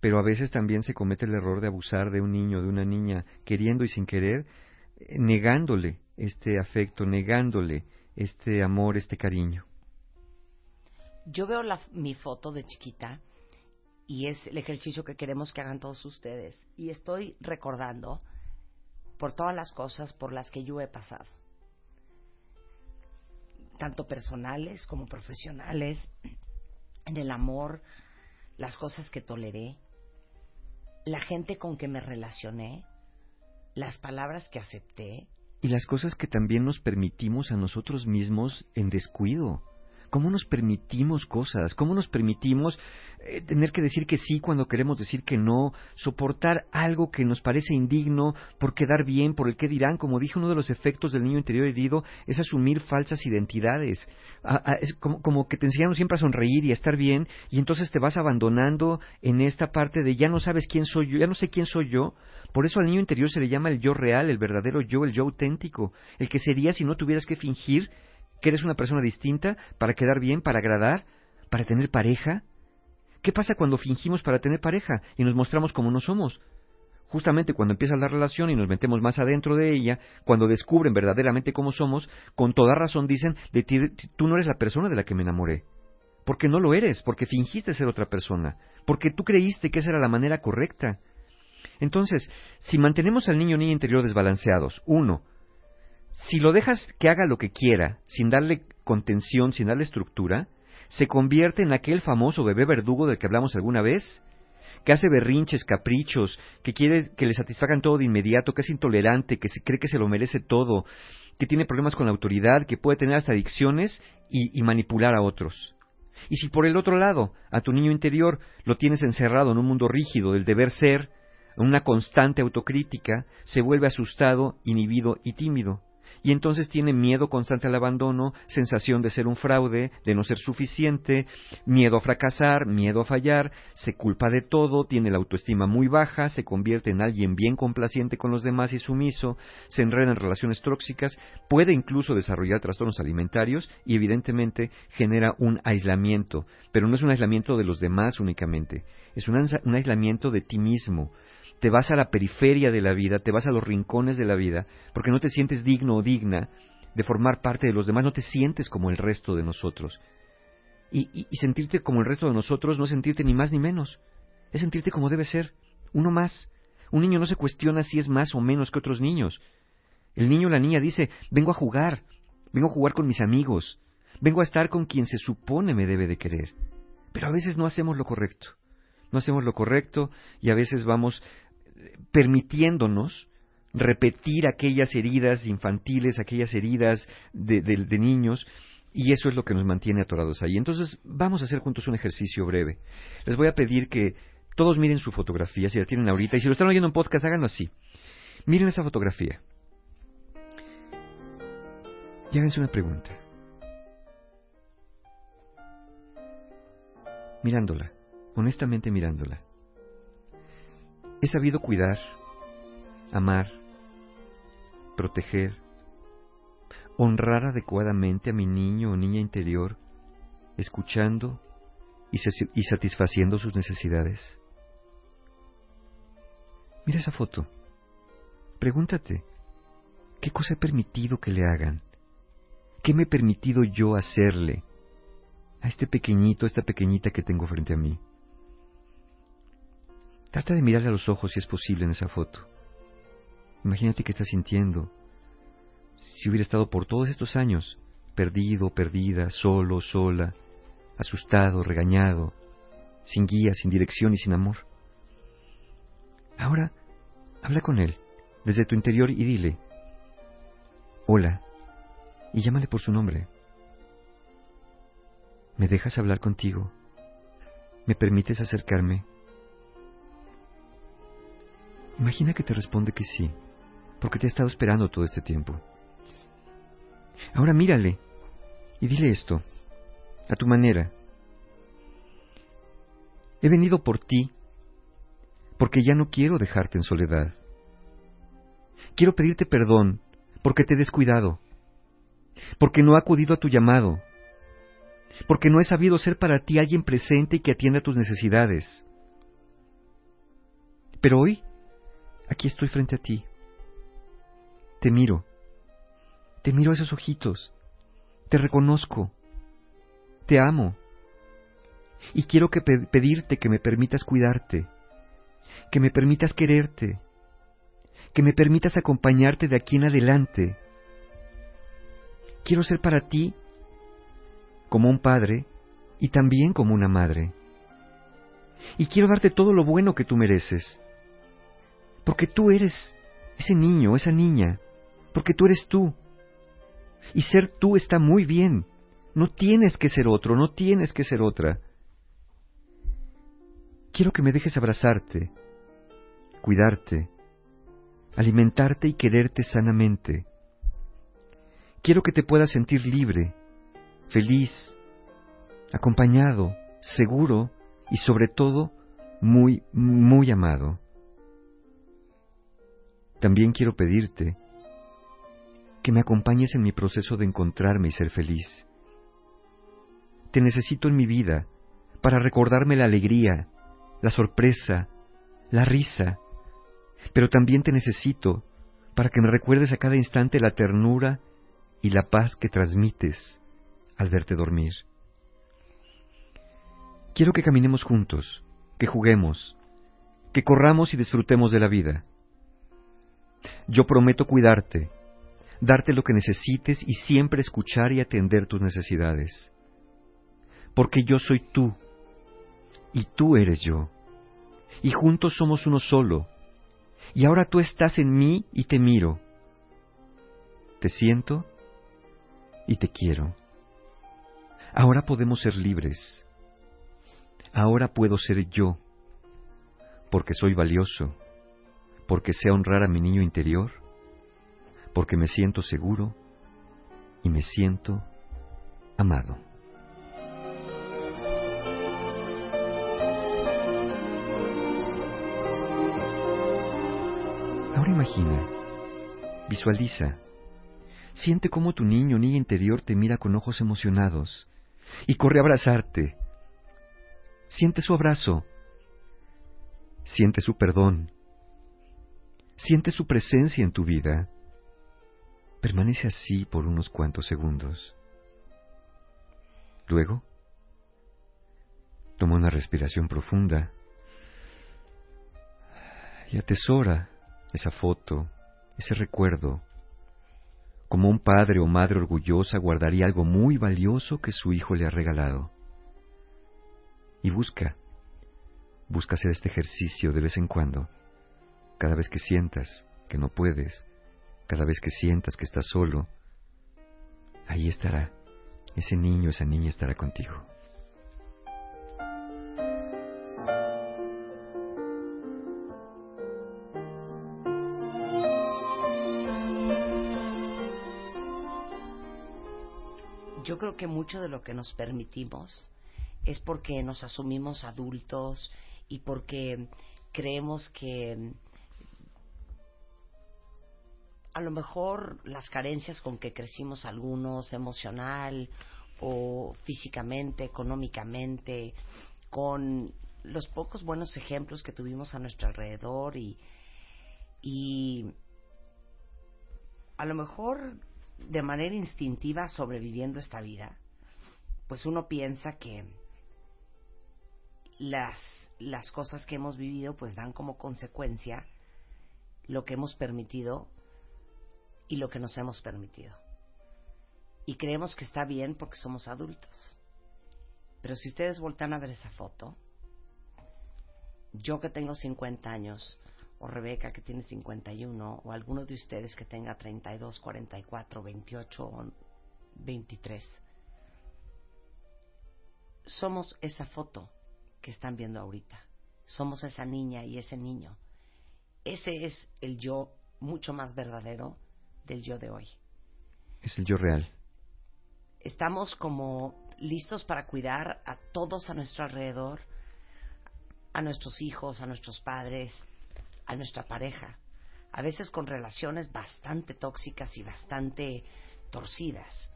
Speaker 13: pero a veces también se comete el error de abusar de un niño, de una niña, queriendo y sin querer, eh, negándole este afecto, negándole este amor, este cariño.
Speaker 3: Yo veo la- mi foto de chiquita y es el ejercicio que queremos que hagan todos ustedes. Y estoy recordando por todas las cosas por las que yo he pasado. Tanto personales como profesionales, en el amor, las cosas que toleré, la gente con que me relacioné, las palabras que acepté.
Speaker 13: Y las cosas que también nos permitimos a nosotros mismos en descuido. ¿Cómo nos permitimos cosas? ¿Cómo nos permitimos eh, tener que decir que sí cuando queremos decir que no? Soportar algo que nos parece indigno por quedar bien, por el que dirán. Como dije, uno de los efectos del niño interior herido es asumir falsas identidades. A- es como, como que te enseñaron siempre a sonreír y a estar bien y entonces te vas abandonando en esta parte de ya no sabes quién soy yo, ya no sé quién soy yo. Por eso al niño interior se le llama el yo real, el verdadero yo, el yo auténtico, el que sería si no tuvieras que fingir que eres una persona distinta para quedar bien, para agradar, para tener pareja. ¿Qué pasa cuando fingimos para tener pareja y nos mostramos como no somos? Justamente cuando empieza la relación y nos metemos más adentro de ella, cuando descubren verdaderamente cómo somos, con toda razón dicen, de ti, tú no eres la persona de la que me enamoré. Porque no lo eres, porque fingiste ser otra persona, porque tú creíste que esa era la manera correcta. Entonces, si mantenemos al niño niña interior desbalanceados, uno, si lo dejas que haga lo que quiera, sin darle contención, sin darle estructura, se convierte en aquel famoso bebé verdugo del que hablamos alguna vez, que hace berrinches, caprichos, que quiere que le satisfagan todo de inmediato, que es intolerante, que se cree que se lo merece todo, que tiene problemas con la autoridad, que puede tener hasta adicciones y, y manipular a otros. Y si por el otro lado, a tu niño interior lo tienes encerrado en un mundo rígido del deber ser, en una constante autocrítica, se vuelve asustado, inhibido y tímido y entonces tiene miedo constante al abandono, sensación de ser un fraude, de no ser suficiente, miedo a fracasar, miedo a fallar, se culpa de todo, tiene la autoestima muy baja, se convierte en alguien bien complaciente con los demás y sumiso, se enreda en relaciones tóxicas, puede incluso desarrollar trastornos alimentarios y evidentemente genera un aislamiento, pero no es un aislamiento de los demás únicamente, es un, aislamiento de ti mismo, te vas a la periferia de la vida, te vas a los rincones de la vida, porque no te sientes digno o digna de formar parte de los demás, no te sientes como el resto de nosotros. Y, sentirte como el resto de nosotros no es sentirte ni más ni menos, es sentirte como debe ser, uno más. Un niño no se cuestiona si es más o menos que otros niños. El niño o la niña dice, vengo a jugar, vengo a jugar con mis amigos, vengo a estar con quien se supone me debe de querer. Pero a veces no hacemos lo correcto, no hacemos lo correcto y a veces vamos permitiéndonos repetir aquellas heridas infantiles, aquellas heridas de, de- niños, y eso es lo que nos mantiene atorados ahí. Entonces, vamos a hacer juntos un ejercicio breve. Les voy a pedir que todos miren su fotografía, si la tienen ahorita, y si lo están oyendo en podcast, háganlo así. Miren esa fotografía. Y háganse una pregunta. Mirándola, honestamente mirándola. He sabido cuidar, amar, proteger, honrar adecuadamente a mi niño o niña interior, escuchando y, sa- y satisfaciendo sus necesidades. Mira esa foto. Pregúntate, ¿qué cosa he permitido que le hagan? ¿Qué me he permitido yo hacerle a este pequeñito, a esta pequeñita que tengo frente a mí? Trata de mirarle a los ojos si es posible en esa foto. Imagínate qué está sintiendo. Si hubiera estado por todos estos años, perdido, perdida, solo, sola, asustado, regañado, sin guía, sin dirección y sin amor. Ahora, habla con él, desde tu interior y dile, hola, y llámale por su nombre. ¿Me dejas hablar contigo? ¿Me permites acercarme? Imagina que te responde que sí, porque te ha estado esperando todo este tiempo. Ahora mírale y dile esto, a tu manera. He venido por ti porque ya no quiero dejarte en soledad. Quiero pedirte perdón porque te he descuidado, porque no he acudido a tu llamado, porque no he sabido ser para ti alguien presente y que atienda tus necesidades. Pero hoy, aquí estoy frente a ti. Te miro, te miro a esos ojitos, te reconozco, te amo, y quiero que pe- pedirte que me permitas cuidarte, que me permitas quererte, que me permitas acompañarte de aquí en adelante. Quiero ser para ti como un padre y también como una madre. Y quiero darte todo lo bueno que tú mereces, porque tú eres ese niño, esa niña, porque tú eres tú. Y ser tú está muy bien. No tienes que ser otro, no tienes que ser otra. Quiero que me dejes abrazarte, cuidarte, alimentarte y quererte sanamente. Quiero que te puedas sentir libre, feliz, acompañado, seguro y sobre todo muy, muy amado. También quiero pedirte que me acompañes en mi proceso de encontrarme y ser feliz. Te necesito en mi vida para recordarme la alegría, la sorpresa, la risa, pero también te necesito para que me recuerdes a cada instante la ternura y la paz que transmites al verte dormir. Quiero que caminemos juntos, que juguemos, que corramos y disfrutemos de la vida. Yo prometo cuidarte, darte lo que necesites y siempre escuchar y atender tus necesidades. Porque yo soy tú y tú eres yo. Y juntos somos uno solo. Y ahora tú estás en mí y te miro. Te siento y te quiero. Ahora podemos ser libres. Ahora puedo ser yo, porque soy valioso, porque sé honrar a mi niño interior, porque me siento seguro y me siento amado. Ahora imagina, visualiza, siente cómo tu niño, niña interior te mira con ojos emocionados y corre a abrazarte. Siente su abrazo, siente su perdón, siente su presencia en tu vida. Permanece así por unos cuantos segundos. Luego, toma una respiración profunda y atesora esa foto, ese recuerdo, como un padre o madre orgullosa guardaría algo muy valioso que su hijo le ha regalado. Y busca, busca hacer este ejercicio de vez en cuando, cada vez que sientas que no puedes, cada vez que sientas que estás solo, ahí estará, ese niño, esa niña estará contigo.
Speaker 3: Yo creo que mucho de lo que nos permitimos es porque nos asumimos adultos y porque creemos que a lo mejor las carencias con que crecimos algunos, emocional o físicamente, económicamente, con los pocos buenos ejemplos que tuvimos a nuestro alrededor y, y a lo mejor de manera instintiva sobreviviendo esta vida, pues uno piensa que las, las cosas que hemos vivido pues dan como consecuencia lo que hemos permitido y lo que nos hemos permitido. Y creemos que está bien porque somos adultos. Pero si ustedes voltan a ver esa foto, yo que tengo 50 años, o Rebeca que tiene 51, o alguno de ustedes que tenga 32, 44, 28 o 23, somos esa foto que están viendo ahorita. Somos esa niña y ese niño. Ese es el yo mucho más verdadero del yo de hoy.
Speaker 13: Es el yo real.
Speaker 3: Estamos como listos para cuidar a todos a nuestro alrededor, a nuestros hijos, a nuestros padres, a nuestra pareja, a veces con relaciones bastante tóxicas y bastante torcidas,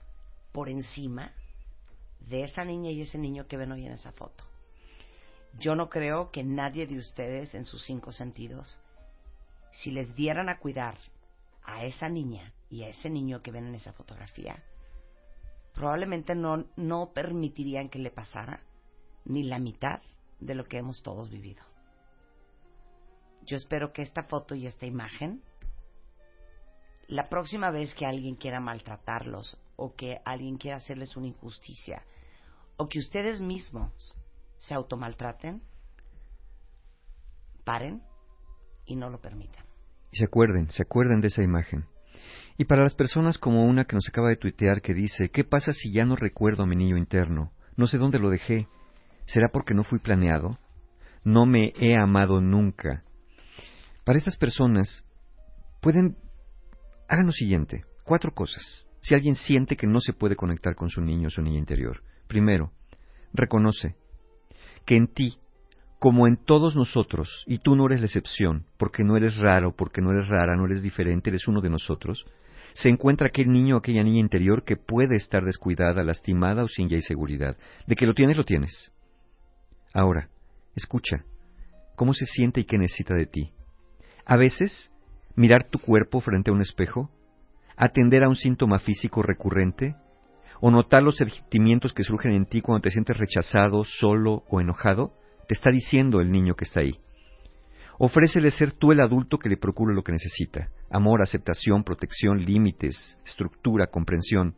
Speaker 3: por encima de esa niña y ese niño que ven hoy en esa foto. Yo no creo que nadie de ustedes en sus cinco sentidos, si les dieran a cuidar a esa niña y a ese niño que ven en esa fotografía, probablemente no, no permitirían que le pasara ni la mitad de lo que hemos todos vivido. Yo espero que esta foto y esta imagen, la próxima vez que alguien quiera maltratarlos o que alguien quiera hacerles una injusticia o que ustedes mismos se automaltraten, paren y no lo permitan.
Speaker 13: Y se acuerden, se acuerden de esa imagen. Y para las personas como una que nos acaba de tuitear que dice, ¿qué pasa si ya no recuerdo a mi niño interno? No sé dónde lo dejé. ¿Será porque no fui planeado? No me he amado nunca. Para estas personas, pueden... Hagan lo siguiente, cuatro cosas. Si alguien siente que no se puede conectar con su niño o su niña interior. Primero, reconoce que en ti, como en todos nosotros, y tú no eres la excepción, porque no eres raro, porque no eres rara, no eres diferente, eres uno de nosotros, se encuentra aquel niño o aquella niña interior que puede estar descuidada, lastimada o sin ya seguridad. De que lo tienes, lo tienes. Ahora, escucha, ¿cómo se siente y qué necesita de ti? A veces, mirar tu cuerpo frente a un espejo, atender a un síntoma físico recurrente, o notar los sentimientos que surgen en ti cuando te sientes rechazado, solo o enojado, te está diciendo el niño que está ahí. Ofrécele ser tú el adulto que le procure lo que necesita. Amor, aceptación, protección, límites, estructura, comprensión,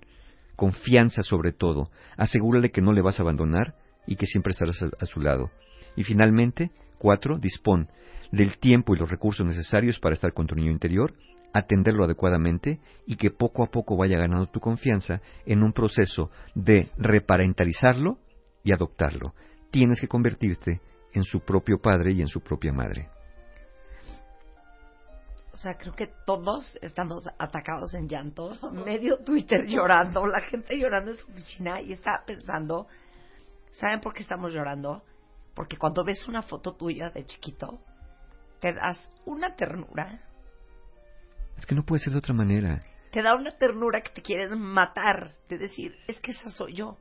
Speaker 13: confianza sobre todo. Asegúrale que no le vas a abandonar y que siempre estarás a, su lado. Y finalmente, cuatro, dispón del tiempo y los recursos necesarios para estar con tu niño interior, atenderlo adecuadamente y que poco a poco vaya ganando tu confianza en un proceso de reparentalizarlo y adoptarlo. Tienes que convertirte en su propio padre y en su propia madre.
Speaker 3: O sea, creo que todos estamos atacados en llanto, medio Twitter llorando, la gente llorando en su oficina y estaba pensando, ¿saben por qué estamos llorando? Porque cuando ves una foto tuya de chiquito, te das una ternura,
Speaker 13: Es que no puede ser de otra manera.
Speaker 3: te da una ternura que te quieres matar, de decir, es que esa soy yo.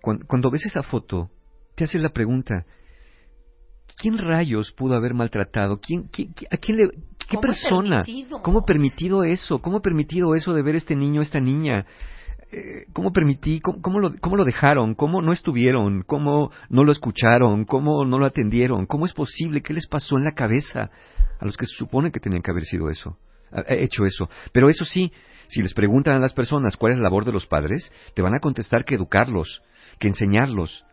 Speaker 13: Cuando, cuando ves esa foto, te haces la pregunta, ¿quién rayos pudo haber maltratado? ¿Quién, ¿A quién le, ¿Qué
Speaker 3: ¿Cómo
Speaker 13: persona?
Speaker 3: permitido?
Speaker 13: ¿Cómo permitido eso? ¿Cómo permitido eso de ver este niño, esta niña? Eh, ¿Cómo permití? Cómo, cómo lo, ¿Cómo lo dejaron? ¿Cómo no estuvieron? ¿Cómo no lo escucharon? ¿Cómo no lo atendieron? ¿Cómo es posible? ¿Qué les pasó en la cabeza a los que se supone que tenían que haber sido eso? hecho eso. Pero eso sí, si les preguntan a las personas cuál es la labor de los padres, te van a contestar que educarlos, que enseñarlos,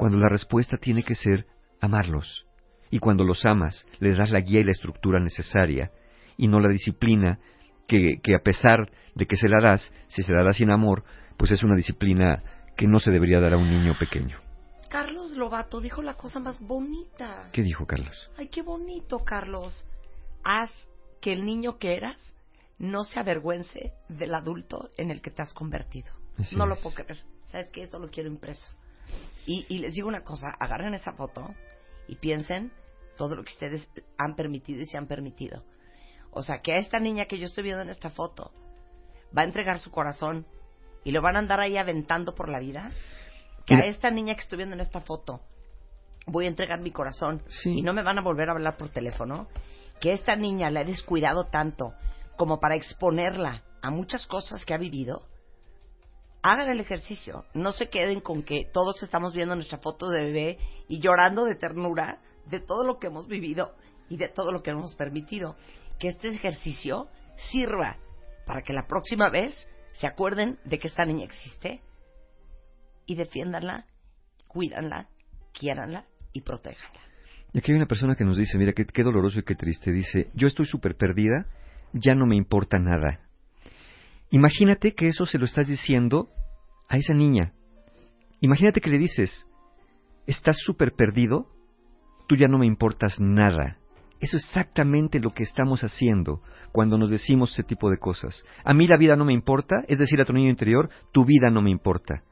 Speaker 13: cuando la respuesta tiene que ser amarlos. Y cuando los amas, les das la guía y la estructura necesaria, y no la disciplina que, que a pesar de que se la das, si se la das sin amor, pues es una disciplina que no se debería dar a un niño pequeño.
Speaker 3: Carlos Lobato dijo la cosa más bonita.
Speaker 13: ¿Qué dijo Carlos?
Speaker 3: Ay, qué bonito, Carlos. Haz que el niño que eras no se avergüence del adulto en el que te has convertido.
Speaker 13: Así
Speaker 3: no lo puedo creer. ¿Sabes qué? Eso lo quiero impreso. Y, y les digo una cosa, agarren esa foto y piensen todo lo que ustedes han permitido y se han permitido. O sea, que a esta niña que yo estoy viendo en esta foto va a entregar su corazón y lo van a andar ahí aventando por la vida. Que a esta niña que estoy viendo en esta foto voy a entregar mi corazón
Speaker 13: Sí.
Speaker 3: y no me van a volver a hablar por teléfono. Que esta niña la he descuidado tanto como para exponerla a muchas cosas que ha vivido. Hagan el ejercicio. No se queden con que todos estamos viendo nuestra foto de bebé y llorando de ternura de todo lo que hemos vivido y de todo lo que hemos permitido. Que este ejercicio sirva para que la próxima vez se acuerden de que esta niña existe y defiéndanla, cuídanla, quiéranla y protéjanla.
Speaker 13: Y aquí hay una persona que nos dice, mira, qué, qué doloroso y qué triste. Dice, yo estoy súper perdida, ya no me importa nada. Imagínate que eso se lo estás diciendo a esa niña. Imagínate que le dices, estás súper perdido, tú ya no me importas nada. Eso es exactamente lo que estamos haciendo cuando nos decimos ese tipo de cosas. A mí la vida no me importa, es decir, a tu niño interior, tu vida no me importa.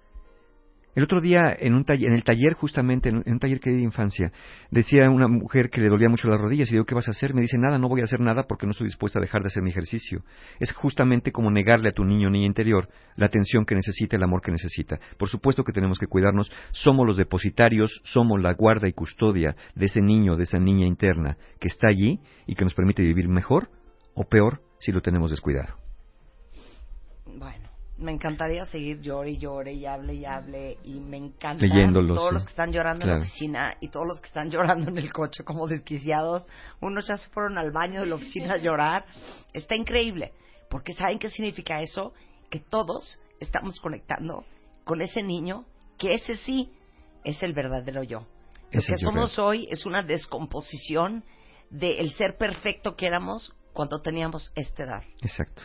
Speaker 13: El otro día, en, un en el taller, justamente, en un, en un taller que di de infancia, decía una mujer que le dolía mucho las rodillas y digo, ¿qué vas a hacer? Me dice, nada, no voy a hacer nada porque no estoy dispuesta a dejar de hacer mi ejercicio. Es justamente como negarle a tu niño o niña interior la atención que necesita, el amor que necesita. Por supuesto que tenemos que cuidarnos, somos los depositarios, somos la guarda y custodia de ese niño, de esa niña interna que está allí y que nos permite vivir mejor o peor si lo tenemos descuidado.
Speaker 3: Me encantaría seguir llore y llore y hable y hable y me encanta
Speaker 13: Leyéndolos,
Speaker 3: todos
Speaker 13: sí.
Speaker 3: los que están llorando en la oficina y todos los que están llorando en el coche como desquiciados. Unos ya se fueron al baño de la oficina a llorar. Está increíble, porque ¿saben qué significa eso? Que todos estamos conectando con ese niño, que ese sí es el verdadero yo. Lo
Speaker 13: Ese
Speaker 3: que
Speaker 13: yo
Speaker 3: somos hoy es una descomposición del ser perfecto que éramos cuando teníamos esta edad.
Speaker 13: Exacto.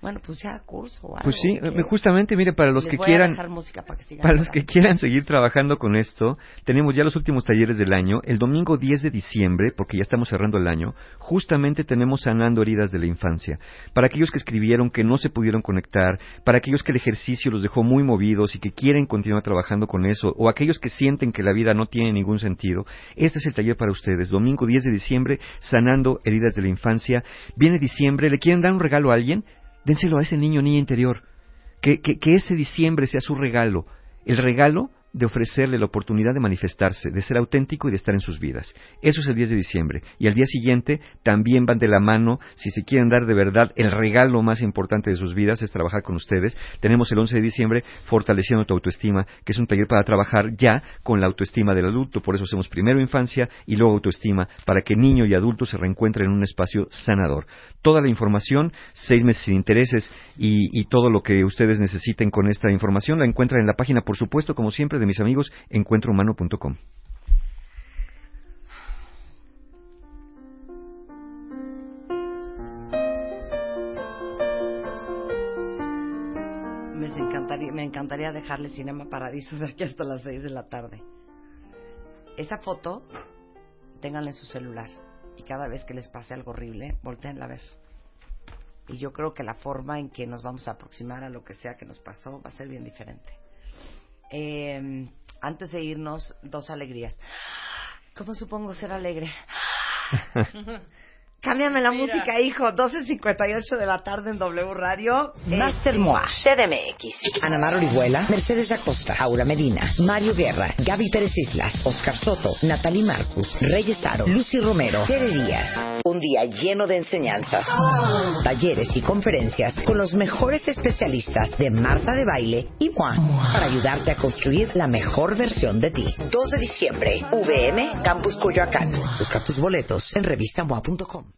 Speaker 3: Bueno, pues ya curso o algo.
Speaker 13: Pues sí,
Speaker 3: que-
Speaker 13: justamente, mire, para los que quieran,
Speaker 3: para que sigan
Speaker 13: para los que quieran seguir trabajando con esto, tenemos ya los últimos talleres del año. El domingo 10 de diciembre, porque ya estamos cerrando el año, justamente tenemos sanando heridas de la infancia. Para aquellos que escribieron que no se pudieron conectar, para aquellos que el ejercicio los dejó muy movidos y que quieren continuar trabajando con eso, o aquellos que sienten que la vida no tiene ningún sentido, este es el taller para ustedes. Domingo 10 de diciembre, sanando heridas de la infancia. Viene diciembre, ¿le quieren dar un regalo a alguien? Dénselo a ese niño niña interior. Que, que, que ese diciembre sea su regalo. El regalo de ofrecerle la oportunidad de manifestarse, de ser auténtico y de estar en sus vidas. Eso es el 10 de diciembre. Y al día siguiente también van de la mano, si se quieren dar de verdad el regalo más importante de sus vidas, es trabajar con ustedes. Tenemos el 11 de diciembre Fortaleciendo tu autoestima, que es un taller para trabajar ya con la autoestima del adulto. Por eso hacemos primero infancia y luego autoestima, para que niño y adulto se reencuentren en un espacio sanador. Toda la información, seis meses sin intereses y, y todo lo que ustedes necesiten con esta información la encuentran en la página, por supuesto, como siempre, de mis amigos, encuentrohumano.com.
Speaker 3: Me encantaría, dejarle Cinema Paradiso de aquí hasta las 6 de la tarde. Esa foto, ténganla en su celular. Y cada vez que les pase algo horrible, volteenla a ver. Y yo creo que la forma en que nos vamos a aproximar a lo que sea que nos pasó va a ser bien diferente. Eh, antes de irnos, dos alegrías. ¿Cómo supongo ser alegre? Cámbiame la música, hijo. 12.58 de la tarde en W Radio. Master Moa, CDMX. Ana Mar Orihuela, Mercedes Acosta, Aura Medina, Mario Guerra, Gaby Pérez Islas, Oscar Soto, Natalie Marcus, Reyes Aro, Lucy Romero, Tere Díaz. Un día lleno de enseñanzas, talleres y conferencias con los mejores especialistas de Marta de Baile y Moa para ayudarte a construir la mejor versión de ti. 2 de diciembre, VM, Campus Coyoacán. Busca tus boletos en revistamoa.com.